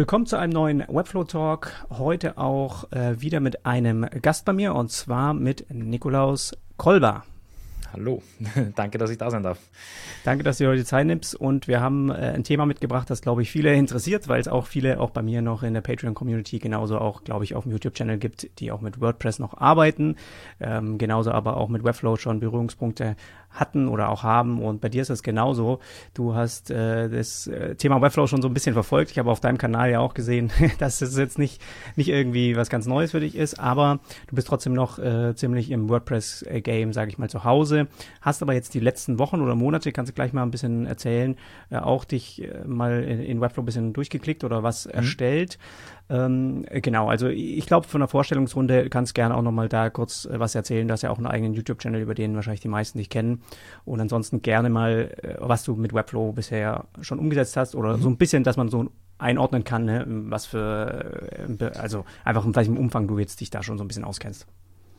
Willkommen zu einem neuen Webflow Talk. Heute auch äh, wieder mit einem Gast bei mir und zwar mit Nikolaus Kolber. Hallo, danke, dass ich da sein darf. Danke, dass du heute die Zeit nimmst und wir haben äh, ein Thema mitgebracht, das glaube ich viele interessiert, weil es auch viele auch bei mir noch in der Patreon-Community genauso auch, glaube ich, auf dem YouTube-Channel gibt, die auch mit WordPress noch arbeiten, ähm, genauso aber auch mit Webflow schon Berührungspunkte hatten oder auch haben. Und bei dir ist es genauso. Du hast äh, das äh, Thema Webflow schon so ein bisschen verfolgt. Ich habe auf deinem Kanal ja auch gesehen, dass es jetzt nicht, nicht irgendwie was ganz Neues für dich ist, aber du bist trotzdem noch äh, ziemlich im WordPress-Game, sage ich mal, zu Hause. Hast aber jetzt die letzten Wochen oder Monate, kannst du gleich mal ein bisschen erzählen, äh, auch dich äh, mal in, in Webflow ein bisschen durchgeklickt oder was mhm. erstellt. Ähm, genau, also ich glaube, von der Vorstellungsrunde kannst gerne auch nochmal da kurz äh, was erzählen. Du hast ja auch einen eigenen YouTube-Channel, über den wahrscheinlich die meisten dich kennen. Und ansonsten gerne mal, äh, was du mit Webflow bisher schon umgesetzt hast oder mhm. so ein bisschen, dass man so einordnen kann, ne, was für, äh, also einfach in welchem Umfang du jetzt dich da schon so ein bisschen auskennst.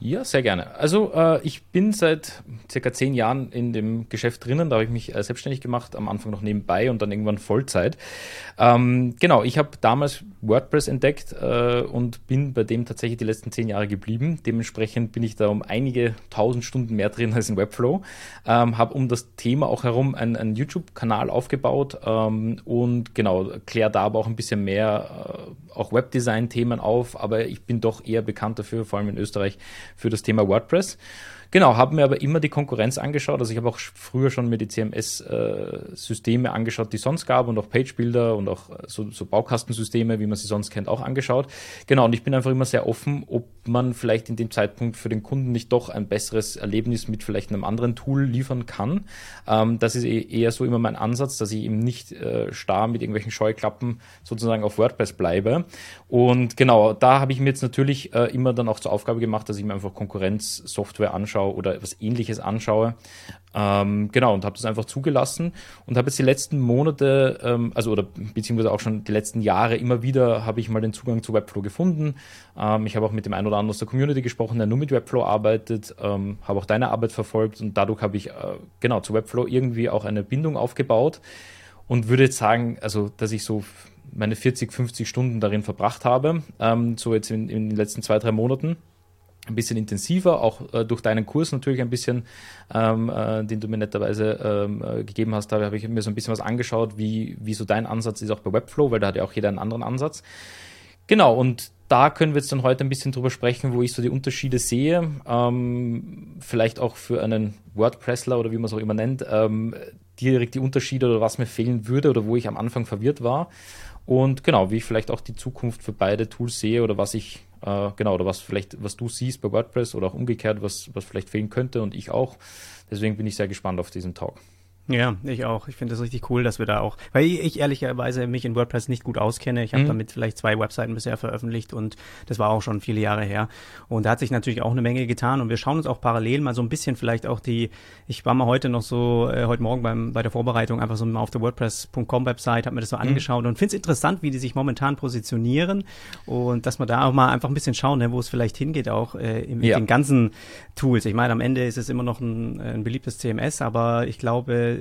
Ja, sehr gerne. Also äh, ich bin seit circa zehn Jahren in dem Geschäft drinnen. Da habe ich mich äh, selbstständig gemacht, am Anfang noch nebenbei und dann irgendwann Vollzeit. Ähm, genau, ich habe damals WordPress entdeckt äh, und bin bei dem tatsächlich die letzten zehn Jahre geblieben. Dementsprechend bin ich da um einige tausend Stunden mehr drin als in Webflow. Ähm, habe um das Thema auch herum einen, einen YouTube-Kanal aufgebaut ähm, und genau, kläre da aber auch ein bisschen mehr äh, auch Webdesign-Themen auf. Aber ich bin doch eher bekannt dafür, vor allem in Österreich, für das Thema WordPress. Genau, habe mir aber immer die Konkurrenz angeschaut. Also ich habe auch früher schon mir die CMS-Systeme äh, angeschaut, die es sonst gab und auch Page-Builder und auch äh, so, so Baukastensysteme, wie man sie sonst kennt, auch angeschaut. Genau, und ich bin einfach immer sehr offen, ob man vielleicht in dem Zeitpunkt für den Kunden nicht doch ein besseres Erlebnis mit vielleicht einem anderen Tool liefern kann. Ähm, das ist e-, eher so immer mein Ansatz, dass ich eben nicht äh, starr mit irgendwelchen Scheuklappen sozusagen auf WordPress bleibe. Und genau, da habe ich mir jetzt natürlich äh, immer dann auch zur Aufgabe gemacht, dass ich mir einfach Konkurrenzsoftware anschaue anschaue oder etwas ähnliches anschaue. Ähm, genau, und habe das einfach zugelassen und habe jetzt die letzten Monate, ähm, also oder beziehungsweise auch schon die letzten Jahre immer wieder habe ich mal den Zugang zu Webflow gefunden. Ähm, ich habe auch mit dem einen oder anderen aus der Community gesprochen, der nur mit Webflow arbeitet, ähm, habe auch deine Arbeit verfolgt und dadurch habe ich äh, genau zu Webflow irgendwie auch eine Bindung aufgebaut und würde jetzt sagen, also dass ich so meine 40, 50 Stunden darin verbracht habe, ähm, so jetzt in, in den letzten zwei, drei Monaten ein bisschen intensiver, auch äh, durch deinen Kurs natürlich ein bisschen, ähm, äh, den du mir netterweise ähm, äh, gegeben hast. Da habe ich mir so ein bisschen was angeschaut, wie, wie so dein Ansatz ist auch bei Webflow, weil da hat ja auch jeder einen anderen Ansatz. Genau, und da können wir jetzt dann heute ein bisschen drüber sprechen, wo ich so die Unterschiede sehe. Ähm, vielleicht auch für einen WordPressler oder wie man es auch immer nennt, ähm, direkt die Unterschiede oder was mir fehlen würde oder wo ich am Anfang verwirrt war. Und genau, wie ich vielleicht auch die Zukunft für beide Tools sehe oder was ich äh, genau, oder was vielleicht, was du siehst bei WordPress oder auch umgekehrt, was, was vielleicht fehlen könnte und ich auch. Deswegen bin ich sehr gespannt auf diesen Talk. Ja, ich auch. Ich finde das richtig cool, dass wir da auch, weil ich ehrlicherweise mich in WordPress nicht gut auskenne. Ich habe mhm. damit vielleicht zwei Webseiten bisher veröffentlicht und das war auch schon viele Jahre her. Und da hat sich natürlich auch eine Menge getan und wir schauen uns auch parallel mal so ein bisschen vielleicht auch die, ich war mal heute noch so, äh, heute Morgen beim, bei der Vorbereitung einfach so mal auf der WordPress.com Website, habe mir das so mhm. angeschaut und finde es interessant, wie die sich momentan positionieren und dass man da auch mal einfach ein bisschen schauen, ne, wo es vielleicht hingeht auch äh, mit ja. den ganzen Tools. Ich meine, am Ende ist es immer noch ein, ein beliebtes CMS, aber ich glaube, äh,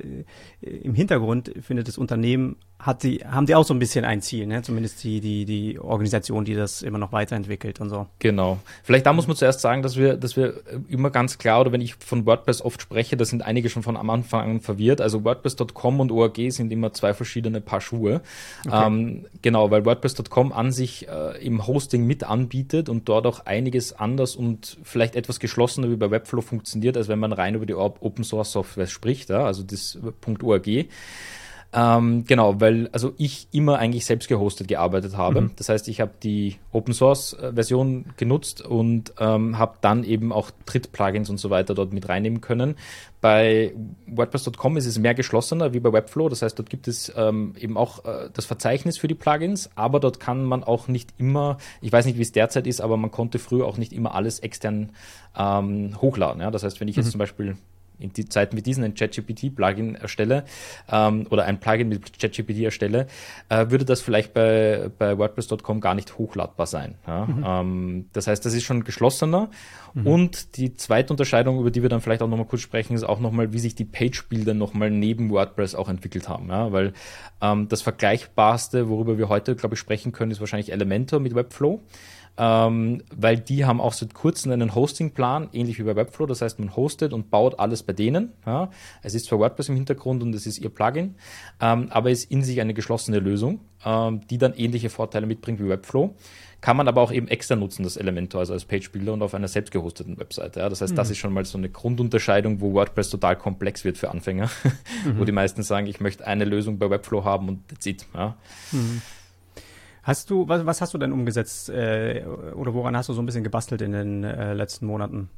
im Hintergrund findet das Unternehmen hat sie, haben die auch so ein bisschen ein Ziel, ne? Zumindest die, die, die Organisation, die das immer noch weiterentwickelt und so. Genau. Vielleicht da muss man zuerst sagen, dass wir, dass wir immer ganz klar, oder wenn ich von WordPress oft spreche, da sind einige schon von am Anfang an verwirrt. Also WordPress.com und ORG sind immer zwei verschiedene Paar Schuhe. Okay. Ähm, genau, weil WordPress.com an sich äh, im Hosting mit anbietet und dort auch einiges anders und vielleicht etwas geschlossener wie bei Webflow funktioniert, als wenn man rein über die Open Source Software spricht, ja? also das .org. Ähm, genau, weil also ich immer eigentlich selbst gehostet gearbeitet habe. Mhm. Das heißt, ich habe die Open Source äh, Version genutzt und ähm, habe dann eben auch Tritt-Plugins und so weiter dort mit reinnehmen können. Bei WordPress.com ist es mehr geschlossener wie bei Webflow. Das heißt, dort gibt es ähm, eben auch äh, das Verzeichnis für die Plugins, aber dort kann man auch nicht immer, ich weiß nicht, wie es derzeit ist, aber man konnte früher auch nicht immer alles extern ähm, hochladen. Ja? Das heißt, wenn ich jetzt mhm. zum Beispiel in die Zeit mit diesem ein ChatGPT-Plugin erstelle ähm, oder ein Plugin mit ChatGPT erstelle, äh, würde das vielleicht bei, bei WordPress.com gar nicht hochladbar sein. Ja? Mhm. Ähm, das heißt, das ist schon geschlossener. Mhm. Und die zweite Unterscheidung, über die wir dann vielleicht auch nochmal kurz sprechen, ist auch nochmal, wie sich die Page-Bilder nochmal neben WordPress auch entwickelt haben. Ja? Weil ähm, das Vergleichbarste, worüber wir heute, glaube ich, sprechen können, ist wahrscheinlich Elementor mit Webflow ähm, weil die haben auch seit kurzem einen Hosting-Plan, ähnlich wie bei Webflow. Das heißt, man hostet und baut alles bei denen. Ja. Es ist zwar WordPress im Hintergrund und es ist ihr Plugin, ähm, aber es ist in sich eine geschlossene Lösung, ähm, die dann ähnliche Vorteile mitbringt wie Webflow. Kann man aber auch eben extra nutzen, das Elementor, also als Page-Builder und auf einer selbst gehosteten Webseite. Ja. Das heißt, mhm. das ist schon mal so eine Grundunterscheidung, wo WordPress total komplex wird für Anfänger, mhm. wo die meisten sagen, ich möchte eine Lösung bei Webflow haben und that's it. Ja. Mhm. Hast du, was, was hast du denn umgesetzt äh, oder woran hast du so ein bisschen gebastelt in den äh, letzten Monaten?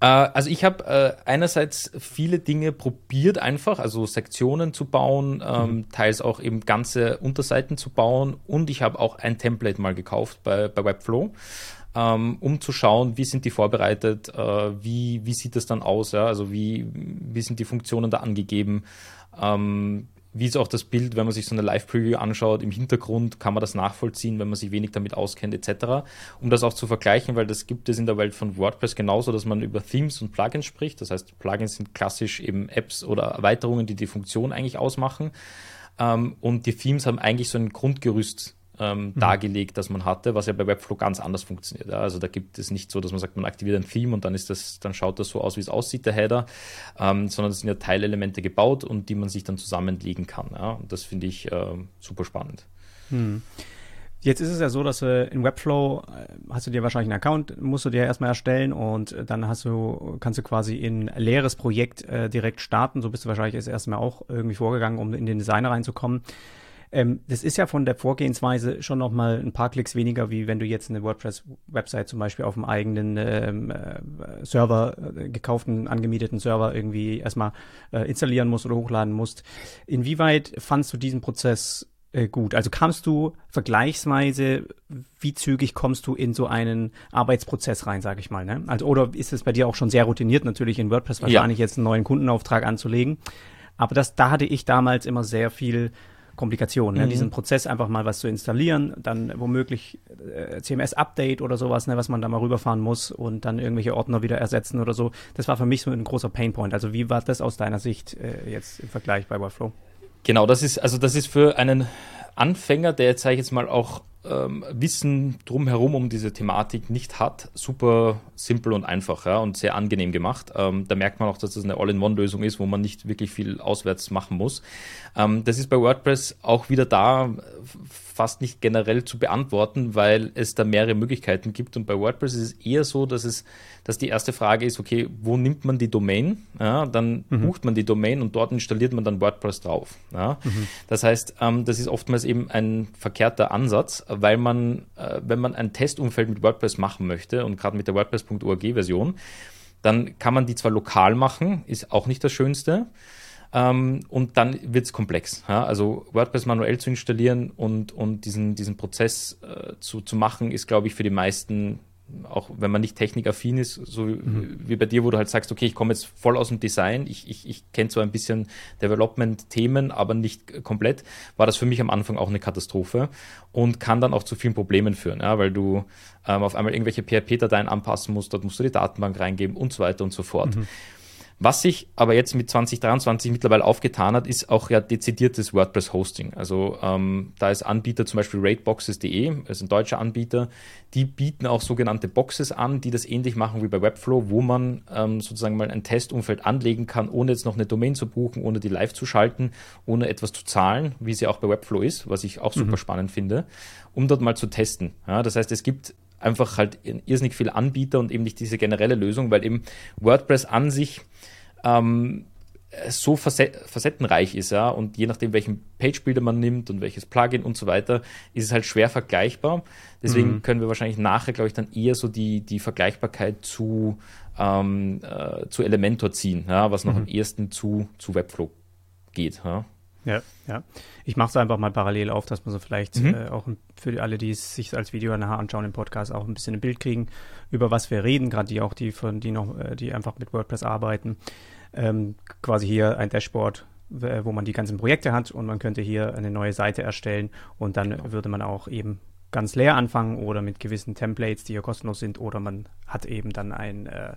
Äh, also ich habe äh, einerseits viele Dinge probiert einfach, also Sektionen zu bauen, ähm, mhm. teils auch eben ganze Unterseiten zu bauen und ich habe auch ein Template mal gekauft bei, bei Webflow. Ähm, um zu schauen, wie sind die vorbereitet, äh, wie, wie sieht das dann aus, ja? also wie, wie sind die Funktionen da angegeben, ähm, wie ist auch das Bild, wenn man sich so eine Live-Preview anschaut, im Hintergrund kann man das nachvollziehen, wenn man sich wenig damit auskennt, etc. Um das auch zu vergleichen, weil das gibt es in der Welt von WordPress genauso, dass man über Themes und Plugins spricht. Das heißt, Plugins sind klassisch eben Apps oder Erweiterungen, die die Funktion eigentlich ausmachen. Ähm, und die Themes haben eigentlich so ein Grundgerüst ähm, mhm. dargelegt, das man hatte, was ja bei Webflow ganz anders funktioniert. Ja. Also da gibt es nicht so, dass man sagt, man aktiviert ein Theme und dann ist das, dann schaut das so aus, wie es aussieht, der Header, ähm, sondern es sind ja Teilelemente gebaut und die man sich dann zusammenlegen kann. Ja. Und das finde ich äh, super spannend. Mhm. Jetzt ist es ja so, dass du in Webflow äh, hast du dir wahrscheinlich einen Account, musst du dir erstmal erstellen und dann hast du, kannst du quasi in ein leeres Projekt äh, direkt starten. So bist du wahrscheinlich erst erstmal auch irgendwie vorgegangen, um in den Designer reinzukommen. Ähm, das ist ja von der Vorgehensweise schon noch mal ein paar Klicks weniger, wie wenn du jetzt eine WordPress-Website zum Beispiel auf dem eigenen ähm, äh, Server, äh, gekauften, angemieteten Server irgendwie erstmal äh, installieren musst oder hochladen musst. Inwieweit fandst du diesen Prozess äh, gut? Also kamst du vergleichsweise, wie zügig kommst du in so einen Arbeitsprozess rein, sage ich mal, ne? Also oder ist es bei dir auch schon sehr routiniert, natürlich in WordPress wahrscheinlich ja. jetzt einen neuen Kundenauftrag anzulegen? Aber das, da hatte ich damals immer sehr viel Komplikation, ne? mhm. diesen Prozess einfach mal was zu installieren, dann womöglich äh, CMS-Update oder sowas, ne, was man da mal rüberfahren muss und dann irgendwelche Ordner wieder ersetzen oder so. Das war für mich so ein großer Painpoint. Also wie war das aus deiner Sicht äh, jetzt im Vergleich bei Workflow? Genau, das ist, also das ist für einen Anfänger, der jetzt, sage ich jetzt mal, auch ähm, Wissen drumherum um diese Thematik nicht hat, super simpel und einfach ja, und sehr angenehm gemacht. Ähm, da merkt man auch, dass das eine All-in-One-Lösung ist, wo man nicht wirklich viel auswärts machen muss. Ähm, das ist bei WordPress auch wieder da fast nicht generell zu beantworten, weil es da mehrere Möglichkeiten gibt. Und bei WordPress ist es eher so, dass es, dass die erste Frage ist, okay, wo nimmt man die Domain? Ja, dann mhm. bucht man die Domain und dort installiert man dann WordPress drauf. Ja. Mhm. Das heißt, ähm, das ist oftmals eben ein verkehrter Ansatz, weil man, äh, wenn man ein Testumfeld mit WordPress machen möchte und gerade mit der WordPress.org-Version, dann kann man die zwar lokal machen, ist auch nicht das Schönste. Ähm, und dann wird es komplex. Ja? Also WordPress manuell zu installieren und, und diesen, diesen Prozess äh, zu, zu machen, ist, glaube ich, für die meisten auch wenn man nicht technikaffin ist, so mhm. wie bei dir, wo du halt sagst, okay, ich komme jetzt voll aus dem Design, ich, ich, ich kenne zwar ein bisschen Development-Themen, aber nicht komplett, war das für mich am Anfang auch eine Katastrophe und kann dann auch zu vielen Problemen führen, ja, weil du ähm, auf einmal irgendwelche PHP-Dateien anpassen musst, dort musst du die Datenbank reingeben und so weiter und so fort. Mhm. Was sich aber jetzt mit 2023 mittlerweile aufgetan hat, ist auch ja dezidiertes WordPress-Hosting. Also ähm, da ist Anbieter zum Beispiel rateboxes.de, ist ein deutscher Anbieter, die bieten auch sogenannte Boxes an, die das ähnlich machen wie bei Webflow, wo man ähm, sozusagen mal ein Testumfeld anlegen kann, ohne jetzt noch eine Domain zu buchen, ohne die live zu schalten, ohne etwas zu zahlen, wie sie auch bei Webflow ist, was ich auch super mhm. spannend finde, um dort mal zu testen. Ja, das heißt, es gibt einfach halt irrsinnig viele Anbieter und eben nicht diese generelle Lösung, weil eben WordPress an sich ähm, so facettenreich ist, ja, und je nachdem, welchen Page-Builder man nimmt und welches Plugin und so weiter, ist es halt schwer vergleichbar. Deswegen mhm. können wir wahrscheinlich nachher, glaube ich, dann eher so die, die Vergleichbarkeit zu, ähm, äh, zu Elementor ziehen, ja, was noch mhm. am ehesten zu, zu Webflow geht. Ja. Ja, ja. Ich mache es einfach mal parallel auf, dass man so vielleicht mhm. äh, auch für alle, die es sich als Video nachher anschauen im Podcast, auch ein bisschen ein Bild kriegen, über was wir reden, gerade die auch, die von, die noch, äh, die einfach mit WordPress arbeiten. Ähm, quasi hier ein Dashboard, wo man die ganzen Projekte hat und man könnte hier eine neue Seite erstellen und dann genau. würde man auch eben ganz leer anfangen oder mit gewissen Templates, die ja kostenlos sind, oder man hat eben dann ein, äh,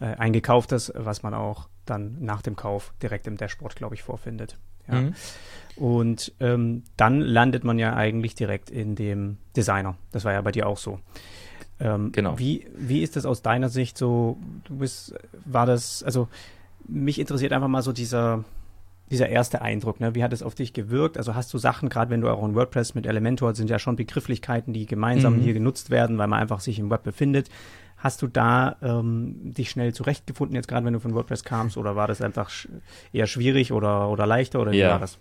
äh, ein gekauftes, was man auch dann nach dem Kauf direkt im Dashboard, glaube ich, vorfindet. Ja. Mhm. Und ähm, dann landet man ja eigentlich direkt in dem Designer. Das war ja bei dir auch so. Ähm, genau. Wie, wie ist das aus deiner Sicht so? Du bist, war das, also mich interessiert einfach mal so dieser, dieser erste Eindruck, ne? Wie hat es auf dich gewirkt? Also hast du Sachen, gerade wenn du auch in WordPress mit Elementor, sind ja schon Begrifflichkeiten, die gemeinsam mhm. hier genutzt werden, weil man einfach sich im Web befindet. Hast du da ähm, dich schnell zurechtgefunden, jetzt gerade wenn du von WordPress kamst, oder war das einfach sch eher schwierig oder, oder leichter oder wie ja. war das?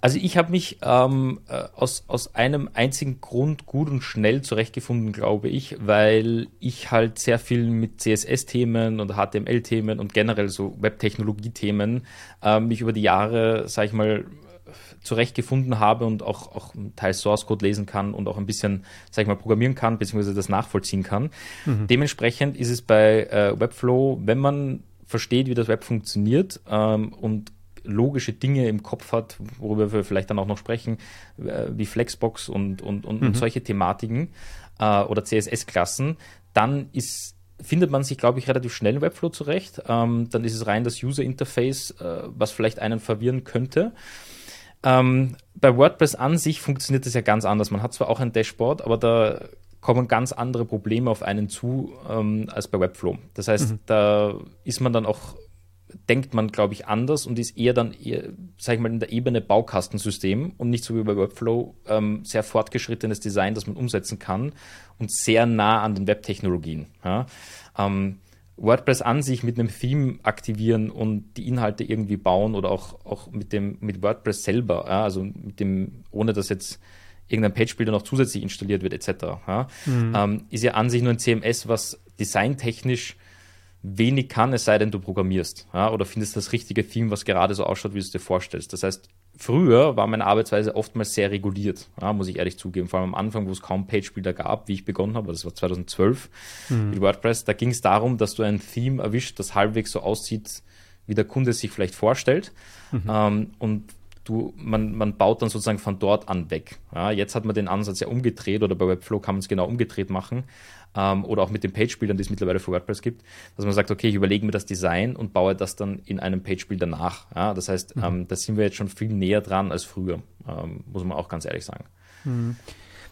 Also ich habe mich ähm, äh, aus, aus einem einzigen Grund gut und schnell zurechtgefunden, glaube ich, weil ich halt sehr viel mit CSS-Themen und HTML-Themen und generell so Web-Technologie-Themen äh, mich über die Jahre, sage ich mal, zurechtgefunden habe und auch, auch teils Source Code lesen kann und auch ein bisschen, sag ich mal, programmieren kann, beziehungsweise das nachvollziehen kann. Mhm. Dementsprechend ist es bei äh, Webflow, wenn man versteht, wie das Web funktioniert ähm, und logische Dinge im Kopf hat, worüber wir vielleicht dann auch noch sprechen, äh, wie Flexbox und, und, und, mhm. und solche Thematiken äh, oder CSS-Klassen, dann ist findet man sich, glaube ich, relativ schnell in Webflow zurecht. Ähm, dann ist es rein das User Interface, äh, was vielleicht einen verwirren könnte. Ähm, bei WordPress an sich funktioniert das ja ganz anders. Man hat zwar auch ein Dashboard, aber da kommen ganz andere Probleme auf einen zu ähm, als bei Webflow. Das heißt, mhm. da ist man dann auch, denkt man, glaube ich, anders und ist eher dann, eher, sag ich mal, in der Ebene Baukastensystem und nicht so wie bei Webflow ähm, sehr fortgeschrittenes Design, das man umsetzen kann und sehr nah an den Webtechnologien. Ja? Ähm, WordPress an sich mit einem Theme aktivieren und die Inhalte irgendwie bauen oder auch, auch mit dem mit WordPress selber, ja, also mit dem, ohne dass jetzt irgendein Page-Builder noch zusätzlich installiert wird, etc. Ja, mhm. ähm, ist ja an sich nur ein CMS, was designtechnisch wenig kann, es sei denn, du programmierst ja, oder findest das richtige Theme, was gerade so ausschaut, wie du es dir vorstellst. Das heißt, früher war meine Arbeitsweise oftmals sehr reguliert, ja, muss ich ehrlich zugeben. Vor allem am Anfang, wo es kaum Page-Builder gab, wie ich begonnen habe, das war 2012 mhm. mit WordPress, da ging es darum, dass du ein Theme erwischt, das halbwegs so aussieht, wie der Kunde sich vielleicht vorstellt. Mhm. Ähm, und du, man, man baut dann sozusagen von dort an weg. Ja, jetzt hat man den Ansatz ja umgedreht oder bei Webflow kann man es genau umgedreht machen ähm, oder auch mit den Page-Bildern, die es mittlerweile für WordPress gibt, dass man sagt, okay, ich überlege mir das Design und baue das dann in einem Page-Builder nach. Ja, das heißt, mhm. ähm, da sind wir jetzt schon viel näher dran als früher, ähm, muss man auch ganz ehrlich sagen. Mhm.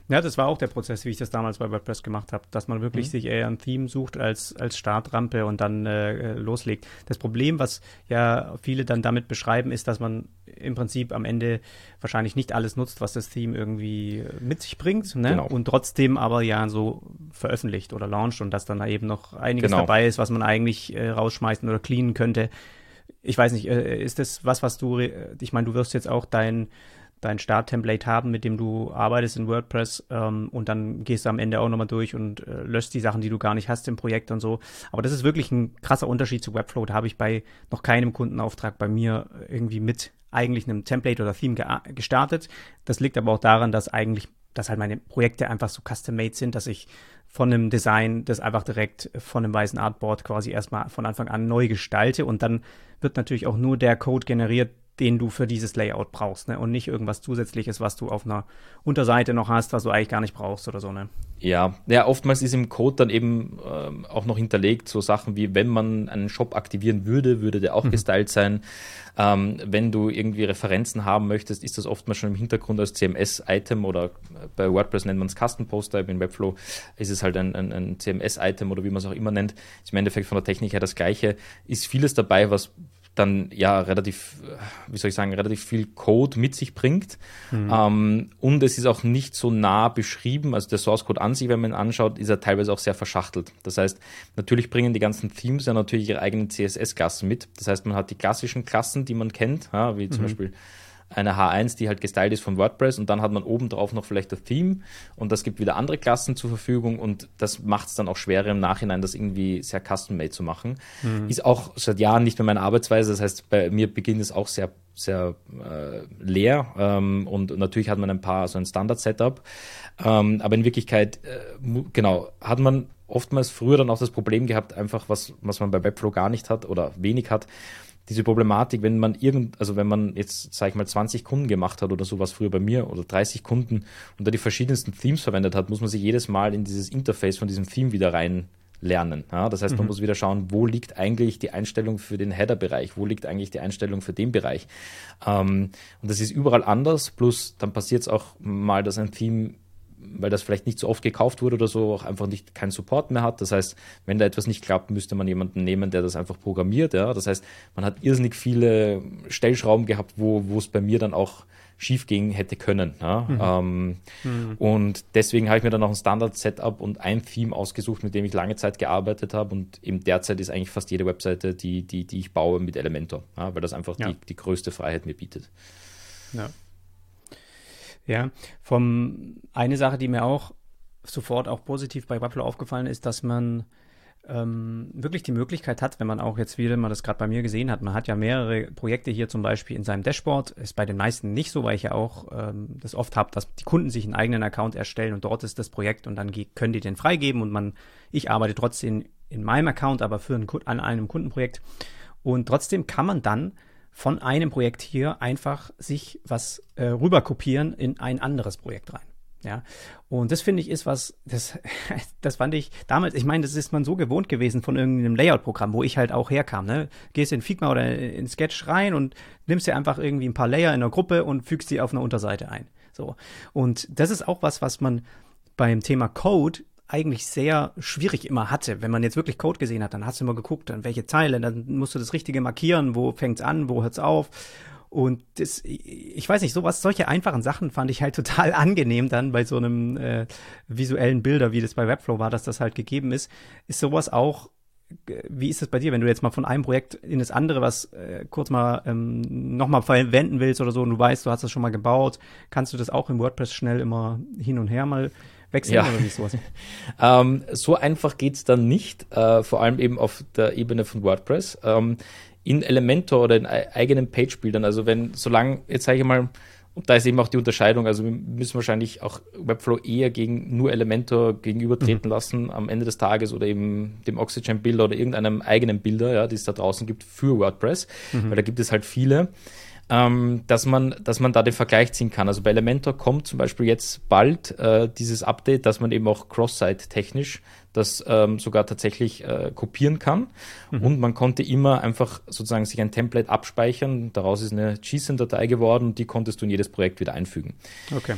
Ja, das war auch der Prozess, wie ich das damals bei WordPress gemacht habe, dass man wirklich mhm. sich eher ein Theme sucht als, als Startrampe und dann äh, loslegt. Das Problem, was ja viele dann damit beschreiben, ist, dass man im Prinzip am Ende wahrscheinlich nicht alles nutzt, was das Theme irgendwie mit sich bringt, ne? Genau. und trotzdem aber ja so veröffentlicht oder launcht und dass dann da eben noch einiges genau. dabei ist, was man eigentlich äh, rausschmeißen oder cleanen könnte. Ich weiß nicht, äh, ist das was, was du, ich meine, du wirst jetzt auch dein dein Start-Template haben, mit dem du arbeitest in WordPress ähm, und dann gehst du am Ende auch nochmal durch und äh, löscht die Sachen, die du gar nicht hast im Projekt und so. Aber das ist wirklich ein krasser Unterschied zu Webflow. Da habe ich bei noch keinem Kundenauftrag bei mir irgendwie mit eigentlich einem Template oder Theme ge gestartet. Das liegt aber auch daran, dass eigentlich, dass halt meine Projekte einfach so custom-made sind, dass ich von einem Design das einfach direkt von einem weißen Artboard quasi erstmal von Anfang an neu gestalte und dann wird natürlich auch nur der Code generiert, den du für dieses Layout brauchst, ne? Und nicht irgendwas zusätzliches, was du auf einer Unterseite noch hast, was du eigentlich gar nicht brauchst oder so, ne? Ja, ja, oftmals ist im Code dann eben ähm, auch noch hinterlegt so Sachen wie, wenn man einen Shop aktivieren würde, würde der auch mhm. gestylt sein. Ähm, wenn du irgendwie Referenzen haben möchtest, ist das oftmals schon im Hintergrund als CMS-Item oder äh, bei WordPress nennt man es Custom Post Type, in Webflow ist es halt ein, ein, ein CMS-Item oder wie man es auch immer nennt. Ist im Endeffekt von der Technik her das gleiche. Ist vieles dabei, was dann ja relativ, wie soll ich sagen, relativ viel Code mit sich bringt. Mhm. Ähm, und es ist auch nicht so nah beschrieben. Also der Source Code an sich, wenn man ihn anschaut, ist er teilweise auch sehr verschachtelt. Das heißt, natürlich bringen die ganzen Themes ja natürlich ihre eigenen CSS-Klassen mit. Das heißt, man hat die klassischen Klassen, die man kennt, ja, wie zum mhm. Beispiel eine H1, die halt gestylt ist von WordPress und dann hat man oben drauf noch vielleicht das Theme und das gibt wieder andere Klassen zur Verfügung und das macht es dann auch schwerer im Nachhinein, das irgendwie sehr custom-made zu machen. Mhm. Ist auch seit Jahren nicht mehr meine Arbeitsweise, das heißt, bei mir beginnt es auch sehr sehr äh, leer ähm, und natürlich hat man ein paar, so ein Standard-Setup, ähm, aber in Wirklichkeit, äh, genau, hat man oftmals früher dann auch das Problem gehabt, einfach was, was man bei Webflow gar nicht hat oder wenig hat, diese Problematik, wenn man irgend, also wenn man jetzt, sag ich mal, 20 Kunden gemacht hat oder sowas früher bei mir oder 30 Kunden und da die verschiedensten Themes verwendet hat, muss man sich jedes Mal in dieses Interface von diesem Theme wieder rein lernen. Ja, das heißt, man mhm. muss wieder schauen, wo liegt eigentlich die Einstellung für den Header-Bereich, wo liegt eigentlich die Einstellung für den Bereich. Ähm, und das ist überall anders, plus dann passiert es auch mal, dass ein Theme weil das vielleicht nicht so oft gekauft wurde oder so, auch einfach nicht keinen Support mehr hat. Das heißt, wenn da etwas nicht klappt, müsste man jemanden nehmen, der das einfach programmiert. Ja? Das heißt, man hat irrsinnig viele Stellschrauben gehabt, wo, wo es bei mir dann auch schief gehen hätte können. Ja? Mhm. Ähm, mhm. Und deswegen habe ich mir dann auch ein Standard-Setup und ein Theme ausgesucht, mit dem ich lange Zeit gearbeitet habe. Und eben derzeit ist eigentlich fast jede Webseite, die, die, die ich baue, mit Elementor, ja? weil das einfach ja. die, die größte Freiheit mir bietet. Ja. Ja, vom eine Sache, die mir auch sofort auch positiv bei Webflow aufgefallen ist, dass man ähm, wirklich die Möglichkeit hat, wenn man auch jetzt wieder mal das gerade bei mir gesehen hat, man hat ja mehrere Projekte hier zum Beispiel in seinem Dashboard, ist bei den meisten nicht so, weil ich ja auch ähm, das oft habe, dass die Kunden sich einen eigenen Account erstellen und dort ist das Projekt und dann können die den freigeben und man, ich arbeite trotzdem in meinem Account, aber für ein, an einem Kundenprojekt. Und trotzdem kann man dann von einem Projekt hier einfach sich was äh, rüber kopieren in ein anderes Projekt rein. Ja, und das finde ich ist was, das, das fand ich damals, ich meine, das ist man so gewohnt gewesen von irgendeinem Layout-Programm, wo ich halt auch herkam, ne? Gehst in Figma oder in Sketch rein und nimmst dir einfach irgendwie ein paar Layer in der Gruppe und fügst die auf einer Unterseite ein. So. Und das ist auch was, was man beim Thema Code eigentlich sehr schwierig immer hatte. Wenn man jetzt wirklich Code gesehen hat, dann hast du immer geguckt, dann welche Zeile, dann musst du das Richtige markieren, wo fängt's an, wo hört's auf. Und das, ich weiß nicht, sowas, solche einfachen Sachen fand ich halt total angenehm dann bei so einem äh, visuellen Bilder, wie das bei Webflow war, dass das halt gegeben ist. Ist sowas auch wie ist es bei dir, wenn du jetzt mal von einem Projekt in das andere was äh, kurz mal ähm, nochmal verwenden willst oder so und du weißt, du hast das schon mal gebaut, kannst du das auch im WordPress schnell immer hin und her mal wechseln ja. oder wie sowas? ähm, so einfach geht es dann nicht, äh, vor allem eben auf der Ebene von WordPress. Ähm, in Elementor oder in eigenen Page-Bildern, also wenn, solange, jetzt sage ich mal, und da ist eben auch die Unterscheidung, also wir müssen wahrscheinlich auch Webflow eher gegen nur Elementor gegenübertreten mhm. lassen am Ende des Tages oder eben dem Oxygen-Bilder oder irgendeinem eigenen Bilder, ja, die es da draußen gibt für WordPress, mhm. weil da gibt es halt viele ähm, dass, man, dass man da den Vergleich ziehen kann. Also bei Elementor kommt zum Beispiel jetzt bald äh, dieses Update, dass man eben auch cross-site technisch das ähm, sogar tatsächlich äh, kopieren kann. Mhm. Und man konnte immer einfach sozusagen sich ein Template abspeichern. Daraus ist eine JSON-Datei geworden und die konntest du in jedes Projekt wieder einfügen. Okay.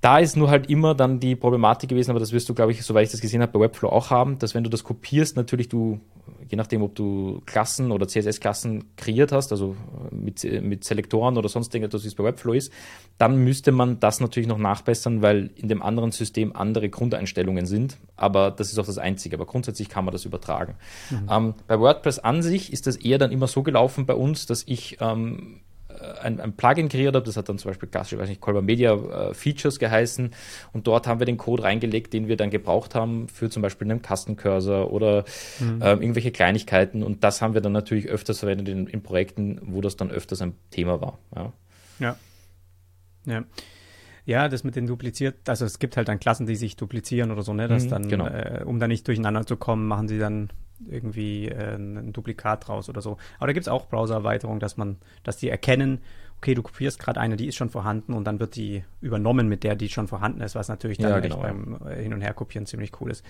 Da ist nur halt immer dann die Problematik gewesen, aber das wirst du, glaube ich, soweit ich das gesehen habe, bei Webflow auch haben, dass wenn du das kopierst, natürlich du, je nachdem, ob du Klassen oder CSS-Klassen kreiert hast, also mit, mit Selektoren oder sonst irgendetwas, wie es bei Webflow ist, dann müsste man das natürlich noch nachbessern, weil in dem anderen System andere Grundeinstellungen sind. Aber das ist auch das Einzige. Aber grundsätzlich kann man das übertragen. Mhm. Ähm, bei WordPress an sich ist das eher dann immer so gelaufen bei uns, dass ich ähm, äh, ein, ein, Plugin kreiert habe. Das hat dann zum Beispiel klassisch, weiß nicht, Colber Media äh, Features geheißen. Und dort haben wir den Code reingelegt, den wir dann gebraucht haben für zum Beispiel einen Kastencursor oder mhm. äh, irgendwelche Kleinigkeiten. Und das haben wir dann natürlich öfters verwendet in, in, Projekten, wo das dann öfters ein Thema war. Ja. Ja. ja. Ja, das mit den dupliziert, also es gibt halt dann Klassen, die sich duplizieren oder so, ne? Dass mhm, dann, genau. äh, um da nicht durcheinander zu kommen, machen sie dann irgendwie äh, ein Duplikat draus oder so. Aber da gibt es auch Browser-Erweiterungen, dass man, dass die erkennen, okay, du kopierst gerade eine, die ist schon vorhanden und dann wird die übernommen mit der, die schon vorhanden ist, was natürlich dann ja, genau. beim äh, Hin- und Herkopieren ziemlich cool ist.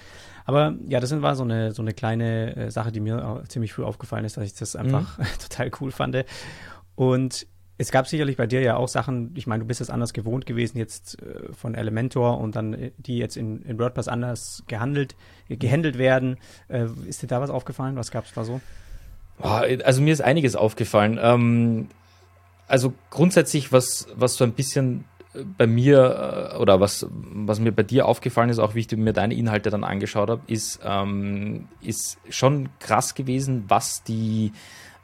Aber ja, das war so eine, so eine kleine äh, Sache, die mir ziemlich früh aufgefallen ist, dass ich das einfach mhm. total cool fand. Und es gab sicherlich bei dir ja auch Sachen, ich meine, du bist es anders gewohnt gewesen jetzt äh, von Elementor und dann äh, die jetzt in, in WordPress anders gehandelt, äh, gehandelt werden. Ist dir da was aufgefallen? Was gab es da so? Also mir ist einiges aufgefallen. Ähm, also grundsätzlich, was, was so ein bisschen bei mir oder was, was mir bei dir aufgefallen ist, auch wie ich mir deine Inhalte dann angeschaut habe, ist, ähm, ist schon krass gewesen, was die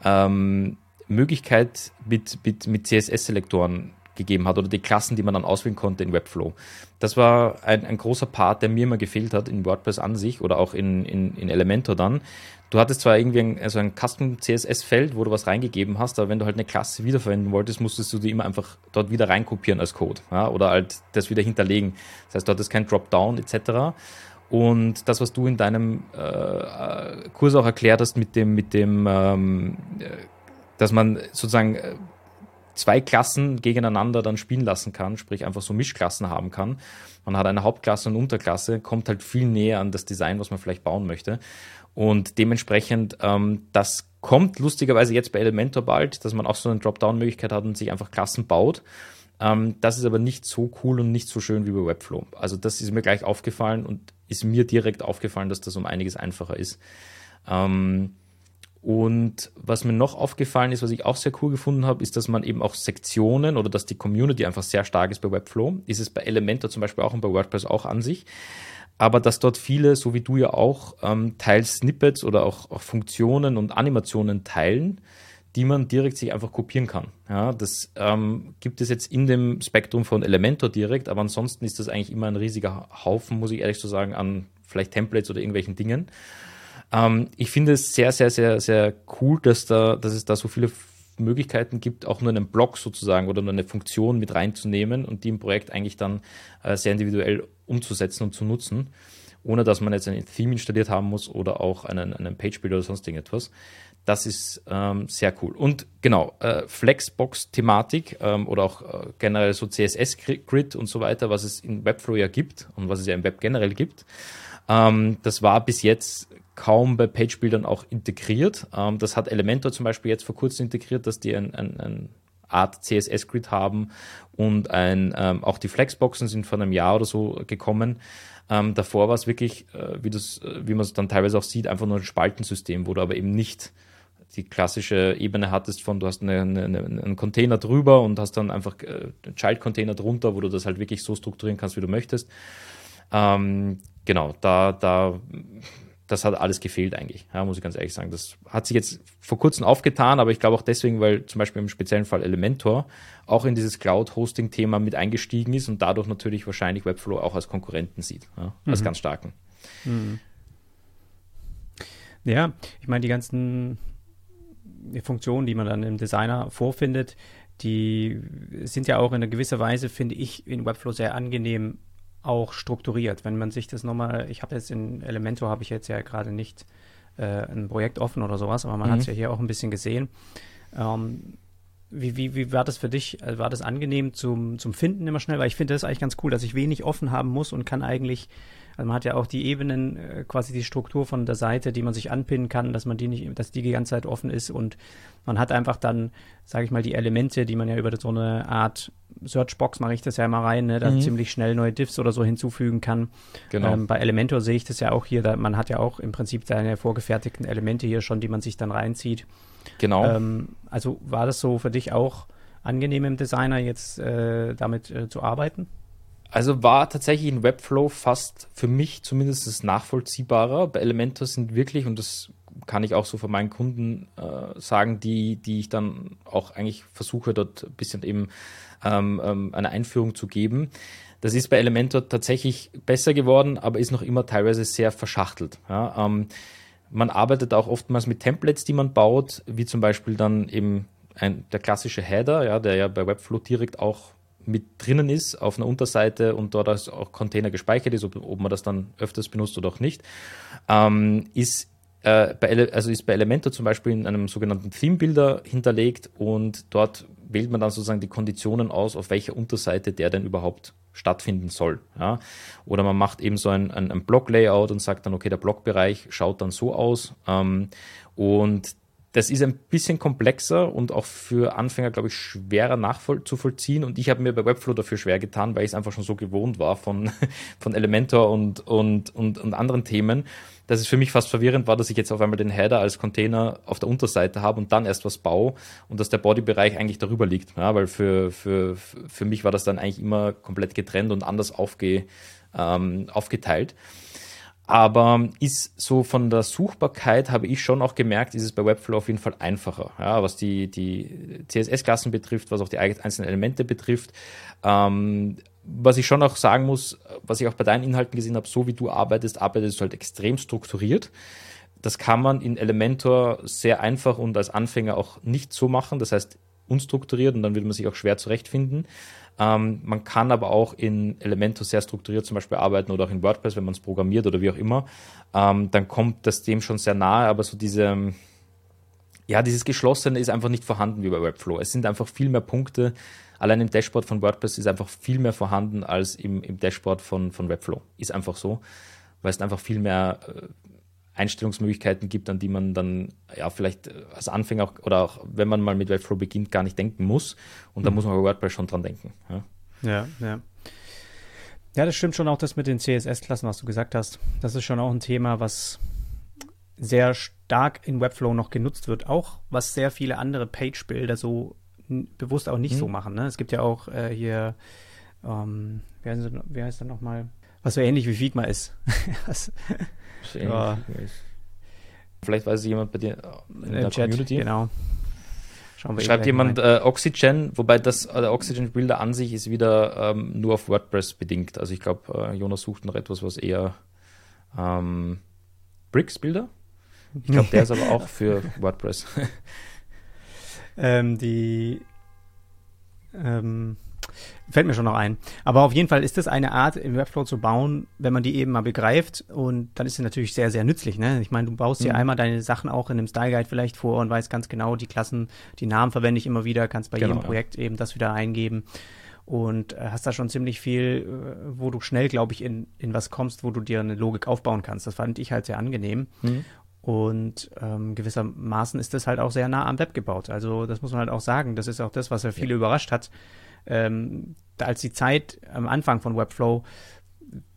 ähm, Möglichkeit mit, mit, mit CSS-Selektoren gegeben hat oder die Klassen, die man dann auswählen konnte in Webflow. Das war ein, ein großer Part, der mir immer gefehlt hat in WordPress an sich oder auch in, in, in Elementor dann. Du hattest zwar irgendwie ein, also ein Custom CSS-Feld, wo du was reingegeben hast, aber wenn du halt eine Klasse wiederverwenden wolltest, musstest du die immer einfach dort wieder reinkopieren als Code ja, oder halt das wieder hinterlegen. Das heißt, du hattest kein Dropdown etc. Und das, was du in deinem äh, Kurs auch erklärt hast mit dem, mit dem, ähm, äh, dass man sozusagen äh, zwei Klassen gegeneinander dann spielen lassen kann, sprich einfach so Mischklassen haben kann. Man hat eine Hauptklasse und Unterklasse, kommt halt viel näher an das Design, was man vielleicht bauen möchte. Und dementsprechend, ähm, das kommt lustigerweise jetzt bei Elementor bald, dass man auch so eine Dropdown-Möglichkeit hat und sich einfach Klassen baut. Ähm, das ist aber nicht so cool und nicht so schön wie bei Webflow. Also das ist mir gleich aufgefallen und ist mir direkt aufgefallen, dass das um einiges einfacher ist. Ähm, und was mir noch aufgefallen ist, was ich auch sehr cool gefunden habe, ist, dass man eben auch Sektionen oder dass die Community einfach sehr stark ist bei Webflow. Ist es bei Elementor zum Beispiel auch und bei WordPress auch an sich. Aber dass dort viele, so wie du ja auch, ähm, teils Snippets oder auch, auch Funktionen und Animationen teilen, die man direkt sich einfach kopieren kann. Ja, das ähm, gibt es jetzt in dem Spektrum von Elementor direkt, aber ansonsten ist das eigentlich immer ein riesiger Haufen, muss ich ehrlich so sagen, an vielleicht Templates oder irgendwelchen Dingen. Ähm, ich finde es sehr, sehr, sehr, sehr cool, dass, da, dass es da so viele Möglichkeiten gibt, auch nur einen Block sozusagen oder nur eine Funktion mit reinzunehmen und die im Projekt eigentlich dann äh, sehr individuell umzusetzen und zu nutzen, ohne dass man jetzt ein Theme installiert haben muss oder auch einen, einen Page-Builder oder sonst irgendetwas. Das ist ähm, sehr cool. Und genau, äh, Flexbox-Thematik ähm, oder auch äh, generell so CSS-Grid und so weiter, was es in Webflow ja gibt und was es ja im Web generell gibt. Ähm, das war bis jetzt kaum bei Page-Bildern auch integriert. Ähm, das hat Elementor zum Beispiel jetzt vor kurzem integriert, dass die ein, ein, ein Art CSS-Grid haben und ein, ähm, auch die Flexboxen sind vor einem Jahr oder so gekommen. Ähm, davor war es wirklich, äh, wie, das, äh, wie man es dann teilweise auch sieht, einfach nur ein Spaltensystem, wo du aber eben nicht die klassische Ebene hattest von, du hast eine, eine, einen Container drüber und hast dann einfach äh, einen Child-Container drunter, wo du das halt wirklich so strukturieren kannst, wie du möchtest. Ähm, genau, da, da das hat alles gefehlt eigentlich, ja, muss ich ganz ehrlich sagen. Das hat sich jetzt vor kurzem aufgetan, aber ich glaube auch deswegen, weil zum Beispiel im speziellen Fall Elementor auch in dieses Cloud-Hosting-Thema mit eingestiegen ist und dadurch natürlich wahrscheinlich Webflow auch als Konkurrenten sieht, ja, als mhm. ganz starken. Mhm. Ja, ich meine, die ganzen Funktionen, die man dann im Designer vorfindet, die sind ja auch in einer gewisser Weise, finde ich, in Webflow sehr angenehm auch strukturiert. Wenn man sich das nochmal, ich habe jetzt in Elementor habe ich jetzt ja gerade nicht äh, ein Projekt offen oder sowas, aber man mhm. hat es ja hier auch ein bisschen gesehen. Ähm, wie, wie, wie war das für dich? Also war das angenehm zum, zum Finden immer schnell? Weil ich finde das eigentlich ganz cool, dass ich wenig offen haben muss und kann eigentlich also man hat ja auch die Ebenen, äh, quasi die Struktur von der Seite, die man sich anpinnen kann, dass man die nicht, dass die die ganze Zeit offen ist und man hat einfach dann, sage ich mal, die Elemente, die man ja über so eine Art Searchbox mache ich das ja immer rein, ne, da mhm. ziemlich schnell neue Diffs oder so hinzufügen kann. Genau. Ähm, bei Elementor sehe ich das ja auch hier, da, man hat ja auch im Prinzip seine vorgefertigten Elemente hier schon, die man sich dann reinzieht. Genau. Ähm, also war das so für dich auch angenehm im Designer jetzt äh, damit äh, zu arbeiten? Also war tatsächlich in Webflow fast für mich zumindest nachvollziehbarer. Bei Elementor sind wirklich, und das kann ich auch so von meinen Kunden äh, sagen, die, die ich dann auch eigentlich versuche, dort ein bisschen eben ähm, ähm, eine Einführung zu geben. Das ist bei Elementor tatsächlich besser geworden, aber ist noch immer teilweise sehr verschachtelt. Ja, ähm, man arbeitet auch oftmals mit Templates, die man baut, wie zum Beispiel dann eben ein, der klassische Header, ja, der ja bei Webflow direkt auch mit drinnen ist auf einer Unterseite und dort auch Container gespeichert ist, ob, ob man das dann öfters benutzt oder auch nicht, ähm, ist, äh, bei, also ist bei Elementor zum Beispiel in einem sogenannten Theme-Builder hinterlegt und dort wählt man dann sozusagen die Konditionen aus, auf welcher Unterseite der denn überhaupt stattfinden soll. Ja? Oder man macht eben so ein, ein, ein Block-Layout und sagt dann, okay, der Blockbereich schaut dann so aus ähm, und das ist ein bisschen komplexer und auch für Anfänger, glaube ich, schwerer nachzuvollziehen. Und ich habe mir bei Webflow dafür schwer getan, weil ich es einfach schon so gewohnt war von, von Elementor und, und, und, und anderen Themen, dass es für mich fast verwirrend war, dass ich jetzt auf einmal den Header als Container auf der Unterseite habe und dann erst was baue und dass der Bodybereich eigentlich darüber liegt. Ja, weil für, für, für mich war das dann eigentlich immer komplett getrennt und anders aufge, ähm, aufgeteilt. Aber ist so von der Suchbarkeit, habe ich schon auch gemerkt, ist es bei Webflow auf jeden Fall einfacher. Ja, was die, die CSS-Klassen betrifft, was auch die einzelnen Elemente betrifft. Ähm, was ich schon auch sagen muss, was ich auch bei deinen Inhalten gesehen habe, so wie du arbeitest, arbeitest du halt extrem strukturiert. Das kann man in Elementor sehr einfach und als Anfänger auch nicht so machen. Das heißt, unstrukturiert und dann würde man sich auch schwer zurechtfinden. Ähm, man kann aber auch in Elementor sehr strukturiert zum Beispiel arbeiten oder auch in WordPress, wenn man es programmiert oder wie auch immer. Ähm, dann kommt das dem schon sehr nahe, aber so diese, ja, dieses Geschlossene ist einfach nicht vorhanden wie bei Webflow. Es sind einfach viel mehr Punkte. Allein im Dashboard von WordPress ist einfach viel mehr vorhanden als im, im Dashboard von, von Webflow. Ist einfach so, weil es einfach viel mehr äh, Einstellungsmöglichkeiten gibt, an die man dann ja vielleicht als Anfänger auch, oder auch wenn man mal mit Webflow beginnt, gar nicht denken muss. Und da mhm. muss man bei WordPress schon dran denken. Ja, ja. Ja, ja das stimmt schon auch das mit den CSS-Klassen, was du gesagt hast. Das ist schon auch ein Thema, was sehr stark in Webflow noch genutzt wird, auch was sehr viele andere Page-Builder so bewusst auch nicht mhm. so machen. Ne? Es gibt ja auch äh, hier, ähm, wie heißt, wie heißt er nochmal, was so ähnlich wie Figma ist. ja. Vielleicht weiß jemand bei dir in der Chat, Community. Genau. Schreibt jemand äh, Oxygen, wobei das äh, der Oxygen Bilder an sich ist wieder ähm, nur auf WordPress bedingt. Also ich glaube, äh, Jonas sucht noch etwas, was eher ähm, Bricks Bilder. Ich glaube, der ist aber auch für WordPress. Ähm, die ähm, Fällt mir schon noch ein. Aber auf jeden Fall ist das eine Art, im Webflow zu bauen, wenn man die eben mal begreift. Und dann ist sie natürlich sehr, sehr nützlich. Ne? Ich meine, du baust dir mhm. einmal deine Sachen auch in einem Style Guide vielleicht vor und weißt ganz genau, die Klassen, die Namen verwende ich immer wieder, kannst bei genau, jedem Projekt ja. eben das wieder eingeben. Und äh, hast da schon ziemlich viel, äh, wo du schnell, glaube ich, in, in was kommst, wo du dir eine Logik aufbauen kannst. Das fand ich halt sehr angenehm. Mhm. Und ähm, gewissermaßen ist das halt auch sehr nah am Web gebaut. Also das muss man halt auch sagen. Das ist auch das, was ja viele ja. überrascht hat ähm, als die Zeit am Anfang von Webflow,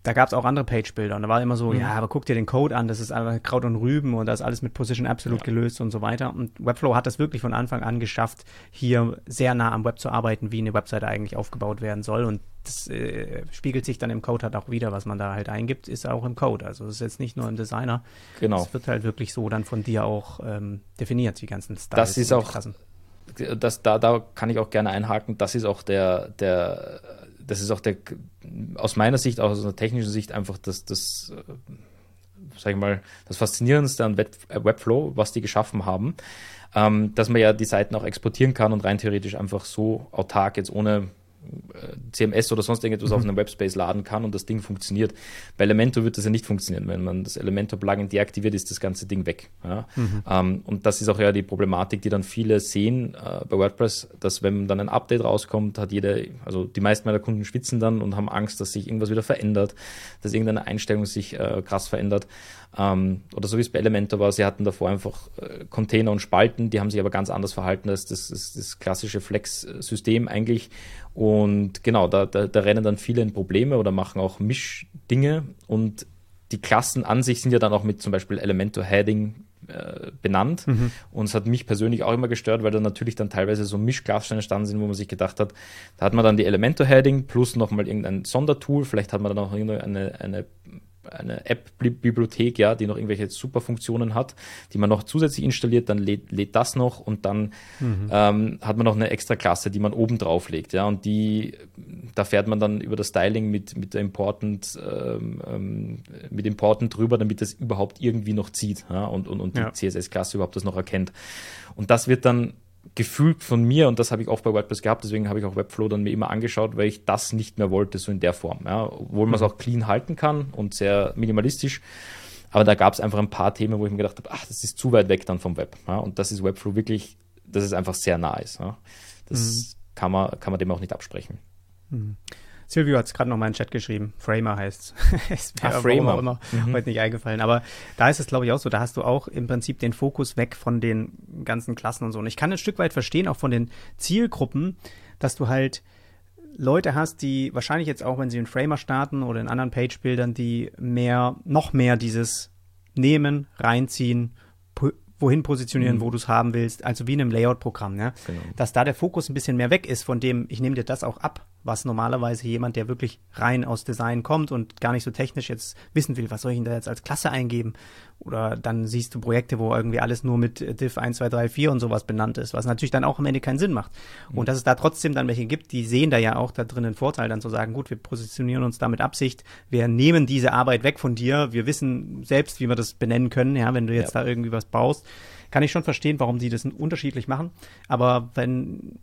da gab es auch andere Page-Bilder und da war immer so, mhm. ja, aber guck dir den Code an, das ist einfach Kraut und Rüben und das ist alles mit Position Absolute ja. gelöst und so weiter. Und Webflow hat das wirklich von Anfang an geschafft, hier sehr nah am Web zu arbeiten, wie eine Webseite eigentlich aufgebaut werden soll. Und das äh, spiegelt sich dann im Code halt auch wieder, was man da halt eingibt, ist auch im Code. Also es ist jetzt nicht nur im Designer. Genau. Es wird halt wirklich so dann von dir auch ähm, definiert, die ganzen Styles. Das ist auch, das, da, da kann ich auch gerne einhaken, das ist auch der, der, das ist auch der, aus meiner Sicht, auch aus einer technischen Sicht, einfach das, das, äh, sag ich mal, das Faszinierendste an Web, äh, Webflow, was die geschaffen haben, ähm, dass man ja die Seiten auch exportieren kann und rein theoretisch einfach so autark jetzt ohne CMS oder sonst irgendetwas mhm. auf einem Webspace laden kann und das Ding funktioniert. Bei Elementor wird das ja nicht funktionieren. Wenn man das Elementor-Plugin deaktiviert, ist das ganze Ding weg. Ja? Mhm. Ähm, und das ist auch ja die Problematik, die dann viele sehen äh, bei WordPress, dass wenn dann ein Update rauskommt, hat jeder, also die meisten meiner Kunden schwitzen dann und haben Angst, dass sich irgendwas wieder verändert, dass irgendeine Einstellung sich äh, krass verändert. Ähm, oder so wie es bei Elementor war, sie hatten davor einfach äh, Container und Spalten, die haben sich aber ganz anders verhalten als das, das, das klassische Flex-System eigentlich. Und genau, da, da, da rennen dann viele in Probleme oder machen auch Mischdinge und die Klassen an sich sind ja dann auch mit zum Beispiel Elementor Heading äh, benannt. Mhm. Und es hat mich persönlich auch immer gestört, weil da natürlich dann teilweise so Mischklassen entstanden sind, wo man sich gedacht hat, da hat man dann die Elementor Heading plus nochmal irgendein Sondertool, vielleicht hat man dann auch eine, eine eine App-Bibliothek, ja, die noch irgendwelche super Funktionen hat, die man noch zusätzlich installiert, dann lädt, lädt das noch und dann mhm. ähm, hat man noch eine extra Klasse, die man oben drauf legt, ja, und die, da fährt man dann über das Styling mit, mit der Important, ähm, ähm mit Important drüber, damit das überhaupt irgendwie noch zieht, ja, und, und, und die ja. CSS-Klasse überhaupt das noch erkennt. Und das wird dann gefühlt von mir, und das habe ich auch bei WordPress gehabt, deswegen habe ich auch Webflow dann mir immer angeschaut, weil ich das nicht mehr wollte, so in der Form. Ja. Obwohl man es mhm. auch clean halten kann und sehr minimalistisch. Aber da gab es einfach ein paar Themen, wo ich mir gedacht habe, ach, das ist zu weit weg dann vom Web. Ja. Und das ist Webflow wirklich, dass es einfach sehr nah ist. Ja. Das mhm. kann, man, kann man dem auch nicht absprechen. Mhm. Silvio hat es gerade noch mal in den Chat geschrieben. Framer heißt es. ah, Framer. immer mhm. heute nicht eingefallen. Aber da ist es, glaube ich, auch so. Da hast du auch im Prinzip den Fokus weg von den ganzen Klassen und so. Und ich kann ein Stück weit verstehen, auch von den Zielgruppen, dass du halt Leute hast, die wahrscheinlich jetzt auch, wenn sie in Framer starten oder in anderen Page-Bildern, die mehr, noch mehr dieses nehmen, reinziehen, wohin positionieren, mhm. wo du es haben willst, also wie in einem Layout-Programm, ne? Genau. Dass da der Fokus ein bisschen mehr weg ist von dem, ich nehme dir das auch ab, was normalerweise jemand, der wirklich rein aus Design kommt und gar nicht so technisch jetzt wissen will, was soll ich denn da jetzt als Klasse eingeben? Oder dann siehst du Projekte, wo irgendwie alles nur mit Div 1, 2, 3, 4 und sowas benannt ist, was natürlich dann auch am Ende keinen Sinn macht. Mhm. Und dass es da trotzdem dann welche gibt, die sehen da ja auch da drin einen Vorteil, dann zu sagen, gut, wir positionieren uns da mit Absicht, wir nehmen diese Arbeit weg von dir, wir wissen selbst, wie wir das benennen können, ja, wenn du jetzt ja. da irgendwie was baust kann ich schon verstehen, warum sie das unterschiedlich machen. Aber wenn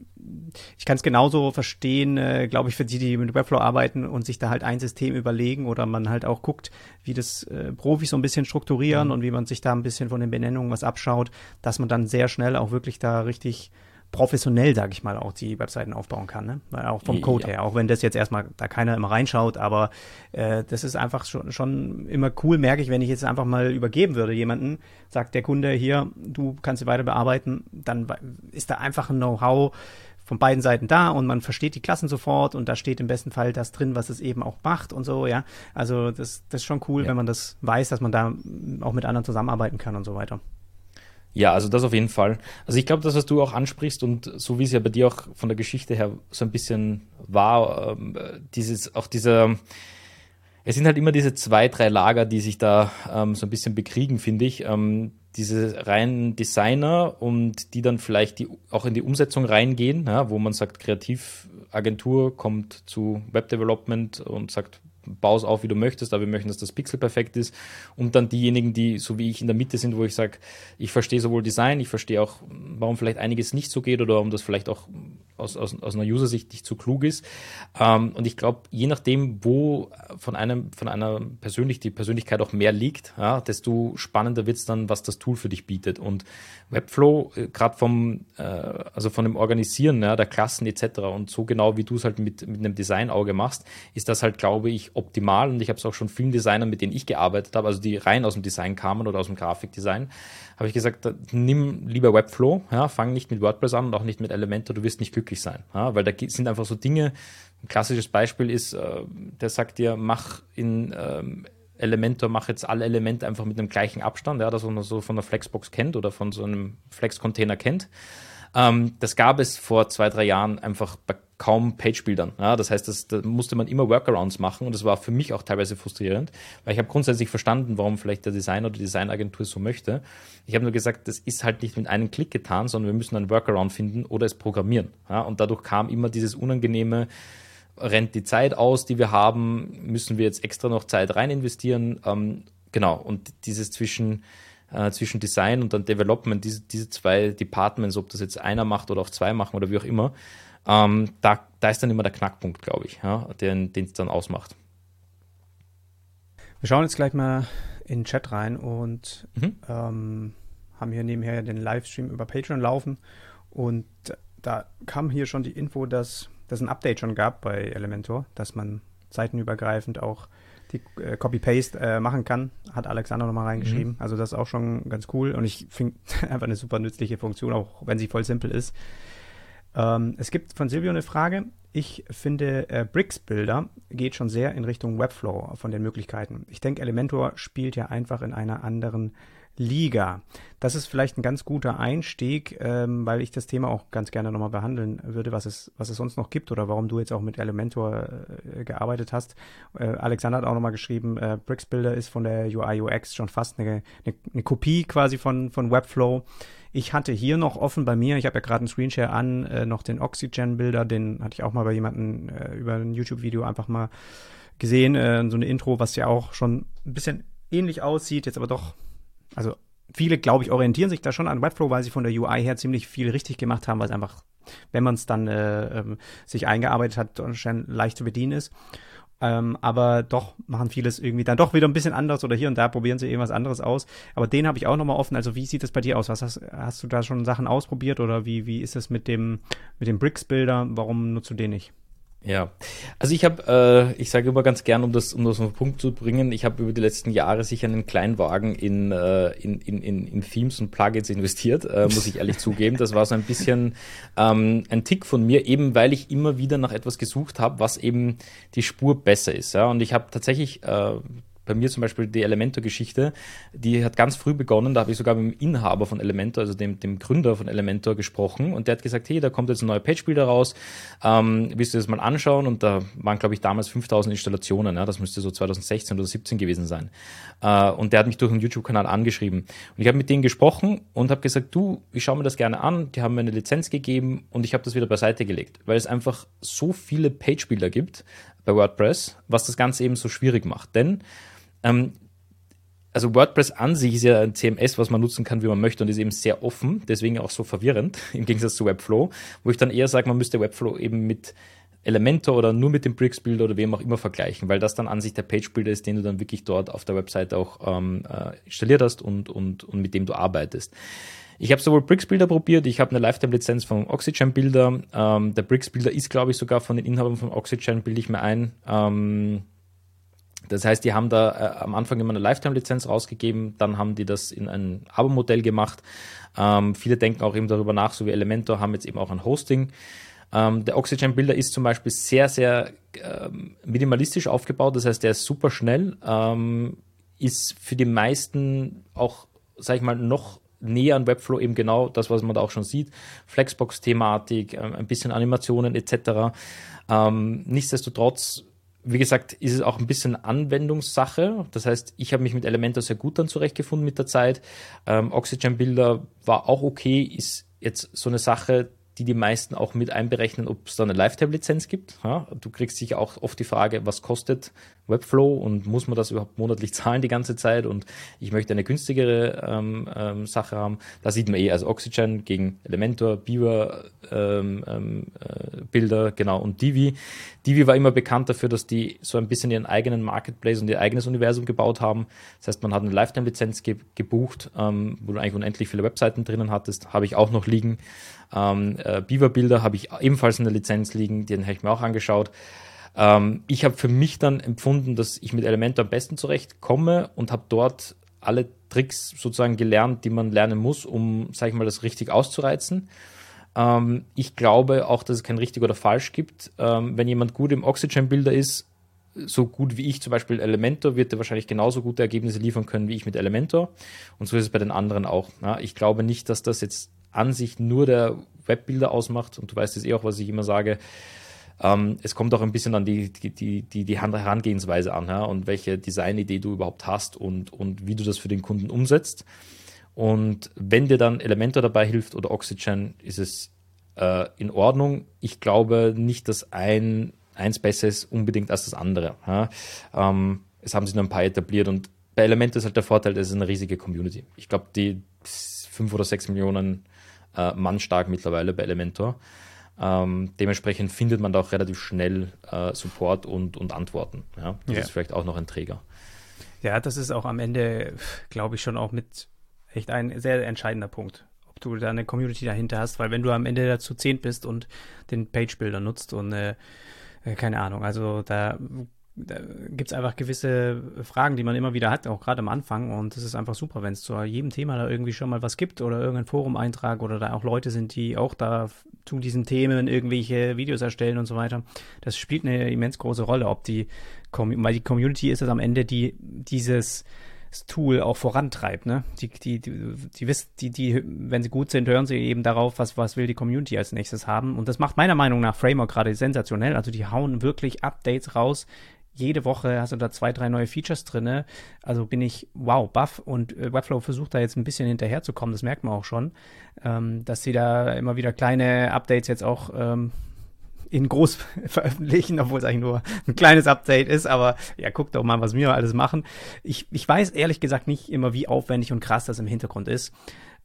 ich kann es genauso verstehen, äh, glaube ich, für die, die mit Webflow arbeiten und sich da halt ein System überlegen oder man halt auch guckt, wie das äh, Profis so ein bisschen strukturieren mhm. und wie man sich da ein bisschen von den Benennungen was abschaut, dass man dann sehr schnell auch wirklich da richtig professionell, sage ich mal, auch die Webseiten aufbauen kann. Ne? Weil auch vom Code ja. her, auch wenn das jetzt erstmal da keiner immer reinschaut, aber äh, das ist einfach schon, schon immer cool, merke ich, wenn ich jetzt einfach mal übergeben würde, jemanden, sagt der Kunde hier, du kannst sie weiter bearbeiten, dann ist da einfach ein Know-how von beiden Seiten da und man versteht die Klassen sofort und da steht im besten Fall das drin, was es eben auch macht und so, ja. Also das, das ist schon cool, ja. wenn man das weiß, dass man da auch mit anderen zusammenarbeiten kann und so weiter. Ja, also das auf jeden Fall. Also ich glaube, das, was du auch ansprichst und so wie es ja bei dir auch von der Geschichte her so ein bisschen war, ähm, dieses, auch dieser, es sind halt immer diese zwei, drei Lager, die sich da ähm, so ein bisschen bekriegen, finde ich. Ähm, diese reinen Designer und die dann vielleicht die, auch in die Umsetzung reingehen, ja, wo man sagt, Kreativagentur kommt zu Webdevelopment und sagt, baue es auf, wie du möchtest, aber wir möchten, dass das Pixel perfekt ist. Und dann diejenigen, die so wie ich in der Mitte sind, wo ich sage, ich verstehe sowohl Design, ich verstehe auch, warum vielleicht einiges nicht so geht oder warum das vielleicht auch aus, aus, aus einer User-Sicht nicht zu klug ist. Ähm, und ich glaube, je nachdem, wo von einem, von einer persönlich die Persönlichkeit auch mehr liegt, ja, desto spannender wird es dann, was das Tool für dich bietet. Und Webflow, äh, gerade vom, äh, also von dem Organisieren ja, der Klassen etc. und so genau wie du es halt mit, mit einem Designauge machst, ist das halt, glaube ich, optimal. Und ich habe es auch schon vielen Designern, mit denen ich gearbeitet habe, also die rein aus dem Design kamen oder aus dem Grafikdesign, habe ich gesagt, nimm lieber Webflow, ja, fang nicht mit WordPress an und auch nicht mit Elementor, du wirst nicht glücklich sein. Ja, weil da sind einfach so Dinge, ein klassisches Beispiel ist, äh, der sagt dir, mach in ähm, Elementor, mach jetzt alle Elemente einfach mit dem gleichen Abstand, ja, das man so von der Flexbox kennt oder von so einem Flex-Container kennt. Ähm, das gab es vor zwei, drei Jahren einfach bei kaum Page-Bildern. Ja, das heißt, das, da musste man immer Workarounds machen und das war für mich auch teilweise frustrierend, weil ich habe grundsätzlich verstanden, warum vielleicht der Designer oder die Designagentur so möchte. Ich habe nur gesagt, das ist halt nicht mit einem Klick getan, sondern wir müssen einen Workaround finden oder es programmieren. Ja, und dadurch kam immer dieses unangenehme, rennt die Zeit aus, die wir haben, müssen wir jetzt extra noch Zeit rein investieren. Ähm, genau, und dieses zwischen äh, zwischen Design und dann Development, diese, diese zwei Departments, ob das jetzt einer macht oder auch zwei machen oder wie auch immer, ähm, da, da ist dann immer der Knackpunkt, glaube ich, ja, den es dann ausmacht. Wir schauen jetzt gleich mal in den Chat rein und mhm. ähm, haben hier nebenher den Livestream über Patreon laufen. Und da kam hier schon die Info, dass es ein Update schon gab bei Elementor, dass man seitenübergreifend auch die äh, Copy-Paste äh, machen kann. Hat Alexander nochmal reingeschrieben. Mhm. Also das ist auch schon ganz cool und ich finde einfach eine super nützliche Funktion, auch wenn sie voll simpel ist. Ähm, es gibt von Silvio eine Frage. Ich finde, äh, Bricks-Bilder geht schon sehr in Richtung Webflow von den Möglichkeiten. Ich denke, Elementor spielt ja einfach in einer anderen Liga. Das ist vielleicht ein ganz guter Einstieg, ähm, weil ich das Thema auch ganz gerne nochmal behandeln würde, was es, was es sonst noch gibt oder warum du jetzt auch mit Elementor äh, gearbeitet hast. Äh, Alexander hat auch nochmal geschrieben, äh, Bricks Builder ist von der UI UX schon fast eine, eine, eine Kopie quasi von, von Webflow. Ich hatte hier noch offen bei mir, ich habe ja gerade einen Screenshare an, äh, noch den Oxygen-Bilder, den hatte ich auch mal bei jemandem äh, über ein YouTube-Video einfach mal gesehen, äh, so eine Intro, was ja auch schon ein bisschen ähnlich aussieht, jetzt aber doch, also viele, glaube ich, orientieren sich da schon an Webflow, weil sie von der UI her ziemlich viel richtig gemacht haben, weil es einfach, wenn man es dann äh, ähm, sich eingearbeitet hat, leicht zu bedienen ist. Ähm, aber doch machen vieles irgendwie dann doch wieder ein bisschen anders oder hier und da probieren sie irgendwas anderes aus. Aber den habe ich auch nochmal offen. Also wie sieht es bei dir aus? Was hast, hast du da schon Sachen ausprobiert oder wie, wie ist es mit dem, mit dem Bricks-Bilder? Warum nutzt du den nicht? Ja, also ich habe, äh, ich sage immer ganz gern, um das, um das auf den Punkt zu bringen, ich habe über die letzten Jahre sicher einen Kleinwagen in, äh, in, in, in, in Themes und Plugins investiert, äh, muss ich ehrlich zugeben. Das war so ein bisschen ähm, ein Tick von mir, eben weil ich immer wieder nach etwas gesucht habe, was eben die Spur besser ist. Ja? Und ich habe tatsächlich äh, bei mir zum Beispiel die Elementor-Geschichte, die hat ganz früh begonnen, da habe ich sogar mit dem Inhaber von Elementor, also dem, dem Gründer von Elementor gesprochen und der hat gesagt, hey, da kommt jetzt ein neuer Page-Builder raus, ähm, willst du das mal anschauen? Und da waren, glaube ich, damals 5000 Installationen, ja, das müsste so 2016 oder 2017 gewesen sein. Äh, und der hat mich durch einen YouTube-Kanal angeschrieben. Und ich habe mit denen gesprochen und habe gesagt, du, ich schaue mir das gerne an, die haben mir eine Lizenz gegeben und ich habe das wieder beiseite gelegt, weil es einfach so viele Page-Builder gibt bei WordPress, was das Ganze eben so schwierig macht. Denn ähm, also WordPress an sich ist ja ein CMS, was man nutzen kann, wie man möchte und ist eben sehr offen, deswegen auch so verwirrend im Gegensatz zu Webflow, wo ich dann eher sage, man müsste Webflow eben mit Elementor oder nur mit dem Bricks Builder oder wem auch immer vergleichen, weil das dann an sich der Page Builder ist, den du dann wirklich dort auf der Website auch ähm, äh, installiert hast und, und, und mit dem du arbeitest. Ich habe sowohl Bricks Builder probiert, ich habe eine Lifetime-Lizenz vom Oxygen Builder. Ähm, der Bricks Builder ist, glaube ich, sogar von den Inhabern von Oxygen, bilde ich mir ein. Ähm, das heißt, die haben da äh, am Anfang immer eine Lifetime-Lizenz rausgegeben, dann haben die das in ein Abo-Modell gemacht. Ähm, viele denken auch eben darüber nach, so wie Elementor haben jetzt eben auch ein Hosting. Ähm, der Oxygen Builder ist zum Beispiel sehr, sehr ähm, minimalistisch aufgebaut, das heißt, der ist super schnell, ähm, ist für die meisten auch, sag ich mal, noch näher an Webflow eben genau das, was man da auch schon sieht. Flexbox-Thematik, ähm, ein bisschen Animationen etc. Ähm, nichtsdestotrotz wie gesagt, ist es auch ein bisschen Anwendungssache. Das heißt, ich habe mich mit Elementor sehr gut dann zurechtgefunden mit der Zeit. Ähm, Oxygen Builder war auch okay, ist jetzt so eine Sache, die die meisten auch mit einberechnen, ob es da eine Lifetime-Lizenz gibt. Ja, du kriegst sicher auch oft die Frage, was kostet Webflow und muss man das überhaupt monatlich zahlen die ganze Zeit und ich möchte eine günstigere ähm, ähm, Sache haben. Da sieht man eh, also Oxygen gegen Elementor, Beaver, ähm, ähm, äh, Bilder, genau, und Divi. Divi war immer bekannt dafür, dass die so ein bisschen ihren eigenen Marketplace und ihr eigenes Universum gebaut haben. Das heißt, man hat eine Lifetime-Lizenz ge gebucht, ähm, wo du eigentlich unendlich viele Webseiten drinnen hattest, habe ich auch noch liegen. Ähm, äh, Beaver-Bilder habe ich ebenfalls in der Lizenz liegen, den habe ich mir auch angeschaut. Ähm, ich habe für mich dann empfunden, dass ich mit Elementor am besten zurechtkomme und habe dort alle Tricks sozusagen gelernt, die man lernen muss, um, sag ich mal, das richtig auszureizen. Ähm, ich glaube auch, dass es kein richtig oder falsch gibt. Ähm, wenn jemand gut im Oxygen-Bilder ist, so gut wie ich zum Beispiel Elementor, wird er wahrscheinlich genauso gute Ergebnisse liefern können wie ich mit Elementor. Und so ist es bei den anderen auch. Ja, ich glaube nicht, dass das jetzt an sich nur der Webbilder ausmacht. Und du weißt es eh auch, was ich immer sage. Ähm, es kommt auch ein bisschen an die, die, die, die Herangehensweise an ja, und welche Designidee du überhaupt hast und, und wie du das für den Kunden umsetzt. Und wenn dir dann Elementor dabei hilft oder Oxygen, ist es äh, in Ordnung. Ich glaube nicht, dass ein, eins besser ist unbedingt als das andere. Ja. Ähm, es haben sich nur ein paar etabliert und bei Elementor ist halt der Vorteil, es ist eine riesige Community. Ich glaube, die fünf oder sechs Millionen äh, Mann stark mittlerweile bei Elementor. Ähm, dementsprechend findet man da auch relativ schnell äh, Support und, und Antworten. Ja? Das ja. ist vielleicht auch noch ein Träger. Ja, das ist auch am Ende, glaube ich, schon auch mit echt ein sehr entscheidender Punkt, ob du da eine Community dahinter hast, weil wenn du am Ende dazu zehn bist und den Page-Builder nutzt und äh, äh keine Ahnung, also da da gibt es einfach gewisse Fragen, die man immer wieder hat, auch gerade am Anfang. Und es ist einfach super, wenn es zu jedem Thema da irgendwie schon mal was gibt oder irgendein Forum-Eintrag oder da auch Leute sind, die auch da zu diesen Themen irgendwelche Videos erstellen und so weiter. Das spielt eine immens große Rolle, ob die, weil die Community ist es am Ende, die dieses Tool auch vorantreibt, ne? Die, die, die, die wissen, die, die, wenn sie gut sind, hören sie eben darauf, was, was will die Community als nächstes haben. Und das macht meiner Meinung nach Framework gerade sensationell. Also die hauen wirklich Updates raus, jede Woche hast du da zwei, drei neue Features drinne. Also bin ich, wow, buff und äh, Webflow versucht da jetzt ein bisschen hinterherzukommen, das merkt man auch schon, ähm, dass sie da immer wieder kleine Updates jetzt auch ähm, in groß veröffentlichen, obwohl es eigentlich nur ein kleines Update ist, aber ja, guckt doch mal, was wir alles machen. Ich, ich weiß ehrlich gesagt nicht immer, wie aufwendig und krass das im Hintergrund ist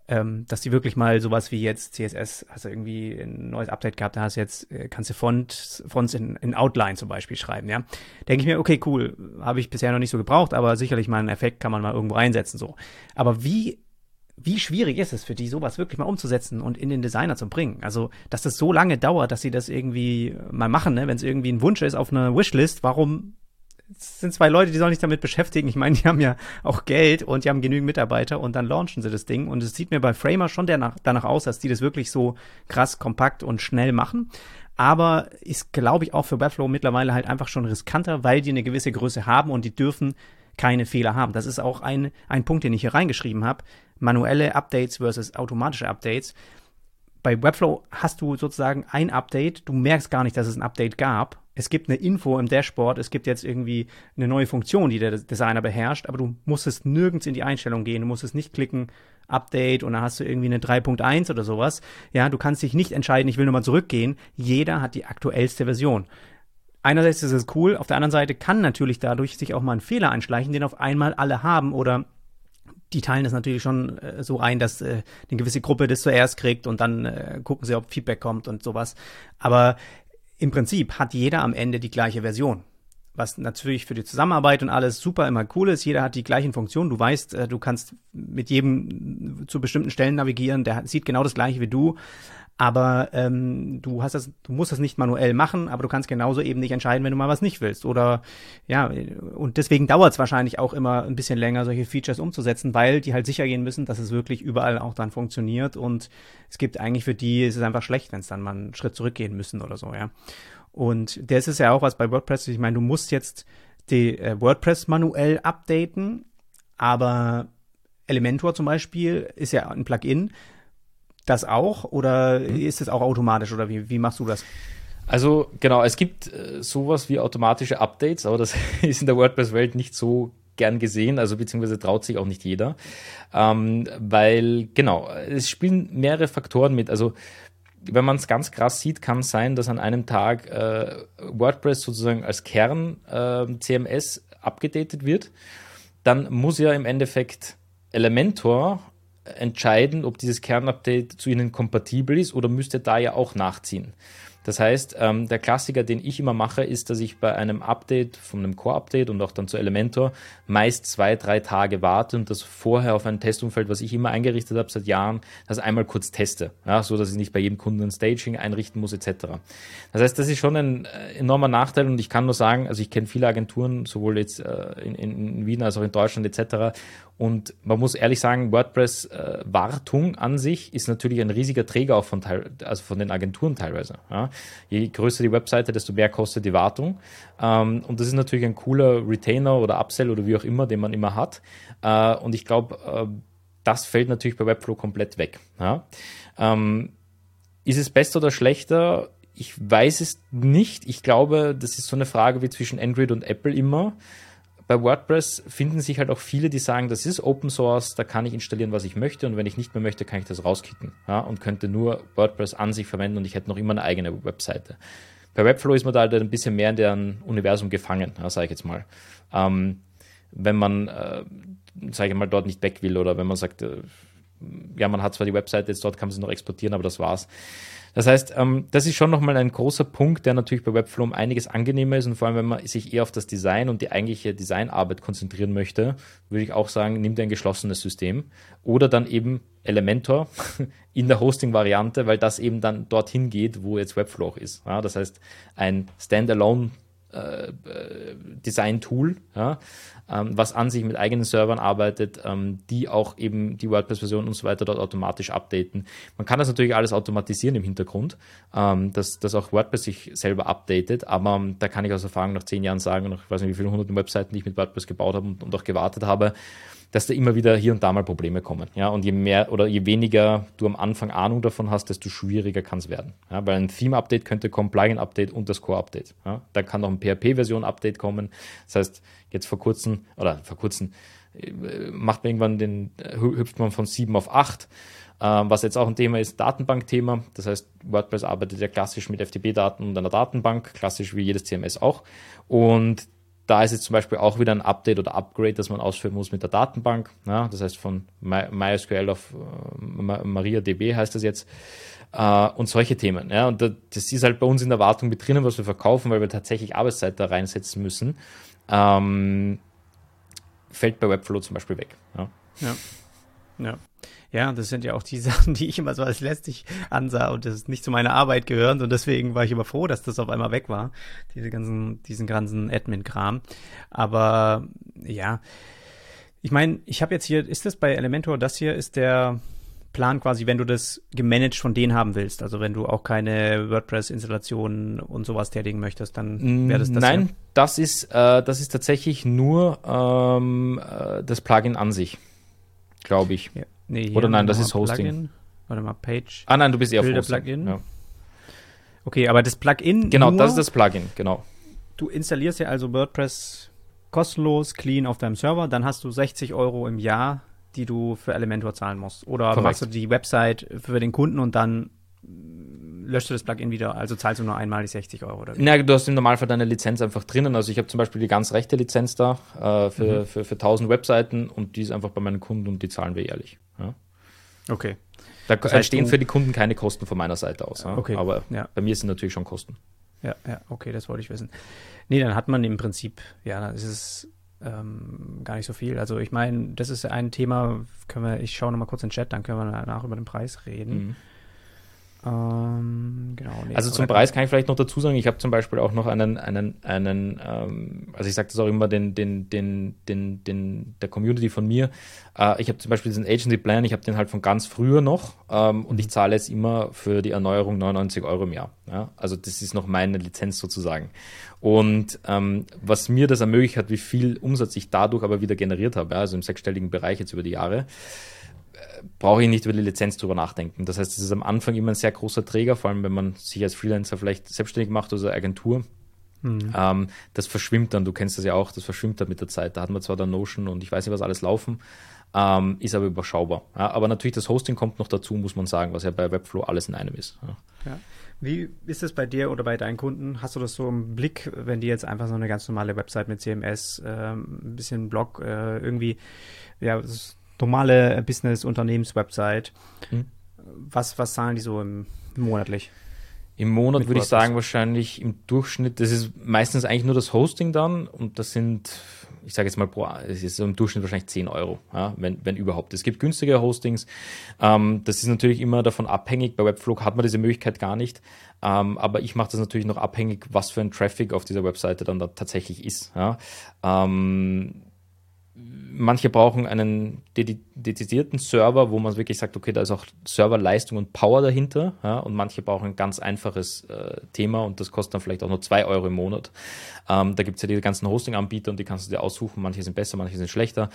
ähm, dass die wirklich mal sowas wie jetzt CSS, hast du irgendwie ein neues Update gehabt, da hast du jetzt, äh, kannst du Font, Fonts in, in Outline zum Beispiel schreiben, ja. Denke ich mir, okay, cool, habe ich bisher noch nicht so gebraucht, aber sicherlich mal einen Effekt kann man mal irgendwo einsetzen, so. Aber wie wie schwierig ist es für die, sowas wirklich mal umzusetzen und in den Designer zu bringen? Also, dass das so lange dauert, dass sie das irgendwie mal machen, ne? wenn es irgendwie ein Wunsch ist auf einer Wishlist, warum sind zwei Leute, die sollen sich damit beschäftigen. Ich meine, die haben ja auch Geld und die haben genügend Mitarbeiter und dann launchen sie das Ding. Und es sieht mir bei Framer schon danach, danach aus, dass die das wirklich so krass, kompakt und schnell machen. Aber ist, glaube ich, auch für Webflow mittlerweile halt einfach schon riskanter, weil die eine gewisse Größe haben und die dürfen keine Fehler haben. Das ist auch ein, ein Punkt, den ich hier reingeschrieben habe. Manuelle Updates versus automatische Updates. Bei Webflow hast du sozusagen ein Update, du merkst gar nicht, dass es ein Update gab. Es gibt eine Info im Dashboard, es gibt jetzt irgendwie eine neue Funktion, die der Designer beherrscht, aber du musstest nirgends in die Einstellung gehen, du musstest nicht klicken, Update und dann hast du irgendwie eine 3.1 oder sowas. Ja, du kannst dich nicht entscheiden, ich will nochmal zurückgehen. Jeder hat die aktuellste Version einerseits ist es cool, auf der anderen Seite kann natürlich dadurch sich auch mal ein Fehler einschleichen, den auf einmal alle haben oder die teilen das natürlich schon äh, so ein, dass äh, eine gewisse Gruppe das zuerst kriegt und dann äh, gucken sie, ob Feedback kommt und sowas. Aber im Prinzip hat jeder am Ende die gleiche Version. Was natürlich für die Zusammenarbeit und alles super immer cool ist. Jeder hat die gleichen Funktionen. Du weißt, äh, du kannst mit jedem zu bestimmten Stellen navigieren. Der sieht genau das gleiche wie du aber ähm, du hast das, du musst das nicht manuell machen, aber du kannst genauso eben nicht entscheiden, wenn du mal was nicht willst. Oder ja, und deswegen dauert es wahrscheinlich auch immer ein bisschen länger, solche Features umzusetzen, weil die halt sicher gehen müssen, dass es wirklich überall auch dann funktioniert. Und es gibt eigentlich für die, ist es einfach schlecht, wenn es dann mal einen Schritt zurückgehen müssen oder so, ja. Und das ist ja auch was bei WordPress. Ich meine, du musst jetzt die äh, WordPress manuell updaten, aber Elementor zum Beispiel ist ja ein Plugin das auch oder mhm. ist es auch automatisch oder wie, wie machst du das? Also genau, es gibt äh, sowas wie automatische Updates, aber das ist in der WordPress-Welt nicht so gern gesehen, also beziehungsweise traut sich auch nicht jeder, ähm, weil genau, es spielen mehrere Faktoren mit. Also wenn man es ganz krass sieht, kann es sein, dass an einem Tag äh, WordPress sozusagen als Kern äh, CMS abgedatet wird. Dann muss ja im Endeffekt Elementor entscheiden, ob dieses Kernupdate zu ihnen kompatibel ist oder müsste da ja auch nachziehen. Das heißt, ähm, der Klassiker, den ich immer mache, ist, dass ich bei einem Update, von einem Core-Update und auch dann zu Elementor, meist zwei, drei Tage warte und das vorher auf ein Testumfeld, was ich immer eingerichtet habe seit Jahren, das einmal kurz teste, ja, so dass ich nicht bei jedem Kunden ein Staging einrichten muss etc. Das heißt, das ist schon ein äh, enormer Nachteil und ich kann nur sagen, also ich kenne viele Agenturen, sowohl jetzt äh, in, in Wien als auch in Deutschland etc. Und man muss ehrlich sagen, WordPress-Wartung äh, an sich ist natürlich ein riesiger Träger auch von, Teil, also von den Agenturen teilweise. Ja. Je größer die Webseite, desto mehr kostet die Wartung. Ähm, und das ist natürlich ein cooler Retainer oder Upsell oder wie auch immer, den man immer hat. Äh, und ich glaube, äh, das fällt natürlich bei Webflow komplett weg. Ja. Ähm, ist es besser oder schlechter? Ich weiß es nicht. Ich glaube, das ist so eine Frage wie zwischen Android und Apple immer bei WordPress finden sich halt auch viele, die sagen, das ist Open Source, da kann ich installieren, was ich möchte und wenn ich nicht mehr möchte, kann ich das rauskitten ja, und könnte nur WordPress an sich verwenden und ich hätte noch immer eine eigene Webseite. Bei Webflow ist man da halt ein bisschen mehr in deren Universum gefangen, ja, sage ich jetzt mal. Ähm, wenn man, äh, sage ich mal, dort nicht weg will oder wenn man sagt, äh, ja, man hat zwar die Webseite jetzt dort, kann man sie noch exportieren, aber das war's. Das heißt, ähm, das ist schon nochmal ein großer Punkt, der natürlich bei Webflow um einiges angenehmer ist und vor allem, wenn man sich eher auf das Design und die eigentliche Designarbeit konzentrieren möchte, würde ich auch sagen, nimmt ein geschlossenes System oder dann eben Elementor in der Hosting-Variante, weil das eben dann dorthin geht, wo jetzt Webflow ist. Ja, das heißt, ein Standalone Design-Tool, ja, ähm, was an sich mit eigenen Servern arbeitet, ähm, die auch eben die WordPress-Version und so weiter dort automatisch updaten. Man kann das natürlich alles automatisieren im Hintergrund, ähm, dass, dass auch WordPress sich selber updatet, aber ähm, da kann ich aus Erfahrung nach zehn Jahren sagen, nach ich weiß nicht wie viele hunderten Webseiten, die ich mit WordPress gebaut habe und, und auch gewartet habe, dass da immer wieder hier und da mal Probleme kommen. Ja, und je mehr oder je weniger du am Anfang Ahnung davon hast, desto schwieriger kann es werden. Ja, weil ein Theme-Update könnte kommen, Plugin-Update und das Core-Update. Ja, dann kann noch ein PHP-Version-Update kommen. Das heißt, jetzt vor kurzem, oder vor kurzem, äh, macht man irgendwann den, äh, hüpft man von 7 auf 8. Ähm, was jetzt auch ein Thema ist, Datenbankthema. Das heißt, WordPress arbeitet ja klassisch mit FTP-Daten und einer Datenbank, klassisch wie jedes CMS auch. Und da ist jetzt zum Beispiel auch wieder ein Update oder Upgrade, das man ausführen muss mit der Datenbank. Ja, das heißt von MySQL auf äh, MariaDB heißt das jetzt. Äh, und solche Themen. Ja, und das ist halt bei uns in der Wartung mit drinnen, was wir verkaufen, weil wir tatsächlich Arbeitszeit da reinsetzen müssen. Ähm, fällt bei Webflow zum Beispiel weg. Ja. ja. ja. Ja, das sind ja auch die Sachen, die ich immer so als lästig ansah und das nicht zu meiner Arbeit gehören. Und deswegen war ich immer froh, dass das auf einmal weg war, diese ganzen, diesen ganzen Admin-Kram. Aber ja, ich meine, ich habe jetzt hier, ist das bei Elementor, das hier ist der Plan quasi, wenn du das gemanagt von denen haben willst. Also wenn du auch keine WordPress-Installationen und sowas tätigen möchtest, dann wäre das das. Nein, ja. das ist, äh, das ist tatsächlich nur ähm, äh, das Plugin an sich, glaube ich. Ja. Nee, Oder nein, das ist Hosting. Plugin. Warte mal, Page. Ah nein, du bist eher auf Hosting. Plugin. Ja. Okay, aber das Plugin. Genau, das ist das Plugin, genau. Du installierst ja also WordPress kostenlos, clean auf deinem Server, dann hast du 60 Euro im Jahr die du für Elementor zahlen musst. Oder Korrekt. machst du die Website für den Kunden und dann löscht du das Plugin wieder, also zahlst du nur einmal die 60 Euro oder wie? Na, du hast im Normalfall deine Lizenz einfach drinnen. Also ich habe zum Beispiel die ganz rechte Lizenz da äh, für, mhm. für, für 1000 Webseiten und die ist einfach bei meinen Kunden und die zahlen wir jährlich. Ja. Okay. Da das heißt, entstehen für die Kunden keine Kosten von meiner Seite aus. Ja. Okay. Aber ja. bei mir sind natürlich schon Kosten. Ja, ja, okay, das wollte ich wissen. Nee, dann hat man im Prinzip, ja, das ist ähm, gar nicht so viel. Also ich meine, das ist ein Thema, können wir, ich schaue nochmal kurz in den Chat, dann können wir danach über den Preis reden. Mhm. Ähm, genau, nee, also zum Preis kann ich vielleicht noch dazu sagen, ich habe zum Beispiel auch noch einen, einen, einen ähm, also ich sage das auch immer den, den, den, den, den, der Community von mir. Äh, ich habe zum Beispiel diesen Agency Plan, ich habe den halt von ganz früher noch ähm, und ich zahle jetzt immer für die Erneuerung 99 Euro im Jahr. Ja? Also das ist noch meine Lizenz sozusagen. Und ähm, was mir das ermöglicht hat, wie viel Umsatz ich dadurch aber wieder generiert habe, ja? also im sechsstelligen Bereich jetzt über die Jahre, brauche ich nicht über die Lizenz drüber nachdenken. Das heißt, es ist am Anfang immer ein sehr großer Träger, vor allem wenn man sich als Freelancer vielleicht selbstständig macht oder Agentur. Mhm. Ähm, das verschwimmt dann, du kennst das ja auch, das verschwimmt dann mit der Zeit. Da hat man zwar dann Notion und ich weiß nicht, was alles laufen, ähm, ist aber überschaubar. Ja, aber natürlich das Hosting kommt noch dazu, muss man sagen, was ja bei Webflow alles in einem ist. Ja. Ja. Wie ist es bei dir oder bei deinen Kunden? Hast du das so im Blick, wenn die jetzt einfach so eine ganz normale Website mit CMS, ähm, ein bisschen Blog, äh, irgendwie, ja, normale Business-Unternehmens-Website. Hm. Was, was zahlen die so im, monatlich? Im Monat würde ich sagen, wahrscheinlich im Durchschnitt, das ist meistens eigentlich nur das Hosting dann und das sind, ich sage jetzt mal, pro, es ist im Durchschnitt wahrscheinlich 10 Euro, ja, wenn, wenn überhaupt. Es gibt günstige Hostings. Ähm, das ist natürlich immer davon abhängig. Bei Webflow hat man diese Möglichkeit gar nicht. Ähm, aber ich mache das natürlich noch abhängig, was für ein Traffic auf dieser Webseite dann da tatsächlich ist. Ja. Ähm, manche brauchen einen dedizierten Server, wo man wirklich sagt, okay, da ist auch Serverleistung und Power dahinter. Ja, und manche brauchen ein ganz einfaches äh, Thema und das kostet dann vielleicht auch nur zwei Euro im Monat. Ähm, da gibt es ja die ganzen Hosting-Anbieter und die kannst du dir aussuchen. Manche sind besser, manche sind schlechter.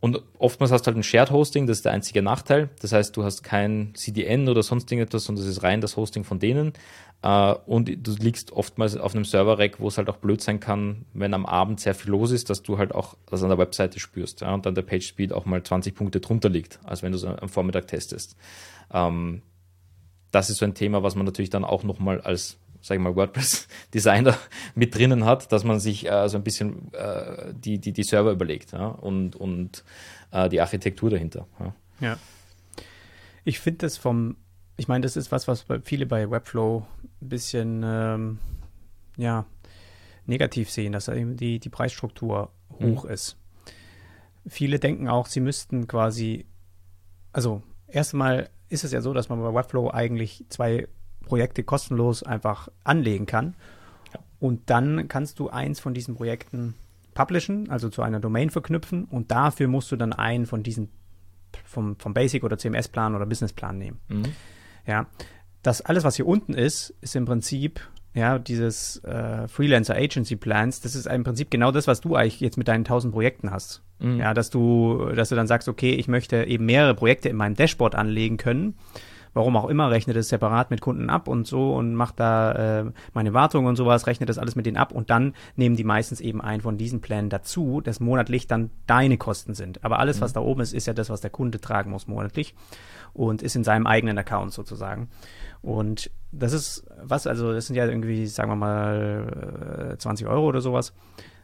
Und oftmals hast du halt ein Shared Hosting, das ist der einzige Nachteil. Das heißt, du hast kein CDN oder sonst irgendetwas, sondern es ist rein das Hosting von denen. Uh, und du liegst oftmals auf einem Server-Rack, wo es halt auch blöd sein kann, wenn am Abend sehr viel los ist, dass du halt auch das an der Webseite spürst und dann der Page-Speed auch mal 20 Punkte drunter liegt, als wenn du es am Vormittag testest. Ähm, das ist so ein Thema, was man natürlich dann auch nochmal als sag ich mal, WordPress-Designer mit drinnen hat, dass man sich äh, so ein bisschen äh, die, die, die Server überlegt ja, und, und äh, die Architektur dahinter. Ja. ja. Ich finde das vom, ich meine, das ist was, was viele bei Webflow ein bisschen ähm, ja, negativ sehen, dass eben die, die Preisstruktur hoch mhm. ist. Viele denken auch, sie müssten quasi, also erstmal ist es ja so, dass man bei Webflow eigentlich zwei Projekte kostenlos einfach anlegen kann. Ja. Und dann kannst du eins von diesen Projekten publishen, also zu einer Domain verknüpfen und dafür musst du dann einen von diesen vom, vom Basic oder CMS-Plan oder Business-Plan nehmen. Mhm. Ja, das alles, was hier unten ist, ist im Prinzip ja, dieses äh, Freelancer Agency Plans, das ist im Prinzip genau das, was du eigentlich jetzt mit deinen 1000 Projekten hast. Mhm. Ja, dass du, dass du dann sagst, okay, ich möchte eben mehrere Projekte in meinem Dashboard anlegen können warum auch immer, rechnet es separat mit Kunden ab und so und macht da äh, meine Wartung und sowas, rechnet das alles mit denen ab und dann nehmen die meistens eben einen von diesen Plänen dazu, dass monatlich dann deine Kosten sind. Aber alles, mhm. was da oben ist, ist ja das, was der Kunde tragen muss monatlich und ist in seinem eigenen Account sozusagen. Und das ist was, also das sind ja irgendwie, sagen wir mal, 20 äh, Euro oder sowas.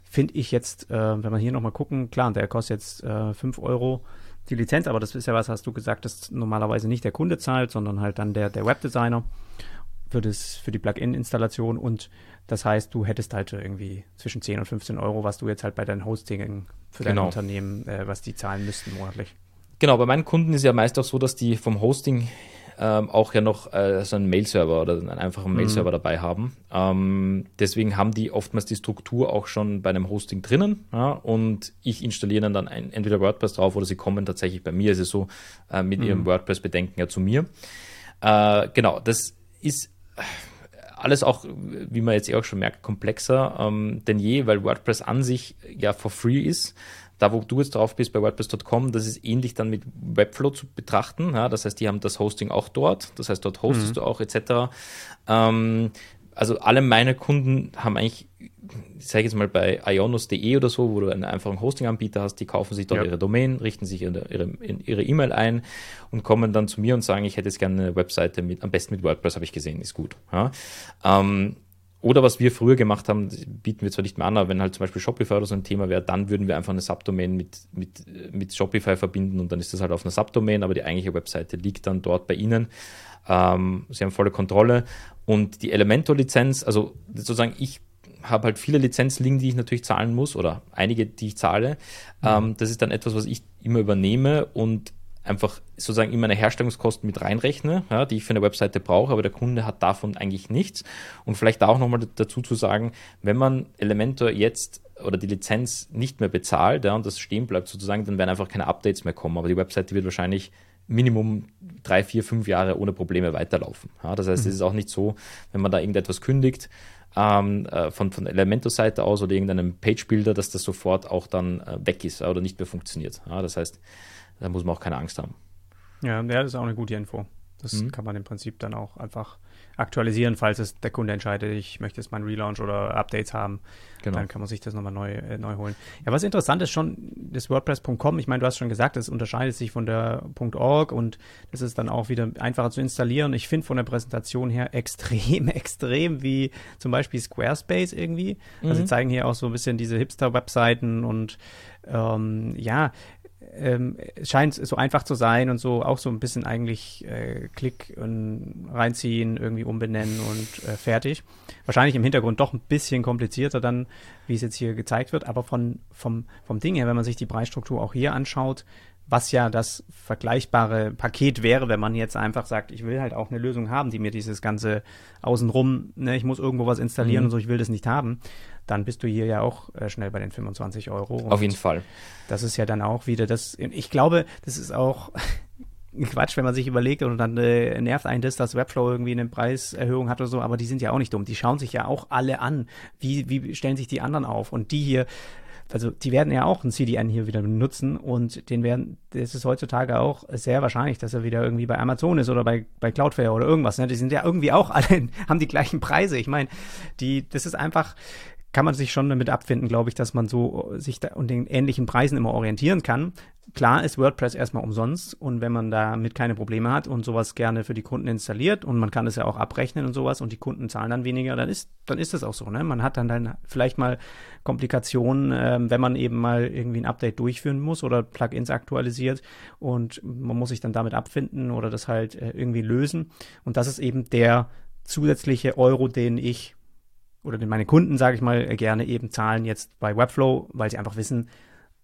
Finde ich jetzt, äh, wenn wir hier nochmal gucken, klar, der kostet jetzt äh, 5 Euro die Lizenz, aber das ist ja was, hast du gesagt, dass normalerweise nicht der Kunde zahlt, sondern halt dann der, der Webdesigner für, das, für die Plugin-Installation und das heißt, du hättest halt irgendwie zwischen 10 und 15 Euro, was du jetzt halt bei deinen Hosting für dein genau. Unternehmen, äh, was die zahlen müssten monatlich. Genau, bei meinen Kunden ist ja meist auch so, dass die vom Hosting ähm, auch ja noch äh, so einen Mail-Server oder einen einfachen Mail-Server mhm. dabei haben. Ähm, deswegen haben die oftmals die Struktur auch schon bei einem Hosting drinnen ja, und ich installiere dann, dann ein, entweder WordPress drauf oder sie kommen tatsächlich bei mir, ist es so, äh, mit mhm. ihrem WordPress-Bedenken ja zu mir. Äh, genau, das ist alles auch, wie man jetzt eh auch schon merkt, komplexer ähm, denn je, weil WordPress an sich ja for free ist da wo du jetzt drauf bist bei WordPress.com, das ist ähnlich dann mit Webflow zu betrachten. Ja, das heißt, die haben das Hosting auch dort. Das heißt, dort hostest mhm. du auch etc. Ähm, also alle meine Kunden haben eigentlich, ich sage jetzt mal bei ionos.de oder so, wo du einen einfachen Hosting-Anbieter hast, die kaufen sich dort ja. ihre Domain, richten sich ihre E-Mail e ein und kommen dann zu mir und sagen, ich hätte jetzt gerne eine Webseite mit, am besten mit WordPress, habe ich gesehen, ist gut. Ja. Ähm, oder was wir früher gemacht haben, bieten wir zwar nicht mehr an, aber wenn halt zum Beispiel Shopify oder so ein Thema wäre, dann würden wir einfach eine Subdomain mit, mit, mit Shopify verbinden und dann ist das halt auf einer Subdomain, aber die eigentliche Webseite liegt dann dort bei Ihnen. Ähm, Sie haben volle Kontrolle und die Elementor-Lizenz, also sozusagen ich habe halt viele Lizenzlinien, die ich natürlich zahlen muss oder einige, die ich zahle. Mhm. Ähm, das ist dann etwas, was ich immer übernehme und einfach sozusagen in meine Herstellungskosten mit reinrechne, ja, die ich für eine Webseite brauche, aber der Kunde hat davon eigentlich nichts. Und vielleicht da auch nochmal dazu zu sagen, wenn man Elementor jetzt oder die Lizenz nicht mehr bezahlt ja, und das stehen bleibt sozusagen, dann werden einfach keine Updates mehr kommen. Aber die Webseite wird wahrscheinlich Minimum drei, vier, fünf Jahre ohne Probleme weiterlaufen. Ja, das heißt, mhm. es ist auch nicht so, wenn man da irgendetwas kündigt, ähm, äh, von, von Elementor-Seite aus oder irgendeinem Page-Builder, dass das sofort auch dann äh, weg ist oder nicht mehr funktioniert. Ja, das heißt, da muss man auch keine Angst haben. Ja, das ist auch eine gute Info. Das mhm. kann man im Prinzip dann auch einfach aktualisieren, falls es der Kunde entscheidet, ich möchte jetzt meinen Relaunch oder Updates haben. Genau. Dann kann man sich das nochmal neu, äh, neu holen. Ja, was interessant ist schon, das WordPress.com, ich meine, du hast schon gesagt, das unterscheidet sich von der .org und das ist dann auch wieder einfacher zu installieren. Ich finde von der Präsentation her extrem, extrem wie zum Beispiel Squarespace irgendwie. Also mhm. Also sie zeigen hier auch so ein bisschen diese Hipster-Webseiten und ähm, ja, ähm, scheint so einfach zu sein und so auch so ein bisschen eigentlich äh, Klick und reinziehen, irgendwie umbenennen und äh, fertig. Wahrscheinlich im Hintergrund doch ein bisschen komplizierter dann, wie es jetzt hier gezeigt wird, aber von, vom, vom Ding her, wenn man sich die Preisstruktur auch hier anschaut, was ja das vergleichbare Paket wäre, wenn man jetzt einfach sagt, ich will halt auch eine Lösung haben, die mir dieses ganze außenrum, ne, ich muss irgendwo was installieren mhm. und so, ich will das nicht haben, dann bist du hier ja auch äh, schnell bei den 25 Euro. Auf jeden Fall. Das ist ja dann auch wieder das, ich glaube, das ist auch Quatsch, wenn man sich überlegt und dann äh, nervt einen das, dass Webflow irgendwie eine Preiserhöhung hat oder so, aber die sind ja auch nicht dumm. Die schauen sich ja auch alle an. Wie, wie stellen sich die anderen auf? Und die hier also die werden ja auch ein CDN hier wieder benutzen und den werden, das ist heutzutage auch sehr wahrscheinlich, dass er wieder irgendwie bei Amazon ist oder bei, bei Cloudflare oder irgendwas. Ne? Die sind ja irgendwie auch alle, haben die gleichen Preise. Ich meine, die, das ist einfach, kann man sich schon damit abfinden, glaube ich, dass man so sich da und den ähnlichen Preisen immer orientieren kann. Klar ist WordPress erstmal umsonst und wenn man damit keine Probleme hat und sowas gerne für die Kunden installiert und man kann es ja auch abrechnen und sowas und die Kunden zahlen dann weniger, dann ist dann ist das auch so. Ne? Man hat dann, dann vielleicht mal Komplikationen, ähm, wenn man eben mal irgendwie ein Update durchführen muss oder Plugins aktualisiert und man muss sich dann damit abfinden oder das halt äh, irgendwie lösen. Und das ist eben der zusätzliche Euro, den ich oder den meine Kunden, sage ich mal, gerne eben zahlen jetzt bei Webflow, weil sie einfach wissen,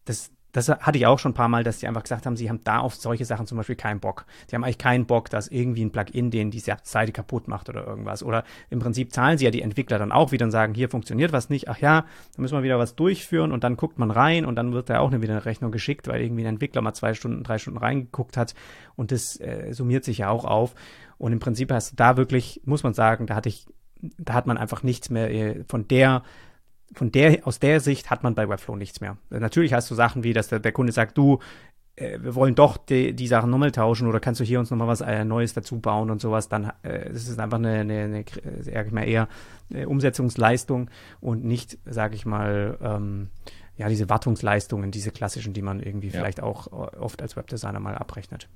das, das hatte ich auch schon ein paar Mal, dass die einfach gesagt haben, sie haben da auf solche Sachen zum Beispiel keinen Bock. Die haben eigentlich keinen Bock, dass irgendwie ein Plugin den die Seite kaputt macht oder irgendwas. Oder im Prinzip zahlen sie ja die Entwickler dann auch wieder und sagen, hier funktioniert was nicht. Ach ja, da müssen wir wieder was durchführen und dann guckt man rein und dann wird da auch wieder eine Rechnung geschickt, weil irgendwie ein Entwickler mal zwei Stunden, drei Stunden reingeguckt hat und das äh, summiert sich ja auch auf. Und im Prinzip hast du da wirklich, muss man sagen, da hatte ich da hat man einfach nichts mehr äh, von der von der, aus der Sicht hat man bei Webflow nichts mehr. Natürlich hast du Sachen wie, dass der, der Kunde sagt, du, äh, wir wollen doch die, die Sachen nochmal tauschen oder kannst du hier uns nochmal was äh, Neues dazu bauen und sowas, dann äh, ist einfach eine, eine, eine sag ich mal, eher äh, Umsetzungsleistung und nicht, sage ich mal, ähm, ja, diese Wartungsleistungen, diese klassischen, die man irgendwie ja. vielleicht auch äh, oft als Webdesigner mal abrechnet.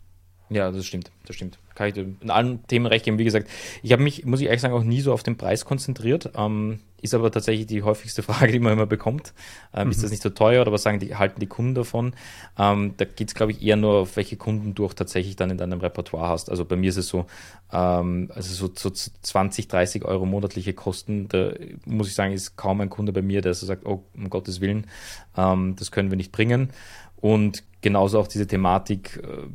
Ja, das stimmt, das stimmt. Kann ich in allen Themen recht geben. Wie gesagt, ich habe mich, muss ich ehrlich sagen, auch nie so auf den Preis konzentriert. Ähm, ist aber tatsächlich die häufigste Frage, die man immer bekommt. Ähm, mhm. Ist das nicht so teuer oder was sagen die, halten die Kunden davon? Ähm, da geht es, glaube ich, eher nur auf welche Kunden du auch tatsächlich dann in deinem Repertoire hast. Also bei mir ist es so, ähm, also so, so 20, 30 Euro monatliche Kosten, da muss ich sagen, ist kaum ein Kunde bei mir, der so sagt, oh, um Gottes Willen, ähm, das können wir nicht bringen. Und genauso auch diese Thematik, äh,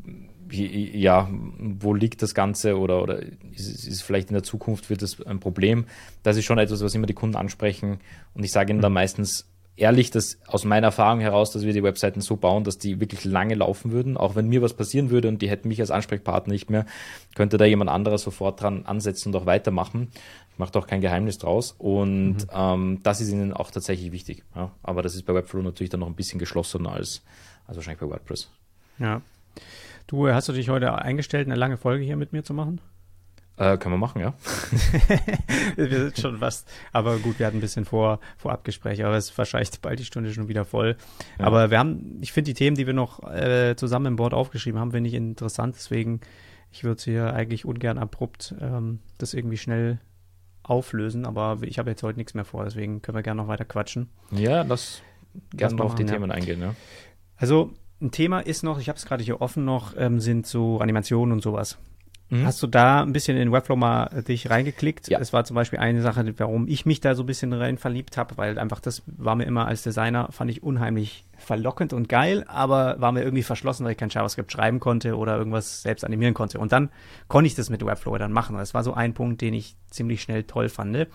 ja, wo liegt das Ganze oder, oder ist, ist vielleicht in der Zukunft wird das ein Problem? Das ist schon etwas, was immer die Kunden ansprechen und ich sage ihnen dann mhm. meistens, ehrlich, dass aus meiner Erfahrung heraus, dass wir die Webseiten so bauen, dass die wirklich lange laufen würden. Auch wenn mir was passieren würde und die hätten mich als Ansprechpartner nicht mehr, könnte da jemand anderer sofort dran ansetzen und auch weitermachen. Ich mache doch kein Geheimnis draus. Und mhm. ähm, das ist ihnen auch tatsächlich wichtig. Ja. Aber das ist bei Webflow natürlich dann noch ein bisschen geschlossener als, als wahrscheinlich bei WordPress. Ja. Du, hast du dich heute eingestellt, eine lange Folge hier mit mir zu machen? Äh, können wir machen, ja. wir sind schon fast, aber gut, wir hatten ein bisschen vor, Vorabgespräche, aber es ist wahrscheinlich bald die Stunde schon wieder voll. Ja. Aber wir haben, ich finde die Themen, die wir noch äh, zusammen im Board aufgeschrieben haben, finde ich interessant, deswegen, ich würde hier eigentlich ungern abrupt ähm, das irgendwie schnell auflösen, aber ich habe jetzt heute nichts mehr vor, deswegen können wir gerne noch weiter quatschen. Ja, lass gerne auf die ja. Themen eingehen, ja. Also, ein Thema ist noch, ich habe es gerade hier offen noch, ähm, sind so Animationen und sowas. Mhm. Hast du da ein bisschen in Webflow mal äh, dich reingeklickt? Ja. Das war zum Beispiel eine Sache, warum ich mich da so ein bisschen rein verliebt habe, weil einfach das war mir immer als Designer, fand ich unheimlich verlockend und geil, aber war mir irgendwie verschlossen, weil ich kein JavaScript schreiben konnte oder irgendwas selbst animieren konnte. Und dann konnte ich das mit Webflow dann machen. Das war so ein Punkt, den ich ziemlich schnell toll fand.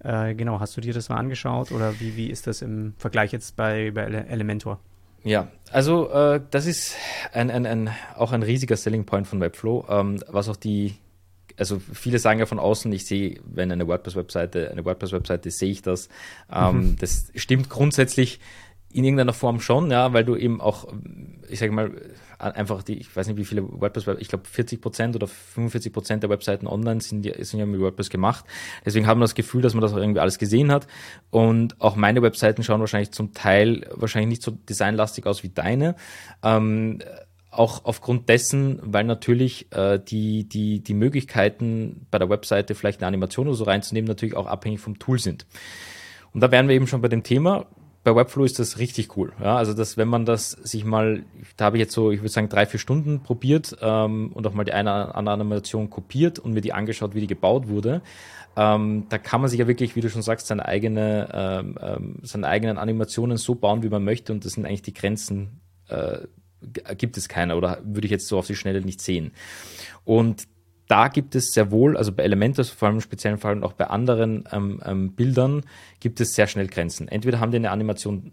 Äh, genau, hast du dir das mal angeschaut oder wie, wie ist das im Vergleich jetzt bei, bei Elementor? Ja, also äh, das ist ein, ein, ein, auch ein riesiger Selling Point von Webflow, ähm, was auch die, also viele sagen ja von außen, ich sehe, wenn eine WordPress-Webseite, eine WordPress-Webseite sehe ich das. Ähm, mhm. Das stimmt grundsätzlich in irgendeiner Form schon, ja, weil du eben auch, ich sage mal, einfach die, ich weiß nicht wie viele WordPress, ich glaube 40 Prozent oder 45 Prozent der Webseiten online sind, sind ja mit WordPress gemacht. Deswegen haben wir das Gefühl, dass man das auch irgendwie alles gesehen hat. Und auch meine Webseiten schauen wahrscheinlich zum Teil wahrscheinlich nicht so designlastig aus wie deine. Ähm, auch aufgrund dessen, weil natürlich äh, die, die, die Möglichkeiten bei der Webseite vielleicht eine Animation oder so reinzunehmen, natürlich auch abhängig vom Tool sind. Und da wären wir eben schon bei dem Thema bei Webflow ist das richtig cool. Ja, also dass wenn man das sich mal, da habe ich jetzt so, ich würde sagen, drei, vier Stunden probiert ähm, und auch mal die eine andere Animation kopiert und mir die angeschaut, wie die gebaut wurde. Ähm, da kann man sich ja wirklich, wie du schon sagst, seine eigene, ähm, ähm seine eigenen Animationen so bauen, wie man möchte und das sind eigentlich die Grenzen, äh, gibt es keine oder würde ich jetzt so auf die Schnelle nicht sehen. Und da gibt es sehr wohl, also bei Elementor, vor allem im speziellen Fall und auch bei anderen ähm, ähm, Bildern, gibt es sehr schnell Grenzen. Entweder haben die eine Animation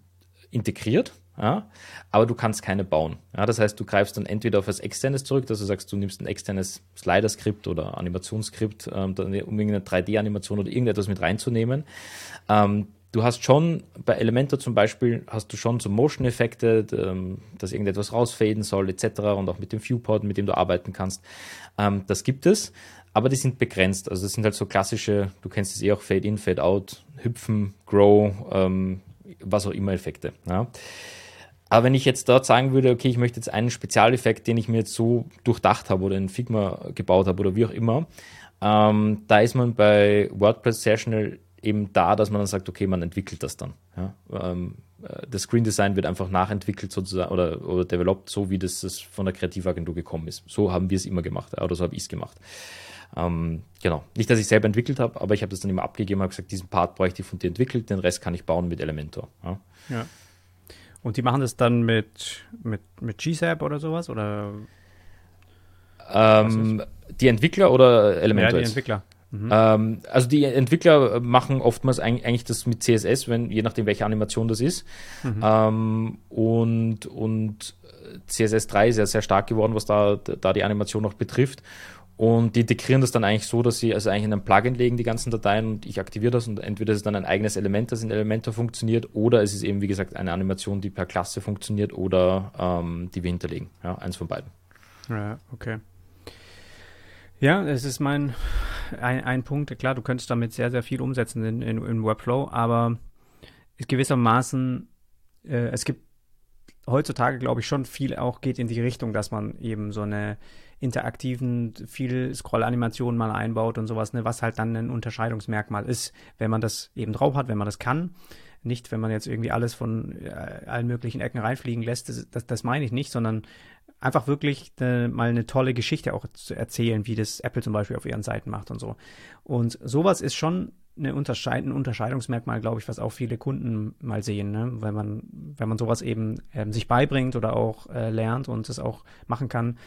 integriert, ja, aber du kannst keine bauen. Ja, das heißt, du greifst dann entweder auf was Externes zurück, dass du sagst, du nimmst ein externes Slider-Skript oder Animationsskript, ähm, um irgendeine 3D-Animation oder irgendetwas mit reinzunehmen. Ähm, du hast schon bei Elementor zum Beispiel hast du schon so Motion-Effekte, ähm, dass irgendetwas rausfaden soll etc. und auch mit dem Viewport, mit dem du arbeiten kannst. Ähm, das gibt es, aber die sind begrenzt. Also das sind halt so klassische, du kennst es eh auch Fade-in, Fade-out, Hüpfen, Grow, ähm, was auch immer Effekte. Aber wenn ich jetzt dort sagen würde, okay, ich möchte jetzt einen Spezialeffekt, den ich mir jetzt so durchdacht habe oder in Figma gebaut habe oder wie auch immer, ähm, da ist man bei WordPress sehr schnell eben da, dass man dann sagt, okay, man entwickelt das dann. Ja? Ähm, äh, das Screen Design wird einfach nachentwickelt sozusagen oder, oder developed, so wie das, das von der Kreativagentur gekommen ist. So haben wir es immer gemacht oder so habe ich es gemacht. Ähm, genau. Nicht, dass ich selber entwickelt habe, aber ich habe das dann immer abgegeben, habe gesagt, diesen Part bräuchte ich von dir entwickelt, den Rest kann ich bauen mit Elementor. Ja. ja. Und die machen das dann mit, mit, mit GSAP oder sowas? Oder? Ähm, die Entwickler oder Elementor? Ja, die Entwickler. Mhm. Ähm, also die Entwickler machen oftmals eigentlich das mit CSS, wenn, je nachdem welche Animation das ist. Mhm. Ähm, und, und CSS 3 ist ja sehr stark geworden, was da, da die Animation noch betrifft. Und die integrieren das dann eigentlich so, dass sie also eigentlich in ein Plugin legen, die ganzen Dateien, und ich aktiviere das und entweder ist es dann ein eigenes Element, das in Elementor funktioniert, oder es ist eben, wie gesagt, eine Animation, die per Klasse funktioniert oder ähm, die wir hinterlegen. Ja, eins von beiden. Ja, okay. Ja, es ist mein ein, ein Punkt. Klar, du könntest damit sehr, sehr viel umsetzen in, in, in Workflow, aber gewissermaßen, äh, es gibt heutzutage, glaube ich, schon viel auch geht in die Richtung, dass man eben so eine interaktiven, viel Scroll-Animationen mal einbaut und sowas, ne, was halt dann ein Unterscheidungsmerkmal ist, wenn man das eben drauf hat, wenn man das kann. Nicht, wenn man jetzt irgendwie alles von äh, allen möglichen Ecken reinfliegen lässt, das, das, das meine ich nicht, sondern einfach wirklich äh, mal eine tolle Geschichte auch zu erzählen, wie das Apple zum Beispiel auf ihren Seiten macht und so. Und sowas ist schon eine Unterscheid ein Unterscheidungsmerkmal, glaube ich, was auch viele Kunden mal sehen, ne? wenn man, wenn man sowas eben ähm, sich beibringt oder auch äh, lernt und es auch machen kann,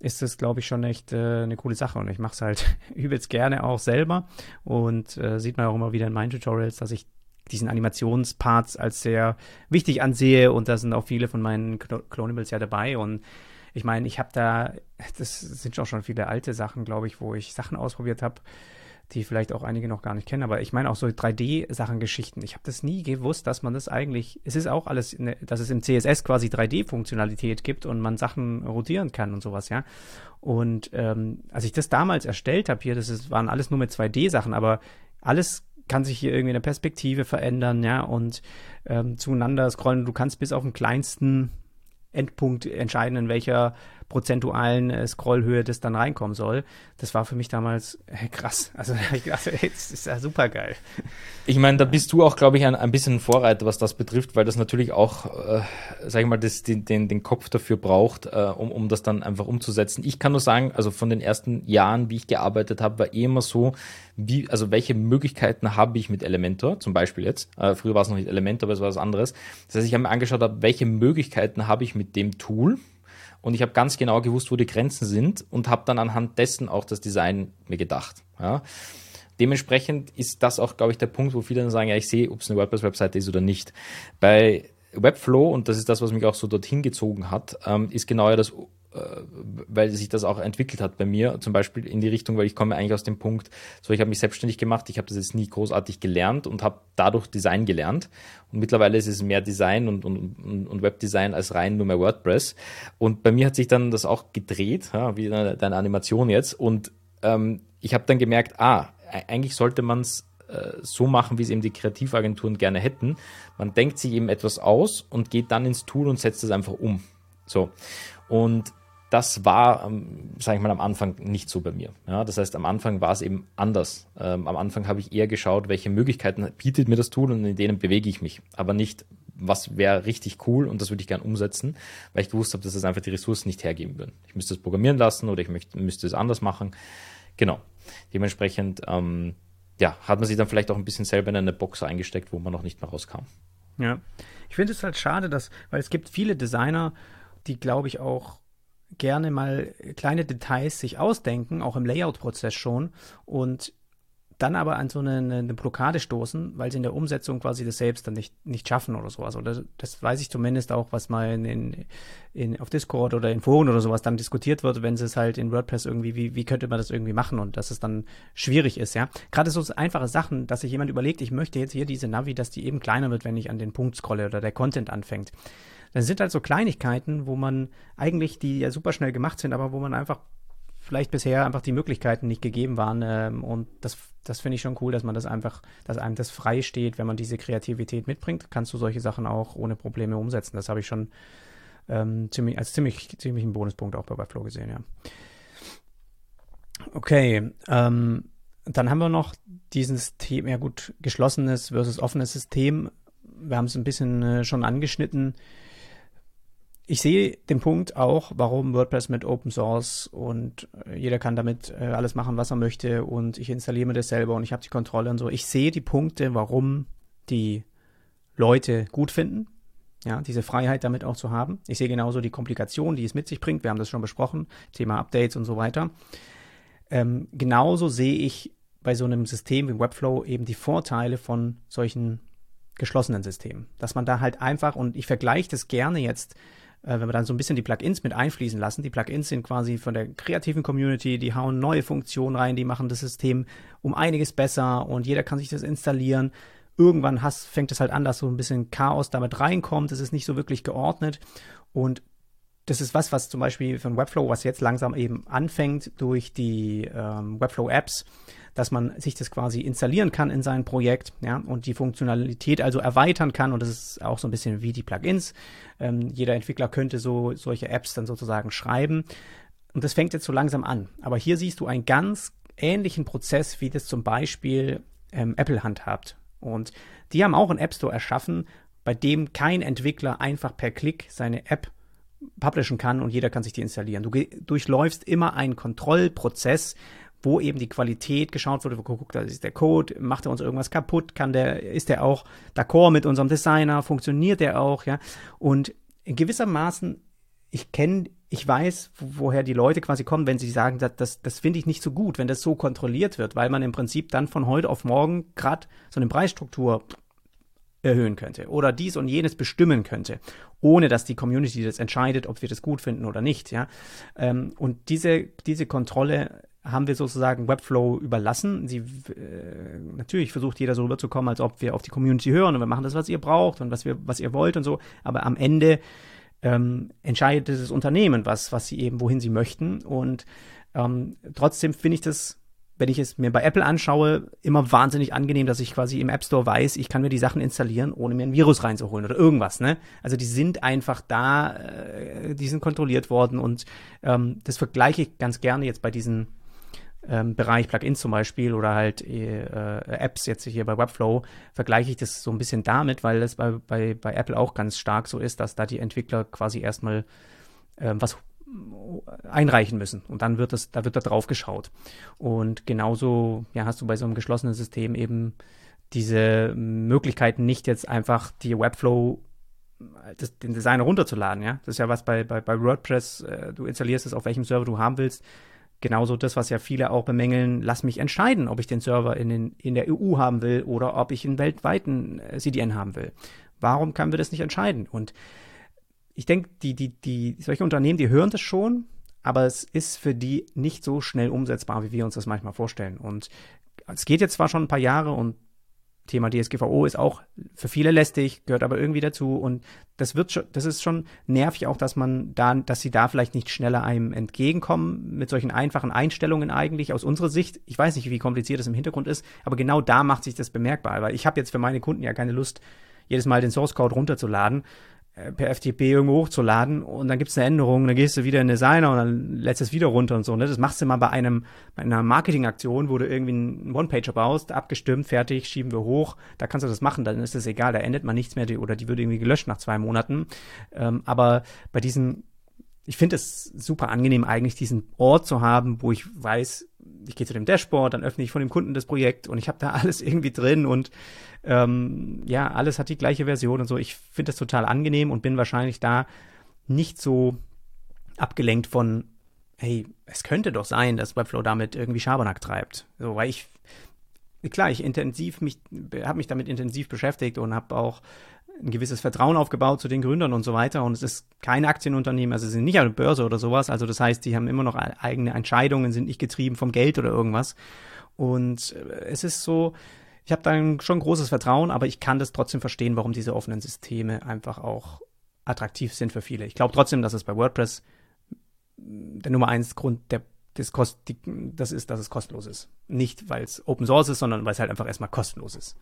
ist das, glaube ich, schon echt äh, eine coole Sache. Und ich mache es halt übelst gerne auch selber. Und äh, sieht man auch immer wieder in meinen Tutorials, dass ich diesen Animationsparts als sehr wichtig ansehe. Und da sind auch viele von meinen Clonables ja dabei. Und ich meine, ich habe da, das sind auch schon viele alte Sachen, glaube ich, wo ich Sachen ausprobiert habe die vielleicht auch einige noch gar nicht kennen, aber ich meine auch so 3D-Sachen, Geschichten. Ich habe das nie gewusst, dass man das eigentlich, es ist auch alles, ne, dass es im CSS quasi 3D-Funktionalität gibt und man Sachen rotieren kann und sowas, ja. Und ähm, als ich das damals erstellt habe hier, das ist, waren alles nur mit 2D-Sachen, aber alles kann sich hier irgendwie in der Perspektive verändern, ja, und ähm, zueinander scrollen. Du kannst bis auf den kleinsten Endpunkt entscheiden, in welcher prozentualen äh, Scrollhöhe das dann reinkommen soll. Das war für mich damals äh, krass. Also ich dachte, das ist ja super geil. Ich meine, da bist du auch, glaube ich, ein, ein bisschen Vorreiter, was das betrifft, weil das natürlich auch, äh, sag ich mal, das, den, den, den Kopf dafür braucht, äh, um, um das dann einfach umzusetzen. Ich kann nur sagen, also von den ersten Jahren, wie ich gearbeitet habe, war eh immer so, wie, also welche Möglichkeiten habe ich mit Elementor, zum Beispiel jetzt. Äh, früher war es noch nicht Elementor, aber es war was anderes. Das heißt, ich habe mir angeschaut, welche Möglichkeiten habe ich mit dem Tool, und ich habe ganz genau gewusst, wo die Grenzen sind und habe dann anhand dessen auch das Design mir gedacht. Ja. Dementsprechend ist das auch, glaube ich, der Punkt, wo viele dann sagen, ja, ich sehe, ob es eine WordPress-Webseite ist oder nicht. Bei Webflow, und das ist das, was mich auch so dorthin gezogen hat, ähm, ist genau ja das weil sich das auch entwickelt hat bei mir, zum Beispiel in die Richtung, weil ich komme eigentlich aus dem Punkt, so ich habe mich selbstständig gemacht, ich habe das jetzt nie großartig gelernt und habe dadurch Design gelernt und mittlerweile ist es mehr Design und, und, und Webdesign als rein nur mehr WordPress und bei mir hat sich dann das auch gedreht, ja, wie deine, deine Animation jetzt und ähm, ich habe dann gemerkt, ah, e-, eigentlich sollte man es äh, so machen, wie es eben die Kreativagenturen gerne hätten. Man denkt sich eben etwas aus und geht dann ins Tool und setzt es einfach um. So. Und das war, ähm, sage ich mal, am Anfang nicht so bei mir. Ja, das heißt, am Anfang war es eben anders. Ähm, am Anfang habe ich eher geschaut, welche Möglichkeiten bietet mir das Tool und in denen bewege ich mich. Aber nicht, was wäre richtig cool und das würde ich gern umsetzen, weil ich gewusst habe, dass das einfach die Ressourcen nicht hergeben würden. Ich müsste es programmieren lassen oder ich möchte, müsste es anders machen. Genau. Dementsprechend, ähm, ja, hat man sich dann vielleicht auch ein bisschen selber in eine Box eingesteckt, wo man noch nicht mehr rauskam. Ja, ich finde es halt schade, dass, weil es gibt viele Designer, die, glaube ich, auch gerne mal kleine Details sich ausdenken, auch im Layout-Prozess schon, und dann aber an so eine, eine, Blockade stoßen, weil sie in der Umsetzung quasi das selbst dann nicht, nicht schaffen oder sowas. Oder das weiß ich zumindest auch, was mal in, in, auf Discord oder in Foren oder sowas dann diskutiert wird, wenn es halt in WordPress irgendwie, wie, wie könnte man das irgendwie machen und dass es dann schwierig ist, ja. Gerade so einfache Sachen, dass sich jemand überlegt, ich möchte jetzt hier diese Navi, dass die eben kleiner wird, wenn ich an den Punkt scrolle oder der Content anfängt. Das sind halt so Kleinigkeiten, wo man eigentlich, die ja super schnell gemacht sind, aber wo man einfach vielleicht bisher einfach die Möglichkeiten nicht gegeben waren. Ähm, und das, das finde ich schon cool, dass man das einfach, dass einem das frei steht, wenn man diese Kreativität mitbringt, kannst du solche Sachen auch ohne Probleme umsetzen. Das habe ich schon ähm, ziemlich, als ziemlich, ziemlich einen Bonuspunkt auch bei Webflow gesehen, ja. Okay, ähm, dann haben wir noch dieses Thema, ja gut, geschlossenes versus offenes System. Wir haben es ein bisschen äh, schon angeschnitten ich sehe den Punkt auch, warum WordPress mit Open Source und äh, jeder kann damit äh, alles machen, was er möchte und ich installiere mir das selber und ich habe die Kontrolle und so. Ich sehe die Punkte, warum die Leute gut finden, ja, diese Freiheit damit auch zu haben. Ich sehe genauso die Komplikationen, die es mit sich bringt. Wir haben das schon besprochen, Thema Updates und so weiter. Ähm, genauso sehe ich bei so einem System wie Webflow eben die Vorteile von solchen geschlossenen Systemen. Dass man da halt einfach, und ich vergleiche das gerne jetzt wenn wir dann so ein bisschen die Plugins mit einfließen lassen. Die Plugins sind quasi von der kreativen Community, die hauen neue Funktionen rein, die machen das System um einiges besser und jeder kann sich das installieren. Irgendwann hast, fängt es halt an, dass so ein bisschen Chaos damit reinkommt. Es ist nicht so wirklich geordnet und das ist was, was zum Beispiel von Webflow, was jetzt langsam eben anfängt durch die ähm, Webflow-Apps, dass man sich das quasi installieren kann in sein Projekt, ja, und die Funktionalität also erweitern kann. Und das ist auch so ein bisschen wie die Plugins. Ähm, jeder Entwickler könnte so solche Apps dann sozusagen schreiben. Und das fängt jetzt so langsam an. Aber hier siehst du einen ganz ähnlichen Prozess, wie das zum Beispiel ähm, Apple handhabt. Und die haben auch einen App Store erschaffen, bei dem kein Entwickler einfach per Klick seine App publishen kann und jeder kann sich die installieren. Du durchläufst immer einen Kontrollprozess, wo eben die Qualität geschaut wurde, wo guckt, da ist der Code, macht er uns irgendwas kaputt, kann der, ist der auch d'accord mit unserem Designer, funktioniert der auch, ja? Und in gewissermaßen, ich kenne, ich weiß, woher die Leute quasi kommen, wenn sie sagen, das, das, das finde ich nicht so gut, wenn das so kontrolliert wird, weil man im Prinzip dann von heute auf morgen gerade so eine Preisstruktur erhöhen könnte oder dies und jenes bestimmen könnte, ohne dass die Community das entscheidet, ob wir das gut finden oder nicht, ja. Ähm, und diese, diese Kontrolle haben wir sozusagen Webflow überlassen. Sie, äh, natürlich versucht jeder so rüberzukommen, als ob wir auf die Community hören und wir machen das, was ihr braucht und was wir, was ihr wollt und so. Aber am Ende ähm, entscheidet das Unternehmen, was, was sie eben, wohin sie möchten. Und ähm, trotzdem finde ich das, wenn ich es mir bei Apple anschaue, immer wahnsinnig angenehm, dass ich quasi im App Store weiß, ich kann mir die Sachen installieren, ohne mir ein Virus reinzuholen oder irgendwas. Ne? Also die sind einfach da, äh, die sind kontrolliert worden und ähm, das vergleiche ich ganz gerne jetzt bei diesen ähm, Bereich Plugins zum Beispiel oder halt äh, Apps jetzt hier bei Webflow, vergleiche ich das so ein bisschen damit, weil es bei, bei, bei Apple auch ganz stark so ist, dass da die Entwickler quasi erstmal äh, was einreichen müssen und dann wird das, da wird da drauf geschaut. Und genauso ja, hast du bei so einem geschlossenen System eben diese Möglichkeiten nicht jetzt einfach die Webflow das, den Designer runterzuladen, ja. Das ist ja was bei, bei, bei WordPress, äh, du installierst es auf welchem Server du haben willst, genauso das, was ja viele auch bemängeln, lass mich entscheiden, ob ich den Server in, den, in der EU haben will oder ob ich einen weltweiten äh, CDN haben will. Warum können wir das nicht entscheiden? Und ich denke, die, die, die, solche Unternehmen, die hören das schon, aber es ist für die nicht so schnell umsetzbar, wie wir uns das manchmal vorstellen. Und es geht jetzt zwar schon ein paar Jahre und Thema DSGVO ist auch für viele lästig, gehört aber irgendwie dazu. Und das wird schon, das ist schon nervig auch, dass man da, dass sie da vielleicht nicht schneller einem entgegenkommen mit solchen einfachen Einstellungen eigentlich aus unserer Sicht. Ich weiß nicht, wie kompliziert das im Hintergrund ist, aber genau da macht sich das bemerkbar, weil ich habe jetzt für meine Kunden ja keine Lust, jedes Mal den Source Code runterzuladen, per FTP irgendwo hochzuladen und dann gibt es eine Änderung, dann gehst du wieder in Designer und dann lässt es wieder runter und so. Ne? Das machst du mal bei einem bei einer Marketingaktion, wo du irgendwie einen One-Pager baust, abgestimmt, fertig, schieben wir hoch, da kannst du das machen, dann ist es egal, da endet man nichts mehr oder die wird irgendwie gelöscht nach zwei Monaten. Ähm, aber bei diesen ich finde es super angenehm, eigentlich diesen Ort zu haben, wo ich weiß, ich gehe zu dem Dashboard, dann öffne ich von dem Kunden das Projekt und ich habe da alles irgendwie drin und ähm, ja, alles hat die gleiche Version und so. Ich finde das total angenehm und bin wahrscheinlich da nicht so abgelenkt von, hey, es könnte doch sein, dass Webflow damit irgendwie Schabernack treibt. So, weil ich, klar, ich intensiv mich, habe mich damit intensiv beschäftigt und habe auch ein gewisses Vertrauen aufgebaut zu den Gründern und so weiter. Und es ist kein Aktienunternehmen, also sie sind nicht eine Börse oder sowas. Also das heißt, die haben immer noch eigene Entscheidungen, sind nicht getrieben vom Geld oder irgendwas. Und äh, es ist so, ich habe da schon großes Vertrauen, aber ich kann das trotzdem verstehen, warum diese offenen Systeme einfach auch attraktiv sind für viele. Ich glaube trotzdem, dass es bei WordPress der Nummer eins Grund der das, kost, die, das ist, dass es kostenlos ist. Nicht, weil es Open Source ist, sondern weil es halt einfach erstmal kostenlos ist.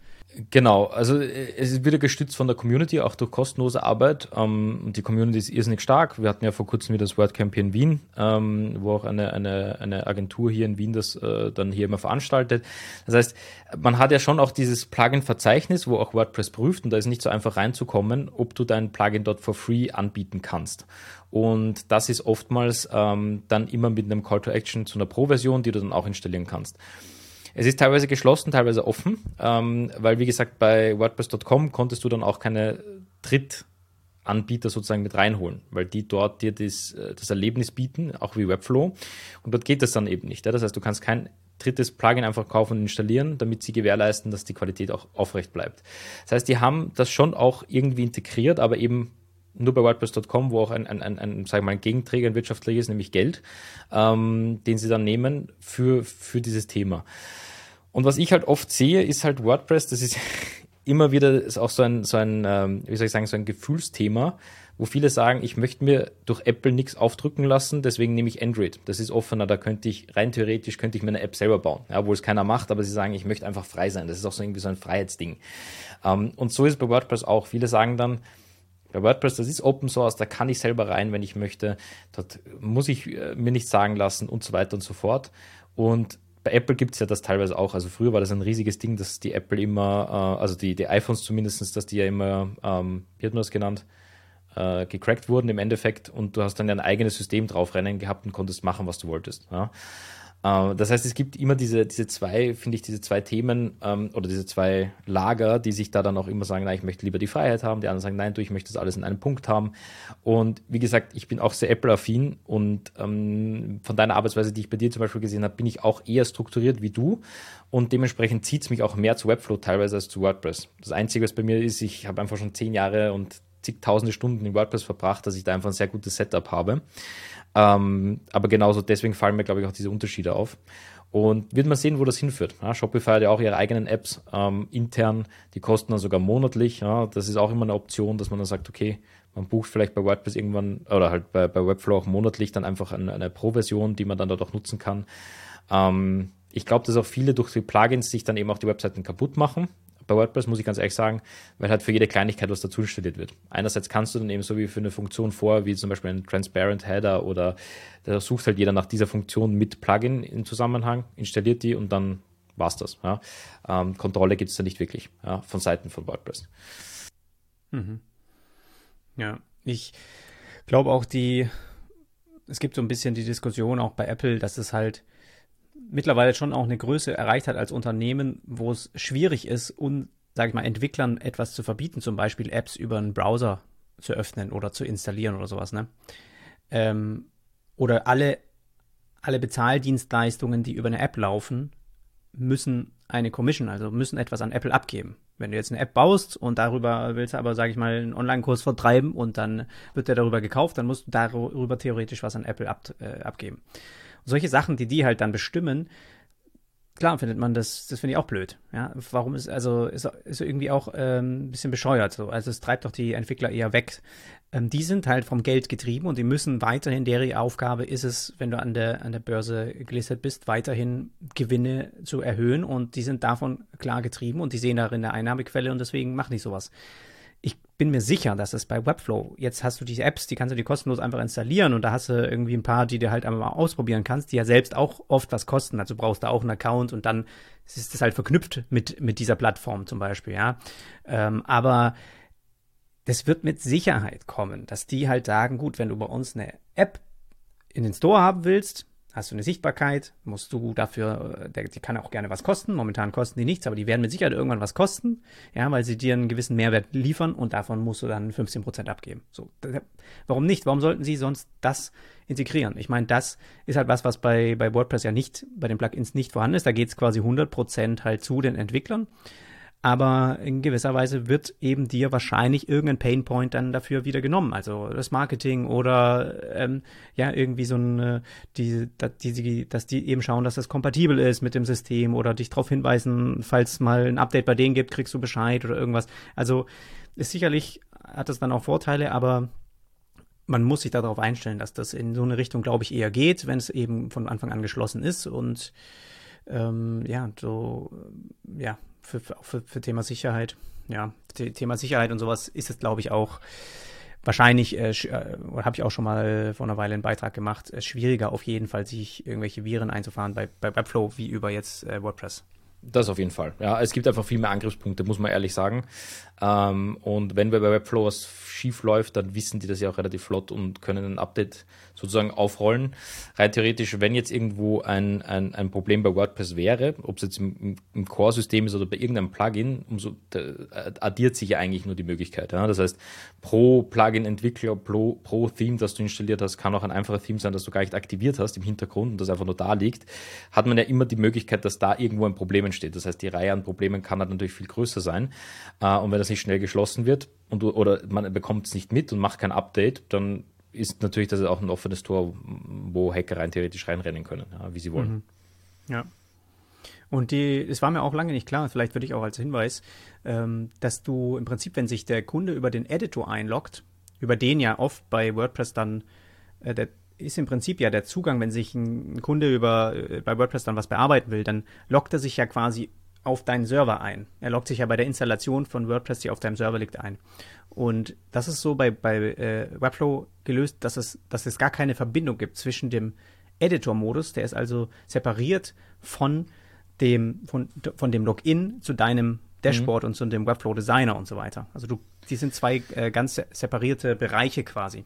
Genau, also äh, es ist wieder gestützt von der Community, auch durch kostenlose Arbeit. Ähm, die Community ist irrsinnig stark. Wir hatten ja vor kurzem wieder das WordCamp hier in Wien, ähm, wo auch eine, eine, eine Agentur hier in Wien das äh, dann hier immer veranstaltet. Das heißt, man hat ja schon auch dieses Plugin-Verzeichnis, wo auch WordPress prüft und da ist nicht so einfach reinzukommen, ob du dein Plugin dort for free anbieten kannst. Und das ist oftmals ähm, dann immer mit einem Call to Action zu einer Pro-Version, die du dann auch installieren kannst. Es ist teilweise geschlossen, teilweise offen, ähm, weil wie gesagt bei WordPress.com konntest du dann auch keine Drittanbieter sozusagen mit reinholen, weil die dort dir das, äh, das Erlebnis bieten, auch wie Webflow. Und dort geht das dann eben nicht. Ja? Das heißt, du kannst kein drittes Plugin einfach kaufen und installieren, damit sie gewährleisten, dass die Qualität auch aufrecht bleibt. Das heißt, die haben das schon auch irgendwie integriert, aber eben nur bei WordPress.com, wo auch ein, ein, ein, ein, sag mal, ein Gegenträger, ein wirtschaftliches, nämlich Geld, ähm, den sie dann nehmen für, für dieses Thema. Und was ich halt oft sehe, ist halt WordPress, das ist immer wieder ist auch so ein, so ein ähm, wie soll ich sagen, so ein Gefühlsthema, wo viele sagen, ich möchte mir durch Apple nichts aufdrücken lassen, deswegen nehme ich Android. Das ist offener, da könnte ich, rein theoretisch könnte ich mir eine App selber bauen, ja, wo es keiner macht, aber sie sagen, ich möchte einfach frei sein. Das ist auch so irgendwie so ein Freiheitsding. Ähm, und so ist bei WordPress auch. Viele sagen dann, bei WordPress, das ist Open Source, da kann ich selber rein, wenn ich möchte. Dort muss ich äh, mir nichts sagen lassen und so weiter und so fort. Und bei Apple gibt es ja das teilweise auch. Also früher war das ein riesiges Ding, dass die Apple immer, äh, also die, die iPhones zumindest, dass die ja immer, ähm, wie hat man das genannt? äh, gecrackt wurden im Endeffekt und du hast dann ein eigenes System draufrennen gehabt und konntest machen, was du wolltest. Ja. Äh, das heißt, es gibt immer diese, diese zwei, finde ich, diese zwei Themen ähm, oder diese zwei Lager, die sich da dann auch immer sagen, na, ich möchte lieber die Freiheit haben, die anderen sagen, nein, du, ich möchte das alles in einem Punkt haben. Und wie gesagt, ich bin auch sehr Apple-affin und ähm, von deiner Arbeitsweise, die ich bei dir zum Beispiel gesehen habe, bin ich auch eher strukturiert wie du und dementsprechend zieht es mich auch mehr zu Webflow teilweise als zu WordPress. Das Einzige, was bei mir ist, ich habe einfach schon zehn Jahre und zigtausende Stunden in WordPress verbracht, dass ich da einfach ein sehr gutes Setup habe. Ähm, aber genauso deswegen fallen mir, glaube ich, auch diese Unterschiede auf. Und wird man sehen, wo das hinführt. Ja, Shopify hat ja auch ihre eigenen Apps ähm, intern, die kosten dann sogar monatlich. Ja, das ist auch immer eine Option, dass man dann sagt, okay, man bucht vielleicht bei WordPress irgendwann oder halt bei, bei Webflow auch monatlich dann einfach eine, eine Pro-Version, die man dann dort auch nutzen kann. Ähm, ich glaube, dass auch viele durch die Plugins sich dann eben auch die Webseiten kaputt machen bei WordPress, muss ich ganz ehrlich sagen, weil halt für jede Kleinigkeit was dazu installiert wird. Einerseits kannst du dann eben so wie für eine Funktion vor, wie zum Beispiel ein Transparent Header oder da sucht halt jeder nach dieser Funktion mit Plugin im Zusammenhang, installiert die und dann war's das. Ja. Ähm, Kontrolle gibt es da nicht wirklich ja, von Seiten von WordPress. Mhm. Ja, ich glaube auch die, es gibt so ein bisschen die Diskussion auch bei Apple, dass es halt mittlerweile schon auch eine Größe erreicht hat als Unternehmen, wo es schwierig ist, um, sage ich mal, Entwicklern etwas zu verbieten, zum Beispiel Apps über einen Browser zu öffnen oder zu installieren oder sowas, ne? Ähm, oder alle, alle Bezahldienstleistungen, die über eine App laufen, müssen eine Commission, also müssen etwas an Apple abgeben. Wenn du jetzt eine App baust und darüber willst du aber, sage ich mal, einen Online-Kurs vertreiben und dann wird der darüber gekauft, dann musst du darüber theoretisch was an Apple ab, äh, abgeben solche Sachen, die die halt dann bestimmen, klar findet man das, das finde ich auch blöd. Ja, warum ist, also, ist, ist irgendwie auch ähm, ein bisschen bescheuert so. Also es treibt doch die Entwickler eher weg. Ähm, die sind halt vom Geld getrieben und die müssen weiterhin, deren Aufgabe ist es, wenn du an der, an der Börse gelistet bist, weiterhin Gewinne zu erhöhen und die sind davon klar getrieben und die sehen darin eine Einnahmequelle und deswegen machen die sowas ich bin mir sicher, dass es bei Webflow, jetzt hast du diese Apps, die kannst du dir kostenlos einfach installieren und da hast du irgendwie ein paar, die du halt einmal ausprobieren kannst, die ja selbst auch oft was kosten. Also brauchst du auch einen Account und dann ist das halt verknüpft mit, mit dieser Plattform zum Beispiel, ja. Ähm, aber das wird mit Sicherheit kommen, dass die halt sagen, gut, wenn du bei uns eine App in den Store haben willst, hast du eine Sichtbarkeit, musst du dafür, äh, die kann auch gerne was kosten. Momentan kosten die nichts, aber die werden mit Sicherheit irgendwann was kosten, ja, weil sie dir einen gewissen Mehrwert liefern und davon musst du dann 15% abgeben. So, warum nicht? Warum sollten sie sonst das integrieren? Ich meine, das ist halt was, was bei, bei WordPress ja nicht, bei den Plugins nicht vorhanden ist. Da geht es quasi 100% halt zu den Entwicklern aber in gewisser Weise wird eben dir wahrscheinlich irgendein Painpoint dann dafür wieder genommen. Also das Marketing oder ähm, ja, irgendwie so ein, die, die, die, dass die eben schauen, dass das kompatibel ist mit dem System oder dich darauf hinweisen, falls mal ein Update bei denen gibt, kriegst du Bescheid oder irgendwas. Also ist sicherlich, hat das dann auch Vorteile, aber man muss sich darauf einstellen, dass das in so eine Richtung, glaube ich, eher geht, wenn es eben von Anfang an geschlossen ist und ähm, ja, so, ja, für, für, für Thema Sicherheit. Ja, Thema Sicherheit und sowas ist es, glaube ich, auch wahrscheinlich, äh, äh habe ich auch schon mal vor einer Weile einen Beitrag gemacht, äh, schwieriger auf jeden Fall, sich irgendwelche Viren einzufahren bei, bei Webflow wie über jetzt äh, WordPress. Das auf jeden Fall. Ja, es gibt einfach viel mehr Angriffspunkte, muss man ehrlich sagen. Ähm, und wenn bei Webflow was schief läuft, dann wissen die das ja auch relativ flott und können ein Update sozusagen aufrollen. Rein theoretisch, wenn jetzt irgendwo ein, ein, ein Problem bei WordPress wäre, ob es jetzt im, im Core-System ist oder bei irgendeinem Plugin, umso addiert sich ja eigentlich nur die Möglichkeit. Ja? Das heißt, pro Plugin-Entwickler, pro, pro Theme, das du installiert hast, kann auch ein einfacher Theme sein, das du gar nicht aktiviert hast im Hintergrund und das einfach nur da liegt, hat man ja immer die Möglichkeit, dass da irgendwo ein Problem entsteht. Das heißt, die Reihe an Problemen kann halt natürlich viel größer sein. Äh, und wenn das nicht schnell geschlossen wird und oder man bekommt es nicht mit und macht kein Update, dann ist natürlich das auch ein offenes Tor, wo Hacker rein theoretisch reinrennen können, ja, wie sie wollen. Mhm. Ja. Und die, es war mir auch lange nicht klar, vielleicht für dich auch als Hinweis, ähm, dass du im Prinzip, wenn sich der Kunde über den Editor einloggt, über den ja oft bei WordPress dann, äh, der ist im Prinzip ja der Zugang, wenn sich ein Kunde über, äh, bei WordPress dann was bearbeiten will, dann loggt er sich ja quasi auf deinen Server ein. Er loggt sich ja bei der Installation von WordPress, die auf deinem Server liegt, ein. Und das ist so bei, bei äh, Webflow gelöst, dass es, dass es gar keine Verbindung gibt zwischen dem Editor-Modus, der ist also separiert von dem, von, von dem Login zu deinem Dashboard mhm. und zu dem Webflow Designer und so weiter. Also du, die sind zwei äh, ganz separierte Bereiche quasi.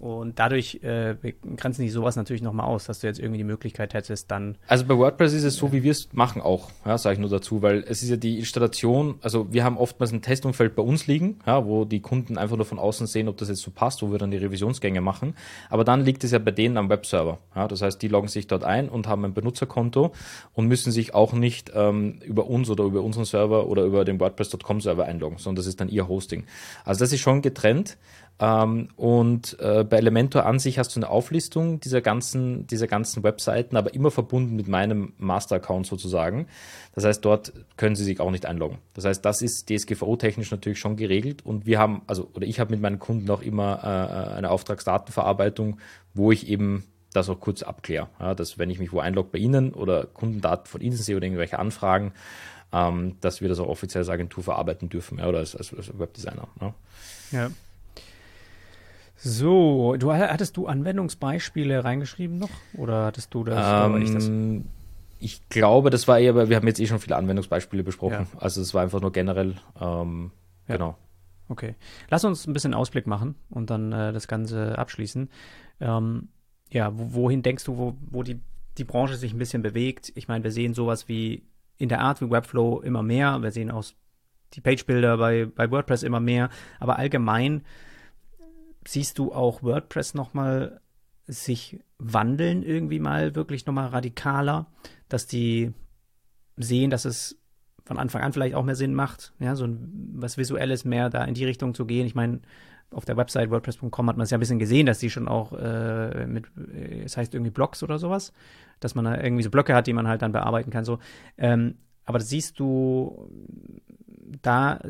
Und dadurch äh, grenzen die sowas natürlich nochmal aus, dass du jetzt irgendwie die Möglichkeit hättest, dann. Also bei WordPress ist es so, wie wir es machen auch, ja, sage ich nur dazu, weil es ist ja die Installation, also wir haben oftmals ein Testumfeld bei uns liegen, ja, wo die Kunden einfach nur von außen sehen, ob das jetzt so passt, wo wir dann die Revisionsgänge machen. Aber dann liegt es ja bei denen am Webserver. Ja, das heißt, die loggen sich dort ein und haben ein Benutzerkonto und müssen sich auch nicht ähm, über uns oder über unseren Server oder über den WordPress.com Server einloggen, sondern das ist dann ihr Hosting. Also das ist schon getrennt. Ähm, und äh, bei Elementor an sich hast du eine Auflistung dieser ganzen, dieser ganzen Webseiten, aber immer verbunden mit meinem Master-Account sozusagen. Das heißt, dort können sie sich auch nicht einloggen. Das heißt, das ist DSGVO-technisch natürlich schon geregelt und wir haben, also, oder ich habe mit meinen Kunden auch immer äh, eine Auftragsdatenverarbeitung, wo ich eben das auch kurz abkläre. Ja, dass wenn ich mich wo einlogge bei Ihnen oder Kundendaten von Ihnen sehe oder irgendwelche Anfragen, ähm, dass wir das auch offiziell als Agentur verarbeiten dürfen ja, oder als, als, als Webdesigner. Ja. ja. So, du hattest du Anwendungsbeispiele reingeschrieben noch? Oder hattest du das? Ähm, ich, das? ich glaube, das war eher, weil wir haben jetzt eh schon viele Anwendungsbeispiele besprochen. Ja. Also es war einfach nur generell, ähm, ja. genau. Okay. Lass uns ein bisschen Ausblick machen und dann äh, das Ganze abschließen. Ähm, ja, wohin denkst du, wo, wo die, die Branche sich ein bisschen bewegt? Ich meine, wir sehen sowas wie in der Art wie Webflow immer mehr. Wir sehen auch die Page-Builder bei, bei WordPress immer mehr. Aber allgemein siehst du auch WordPress nochmal sich wandeln irgendwie mal wirklich nochmal radikaler, dass die sehen, dass es von Anfang an vielleicht auch mehr Sinn macht, ja, so ein, was Visuelles mehr da in die Richtung zu gehen. Ich meine, auf der Website WordPress.com hat man es ja ein bisschen gesehen, dass die schon auch äh, mit, äh, es heißt irgendwie Blocks oder sowas, dass man da irgendwie so Blöcke hat, die man halt dann bearbeiten kann. So, ähm, aber siehst du da,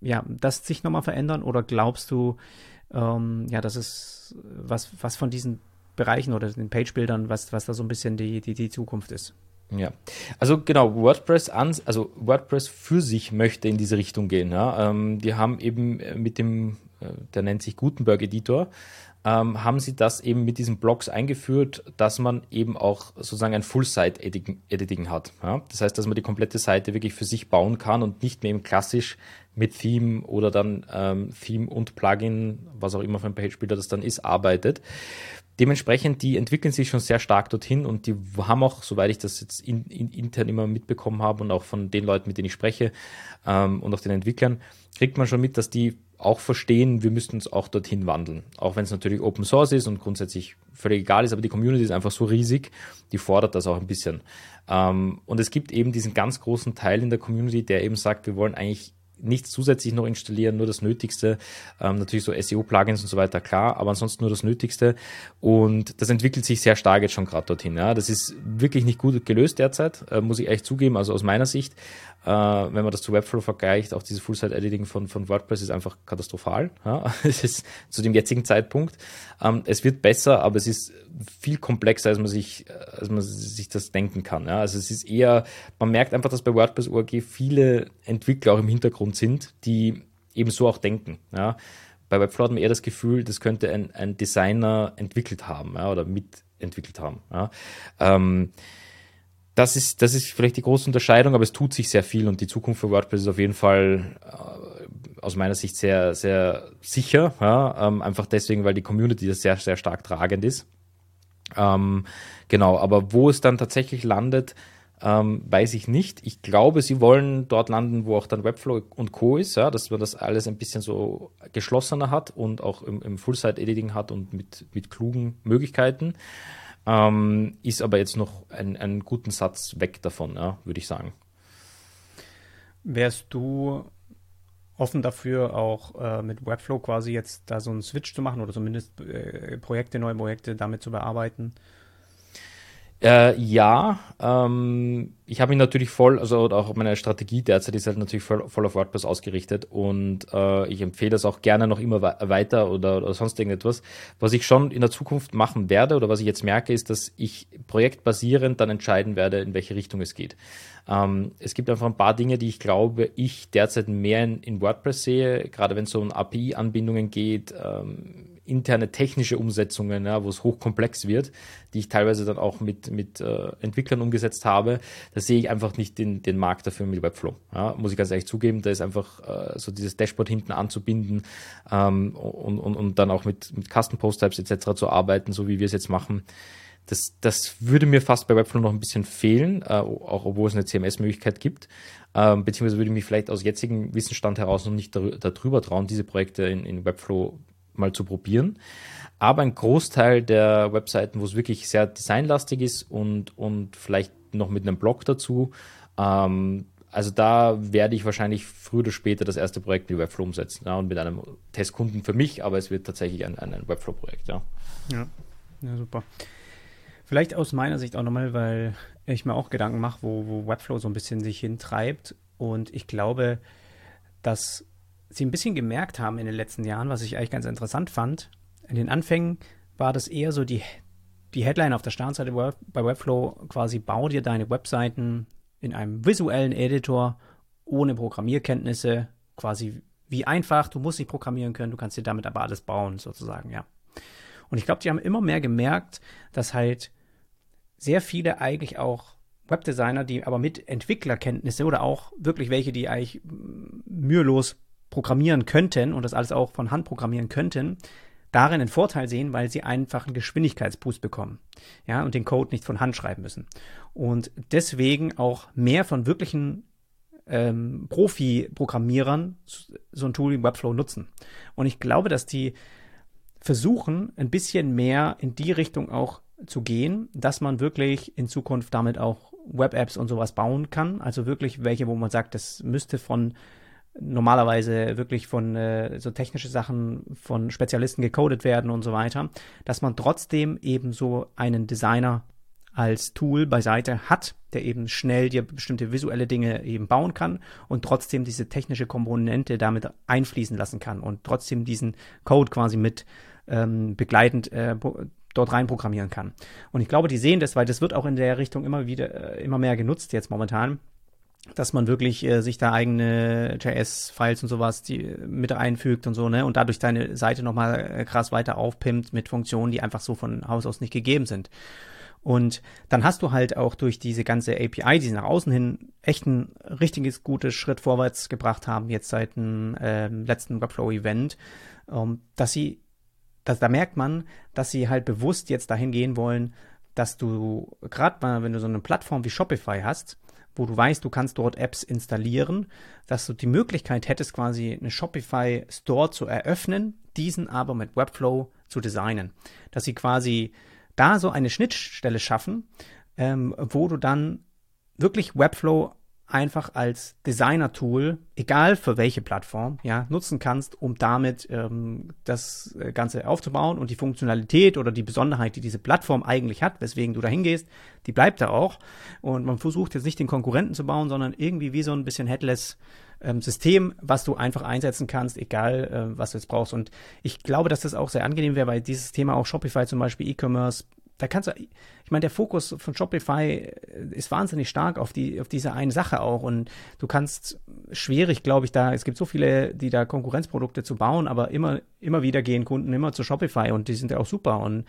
ja, das sich nochmal verändern oder glaubst du, ähm, ja, das ist was, was von diesen Bereichen oder den Page-Bildern, was, was da so ein bisschen die, die, die Zukunft ist. Ja, also genau, WordPress an, also WordPress für sich möchte in diese Richtung gehen. Ja. Ähm, die haben eben mit dem, äh, der nennt sich Gutenberg Editor, ähm, haben sie das eben mit diesen Blogs eingeführt, dass man eben auch sozusagen ein Full-Site-Editing hat. Ja? Das heißt, dass man die komplette Seite wirklich für sich bauen kann und nicht mehr eben klassisch mit Theme oder dann ähm, Theme und Plugin, was auch immer für ein Page-Builder das dann ist, arbeitet. Dementsprechend, die entwickeln sich schon sehr stark dorthin und die haben auch, soweit ich das jetzt in, in, intern immer mitbekommen habe und auch von den Leuten, mit denen ich spreche ähm, und auch den Entwicklern, kriegt man schon mit, dass die auch verstehen, wir müssten uns auch dorthin wandeln. Auch wenn es natürlich Open Source ist und grundsätzlich völlig egal ist, aber die Community ist einfach so riesig, die fordert das auch ein bisschen. Ähm, und es gibt eben diesen ganz großen Teil in der Community, der eben sagt, wir wollen eigentlich nichts zusätzlich noch installieren, nur das Nötigste. Ähm, natürlich so SEO-Plugins und so weiter, klar, aber ansonsten nur das Nötigste. Und das entwickelt sich sehr stark jetzt schon gerade dorthin. Ja. Das ist wirklich nicht gut gelöst derzeit, äh, muss ich echt zugeben, also aus meiner Sicht. Äh, wenn man das zu Webflow vergleicht, auch dieses Full-Site-Editing von, von WordPress ist einfach katastrophal. Ja. Es ist zu dem jetzigen Zeitpunkt. Ähm, es wird besser, aber es ist viel komplexer, als man sich, als man sich das denken kann. Ja. Also es ist eher, man merkt einfach, dass bei WordPress.org viele Entwickler auch im Hintergrund sind, die eben so auch denken. Ja. Bei Webflow hat man eher das Gefühl, das könnte ein, ein Designer entwickelt haben ja, oder mitentwickelt haben. Ja. Ähm, das ist, das ist vielleicht die große Unterscheidung, aber es tut sich sehr viel und die Zukunft für WordPress ist auf jeden Fall äh, aus meiner Sicht sehr, sehr sicher. Ja? Ähm, einfach deswegen, weil die Community das sehr, sehr stark tragend ist. Ähm, genau, aber wo es dann tatsächlich landet, ähm, weiß ich nicht. Ich glaube, sie wollen dort landen, wo auch dann Webflow und Co. ist, ja, dass man das alles ein bisschen so geschlossener hat und auch im, im Full-Site-Editing hat und mit, mit klugen Möglichkeiten. Ähm, ist aber jetzt noch ein, einen guten Satz weg davon, ja, würde ich sagen. Wärst du offen dafür, auch äh, mit Webflow quasi jetzt da so einen Switch zu machen oder zumindest äh, Projekte, neue Projekte damit zu bearbeiten? Äh, ja, ähm, ich habe mich natürlich voll, also auch meine Strategie derzeit ist halt natürlich voll, voll auf WordPress ausgerichtet und äh, ich empfehle das auch gerne noch immer weiter oder, oder sonst irgendetwas. Was ich schon in der Zukunft machen werde oder was ich jetzt merke, ist, dass ich projektbasierend dann entscheiden werde, in welche Richtung es geht. Ähm, es gibt einfach ein paar Dinge, die ich glaube, ich derzeit mehr in, in WordPress sehe, gerade wenn es um API-Anbindungen geht. Ähm, interne technische Umsetzungen, ja, wo es hochkomplex wird, die ich teilweise dann auch mit, mit äh, Entwicklern umgesetzt habe, da sehe ich einfach nicht den, den Markt dafür mit Webflow. Ja, muss ich ganz ehrlich zugeben, da ist einfach äh, so dieses Dashboard hinten anzubinden ähm, und, und, und dann auch mit, mit Custom Post Types etc. zu arbeiten, so wie wir es jetzt machen. Das, das würde mir fast bei Webflow noch ein bisschen fehlen, äh, auch obwohl es eine CMS-Möglichkeit gibt. Ähm, beziehungsweise würde ich mich vielleicht aus jetzigem Wissensstand heraus noch nicht darüber trauen, diese Projekte in, in Webflow mal zu probieren. Aber ein Großteil der Webseiten, wo es wirklich sehr designlastig ist und, und vielleicht noch mit einem Blog dazu, ähm, also da werde ich wahrscheinlich früher oder später das erste Projekt mit Webflow umsetzen. Ja, und mit einem Testkunden für mich, aber es wird tatsächlich ein, ein Webflow-Projekt, ja. ja. Ja, super. Vielleicht aus meiner Sicht auch nochmal, weil ich mir auch Gedanken mache, wo, wo Webflow so ein bisschen sich hintreibt. Und ich glaube, dass sie ein bisschen gemerkt haben in den letzten Jahren, was ich eigentlich ganz interessant fand. In den Anfängen war das eher so die, die Headline auf der Startseite bei Webflow quasi, bau dir deine Webseiten in einem visuellen Editor ohne Programmierkenntnisse, quasi wie einfach, du musst nicht programmieren können, du kannst dir damit aber alles bauen, sozusagen, ja. Und ich glaube, die haben immer mehr gemerkt, dass halt sehr viele eigentlich auch Webdesigner, die aber mit Entwicklerkenntnisse oder auch wirklich welche, die eigentlich mühelos programmieren könnten und das alles auch von Hand programmieren könnten, darin einen Vorteil sehen, weil sie einfach einen Geschwindigkeitsboost bekommen. Ja, und den Code nicht von Hand schreiben müssen. Und deswegen auch mehr von wirklichen ähm, Profi-Programmierern so ein Tool wie Webflow nutzen. Und ich glaube, dass die versuchen, ein bisschen mehr in die Richtung auch zu gehen, dass man wirklich in Zukunft damit auch Web-Apps und sowas bauen kann. Also wirklich welche, wo man sagt, das müsste von normalerweise wirklich von äh, so technische Sachen von Spezialisten gecodet werden und so weiter, dass man trotzdem eben so einen Designer als Tool beiseite hat, der eben schnell dir bestimmte visuelle Dinge eben bauen kann und trotzdem diese technische Komponente damit einfließen lassen kann und trotzdem diesen Code quasi mit ähm, begleitend äh, dort rein programmieren kann. Und ich glaube, die sehen das, weil das wird auch in der Richtung immer wieder, äh, immer mehr genutzt jetzt momentan, dass man wirklich äh, sich da eigene JS-Files und sowas die mit einfügt und so, ne, und dadurch deine Seite nochmal äh, krass weiter aufpimpt mit Funktionen, die einfach so von Haus aus nicht gegeben sind. Und dann hast du halt auch durch diese ganze API, die sie nach außen hin echt ein richtiges, gutes Schritt vorwärts gebracht haben, jetzt seit dem äh, letzten Webflow-Event, ähm, dass sie das, da merkt man, dass sie halt bewusst jetzt dahin gehen wollen, dass du gerade wenn du so eine Plattform wie Shopify hast, wo du weißt, du kannst dort Apps installieren, dass du die Möglichkeit hättest, quasi eine Shopify Store zu eröffnen, diesen aber mit Webflow zu designen. Dass sie quasi da so eine Schnittstelle schaffen, ähm, wo du dann wirklich Webflow einfach als Designer-Tool, egal für welche Plattform, ja, nutzen kannst, um damit ähm, das äh, Ganze aufzubauen und die Funktionalität oder die Besonderheit, die diese Plattform eigentlich hat, weswegen du da hingehst, die bleibt da auch. Und man versucht jetzt nicht den Konkurrenten zu bauen, sondern irgendwie wie so ein bisschen headless ähm, System, was du einfach einsetzen kannst, egal äh, was du jetzt brauchst. Und ich glaube, dass das auch sehr angenehm wäre, weil dieses Thema auch Shopify zum Beispiel E-Commerce da kannst du, ich meine, der Fokus von Shopify ist wahnsinnig stark auf die, auf diese eine Sache auch. Und du kannst schwierig, glaube ich, da, es gibt so viele, die da Konkurrenzprodukte zu bauen, aber immer, immer wieder gehen Kunden immer zu Shopify und die sind ja auch super. Und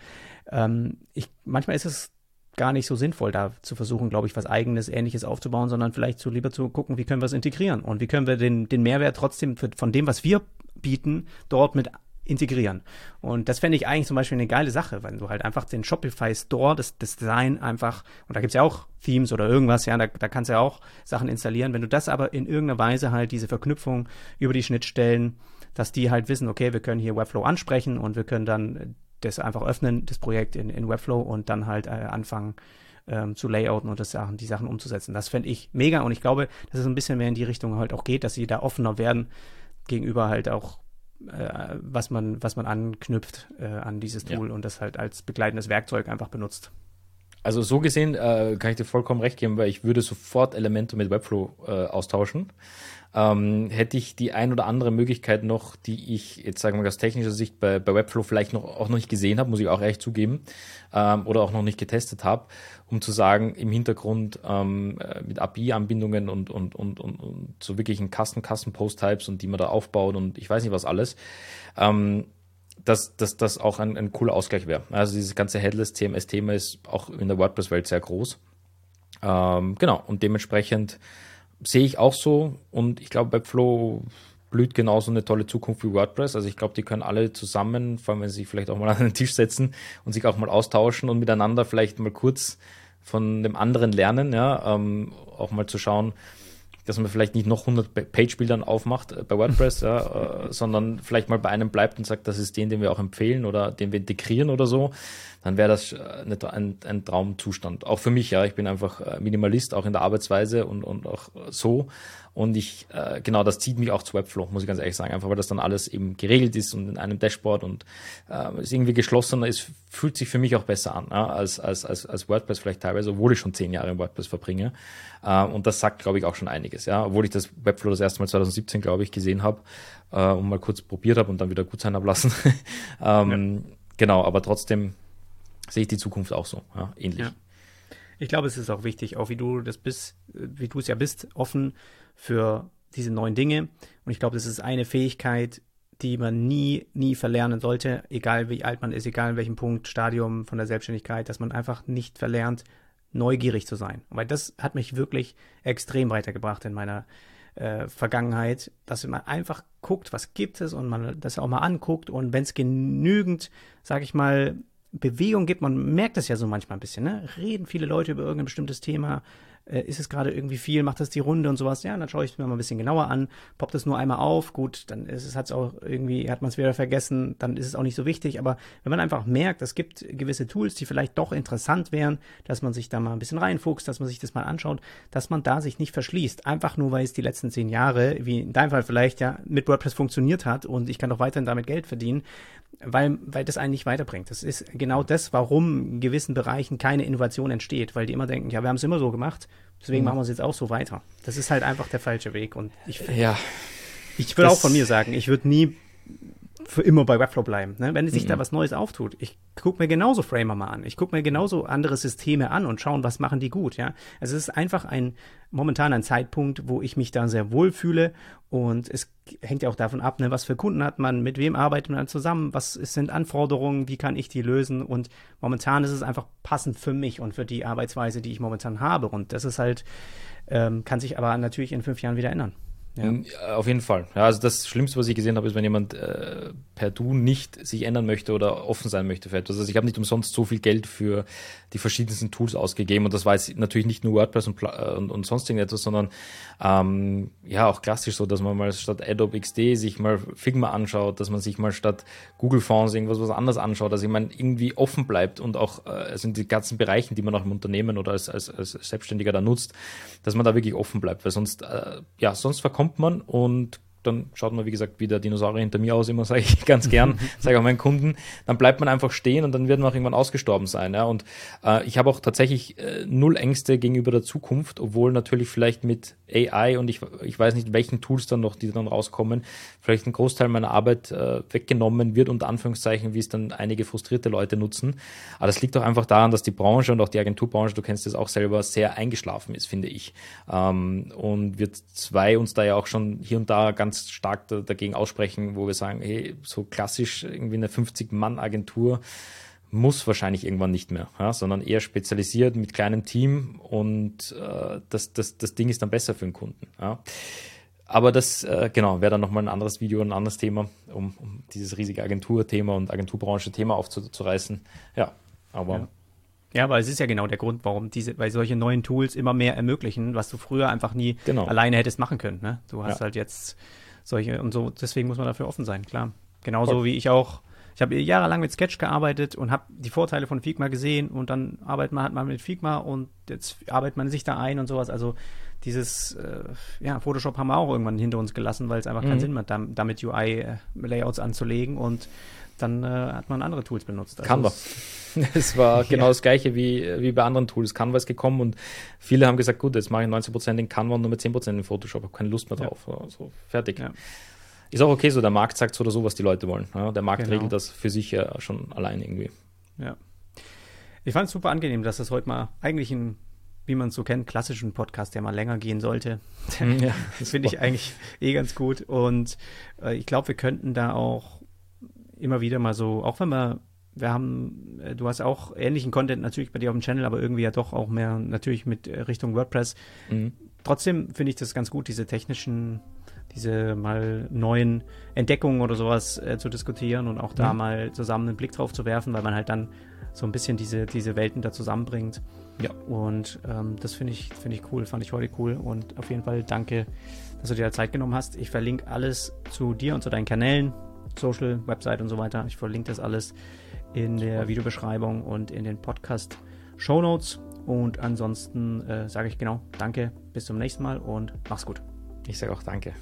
ähm, ich, manchmal ist es gar nicht so sinnvoll, da zu versuchen, glaube ich, was eigenes, ähnliches aufzubauen, sondern vielleicht so lieber zu gucken, wie können wir es integrieren und wie können wir den, den Mehrwert trotzdem für, von dem, was wir bieten, dort mit integrieren. Und das fände ich eigentlich zum Beispiel eine geile Sache, wenn du halt einfach den Shopify Store, das, das Design einfach, und da gibt's ja auch Themes oder irgendwas, ja, da, da kannst du ja auch Sachen installieren. Wenn du das aber in irgendeiner Weise halt diese Verknüpfung über die Schnittstellen, dass die halt wissen, okay, wir können hier Webflow ansprechen und wir können dann das einfach öffnen, das Projekt in, in Webflow und dann halt äh, anfangen, ähm, zu layouten und das Sachen, die Sachen umzusetzen. Das fände ich mega und ich glaube, dass es ein bisschen mehr in die Richtung halt auch geht, dass sie da offener werden gegenüber halt auch äh, was man, was man anknüpft äh, an dieses Tool ja. und das halt als begleitendes Werkzeug einfach benutzt. Also so gesehen äh, kann ich dir vollkommen recht geben, weil ich würde sofort Elemente mit Webflow äh, austauschen. Ähm, hätte ich die ein oder andere Möglichkeit noch, die ich jetzt sagen wir aus technischer Sicht bei, bei Webflow vielleicht noch auch noch nicht gesehen habe, muss ich auch ehrlich zugeben, ähm, oder auch noch nicht getestet habe, um zu sagen, im Hintergrund ähm, äh, mit API-Anbindungen und, und, und, und, und so wirklichen Custom, Custom Post-Types und die man da aufbaut und ich weiß nicht was alles. Ähm, dass, dass das auch ein, ein cooler Ausgleich wäre. Also dieses ganze Headless CMS-Thema ist auch in der WordPress-Welt sehr groß. Ähm, genau, und dementsprechend sehe ich auch so und ich glaube, Webflow blüht genauso eine tolle Zukunft wie WordPress. Also ich glaube, die können alle zusammen, vor allem wenn sie sich vielleicht auch mal an den Tisch setzen und sich auch mal austauschen und miteinander vielleicht mal kurz von dem anderen lernen, ja, ähm, auch mal zu schauen, dass man vielleicht nicht noch 100 Page-Bildern aufmacht äh, bei WordPress, ja, äh, sondern vielleicht mal bei einem bleibt und sagt, das ist den, den wir auch empfehlen oder den wir integrieren oder so, dann wäre das äh, ein, ein Traumzustand. Auch für mich, ja, ich bin einfach äh, Minimalist, auch in der Arbeitsweise und, und auch so. Und ich, äh, genau, das zieht mich auch zu Webflow, muss ich ganz ehrlich sagen. Einfach weil das dann alles eben geregelt ist und in einem Dashboard und äh, ist irgendwie geschlossener ist, fühlt sich für mich auch besser an, ja, als, als, als, als WordPress vielleicht teilweise, obwohl ich schon zehn Jahre in WordPress verbringe. Äh, und das sagt, glaube ich, auch schon einiges, ja. Obwohl ich das Webflow das erste Mal 2017, glaube ich, gesehen habe äh, und mal kurz probiert habe und dann wieder gut sein habe lassen. ähm, ja. Genau, aber trotzdem sehe ich die Zukunft auch so, ja, ähnlich. Ja. Ich glaube, es ist auch wichtig, auch wie du das bist, wie du es ja bist, offen für diese neuen Dinge. Und ich glaube, das ist eine Fähigkeit, die man nie, nie verlernen sollte, egal wie alt man ist, egal in welchem Punkt, Stadium von der Selbstständigkeit, dass man einfach nicht verlernt, neugierig zu sein. Weil das hat mich wirklich extrem weitergebracht in meiner äh, Vergangenheit, dass man einfach guckt, was gibt es und man das auch mal anguckt und wenn es genügend, sag ich mal, Bewegung gibt, man merkt das ja so manchmal ein bisschen, ne? Reden viele Leute über irgendein bestimmtes Thema, äh, ist es gerade irgendwie viel, macht das die Runde und sowas, ja, dann schaue ich es mir mal ein bisschen genauer an, poppt es nur einmal auf, gut, dann ist es, hat es auch irgendwie, hat man es wieder vergessen, dann ist es auch nicht so wichtig, aber wenn man einfach merkt, es gibt gewisse Tools, die vielleicht doch interessant wären, dass man sich da mal ein bisschen reinfuchst, dass man sich das mal anschaut, dass man da sich nicht verschließt, einfach nur, weil es die letzten zehn Jahre, wie in deinem Fall vielleicht, ja, mit WordPress funktioniert hat und ich kann doch weiterhin damit Geld verdienen, weil, weil das einen nicht weiterbringt. Das ist genau das, warum in gewissen Bereichen keine Innovation entsteht, weil die immer denken, ja, wir haben es immer so gemacht, deswegen mhm. machen wir es jetzt auch so weiter. Das ist halt einfach der falsche Weg. Und ich, ja. ich würde auch von mir sagen, ich würde nie für immer bei Webflow bleiben. Ne? Wenn sich mhm. da was Neues auftut, ich gucke mir genauso Framer mal an. Ich gucke mir genauso andere Systeme an und schauen, was machen die gut. Ja, also es ist einfach ein momentan ein Zeitpunkt, wo ich mich da sehr wohl fühle und es hängt ja auch davon ab, ne, was für Kunden hat man, mit wem arbeitet man zusammen, was sind Anforderungen, wie kann ich die lösen und momentan ist es einfach passend für mich und für die Arbeitsweise, die ich momentan habe und das ist halt ähm, kann sich aber natürlich in fünf Jahren wieder ändern. Ja. Auf jeden Fall. Ja, also das Schlimmste, was ich gesehen habe, ist, wenn jemand äh, per Du nicht sich ändern möchte oder offen sein möchte für etwas. Also ich habe nicht umsonst so viel Geld für die verschiedensten Tools ausgegeben und das war jetzt natürlich nicht nur WordPress und, äh, und, und sonst irgendetwas, sondern ähm, ja auch klassisch so, dass man mal statt Adobe XD sich mal Figma anschaut, dass man sich mal statt Google Fonts irgendwas was anderes anschaut, dass ich meine irgendwie offen bleibt und auch äh, also in die ganzen Bereichen, die man auch im Unternehmen oder als, als, als Selbstständiger da nutzt, dass man da wirklich offen bleibt, weil sonst äh, ja sonst verkommt man und dann schaut man, wie gesagt, wie der Dinosaurier hinter mir aus, immer sage ich ganz gern, sage auch meinen Kunden, dann bleibt man einfach stehen und dann wird man auch irgendwann ausgestorben sein. Ja? Und äh, ich habe auch tatsächlich äh, null Ängste gegenüber der Zukunft, obwohl natürlich vielleicht mit AI und ich, ich weiß nicht, welchen Tools dann noch, die dann rauskommen, vielleicht ein Großteil meiner Arbeit äh, weggenommen wird, unter Anführungszeichen, wie es dann einige frustrierte Leute nutzen. Aber das liegt doch einfach daran, dass die Branche und auch die Agenturbranche, du kennst das auch selber, sehr eingeschlafen ist, finde ich. Ähm, und wir zwei uns da ja auch schon hier und da ganz stark da, dagegen aussprechen, wo wir sagen, hey, so klassisch irgendwie eine 50-Mann-Agentur, muss wahrscheinlich irgendwann nicht mehr, ja, sondern eher spezialisiert mit kleinem Team und äh, das, das, das Ding ist dann besser für den Kunden. Ja. Aber das, äh, genau, wäre dann nochmal ein anderes Video, ein anderes Thema, um, um dieses riesige Agenturthema und Agenturbranche-Thema aufzureißen. Ja, aber. Ja. Ja, aber es ist ja genau der Grund, warum diese, weil solche neuen Tools immer mehr ermöglichen, was du früher einfach nie genau. alleine hättest machen können. Ne? Du hast ja. halt jetzt solche und so, deswegen muss man dafür offen sein, klar. Genauso wie ich auch ich habe jahrelang mit Sketch gearbeitet und habe die Vorteile von Figma gesehen und dann arbeitet man halt mal mit Figma und jetzt arbeitet man sich da ein und sowas. Also dieses, äh, ja, Photoshop haben wir auch irgendwann hinter uns gelassen, weil es einfach mhm. keinen Sinn macht, damit UI-Layouts anzulegen und dann äh, hat man andere Tools benutzt. Also Canva. Es war genau ja. das gleiche wie, wie bei anderen Tools. Canva ist gekommen und viele haben gesagt, gut, jetzt mache ich 19% in Canva und nur mit 10% in Photoshop, habe keine Lust mehr drauf. Ja. Also fertig. Ja. Ist auch okay so, der Markt sagt so oder so, was die Leute wollen. Der Markt genau. regelt das für sich ja schon allein irgendwie. Ja. Ich fand es super angenehm, dass das heute mal eigentlich ein, wie man es so kennt, klassischen Podcast, der mal länger gehen sollte. Mhm, ja. Das finde ich eigentlich eh ganz gut. Und äh, ich glaube, wir könnten da auch immer wieder mal so, auch wenn wir, wir haben, äh, du hast auch ähnlichen Content natürlich bei dir auf dem Channel, aber irgendwie ja doch auch mehr natürlich mit äh, Richtung WordPress. Mhm. Trotzdem finde ich das ganz gut, diese technischen, diese mal neuen Entdeckungen oder sowas äh, zu diskutieren und auch da mhm. mal zusammen einen Blick drauf zu werfen, weil man halt dann so ein bisschen diese, diese Welten da zusammenbringt. Ja. Und ähm, das finde ich, finde ich cool, fand ich heute cool und auf jeden Fall danke, dass du dir Zeit genommen hast. Ich verlinke alles zu dir und zu deinen Kanälen, Social, Website und so weiter. Ich verlinke das alles in der Videobeschreibung und in den Podcast Show Notes. Und ansonsten äh, sage ich genau, danke, bis zum nächsten Mal und mach's gut. Ich sage auch danke.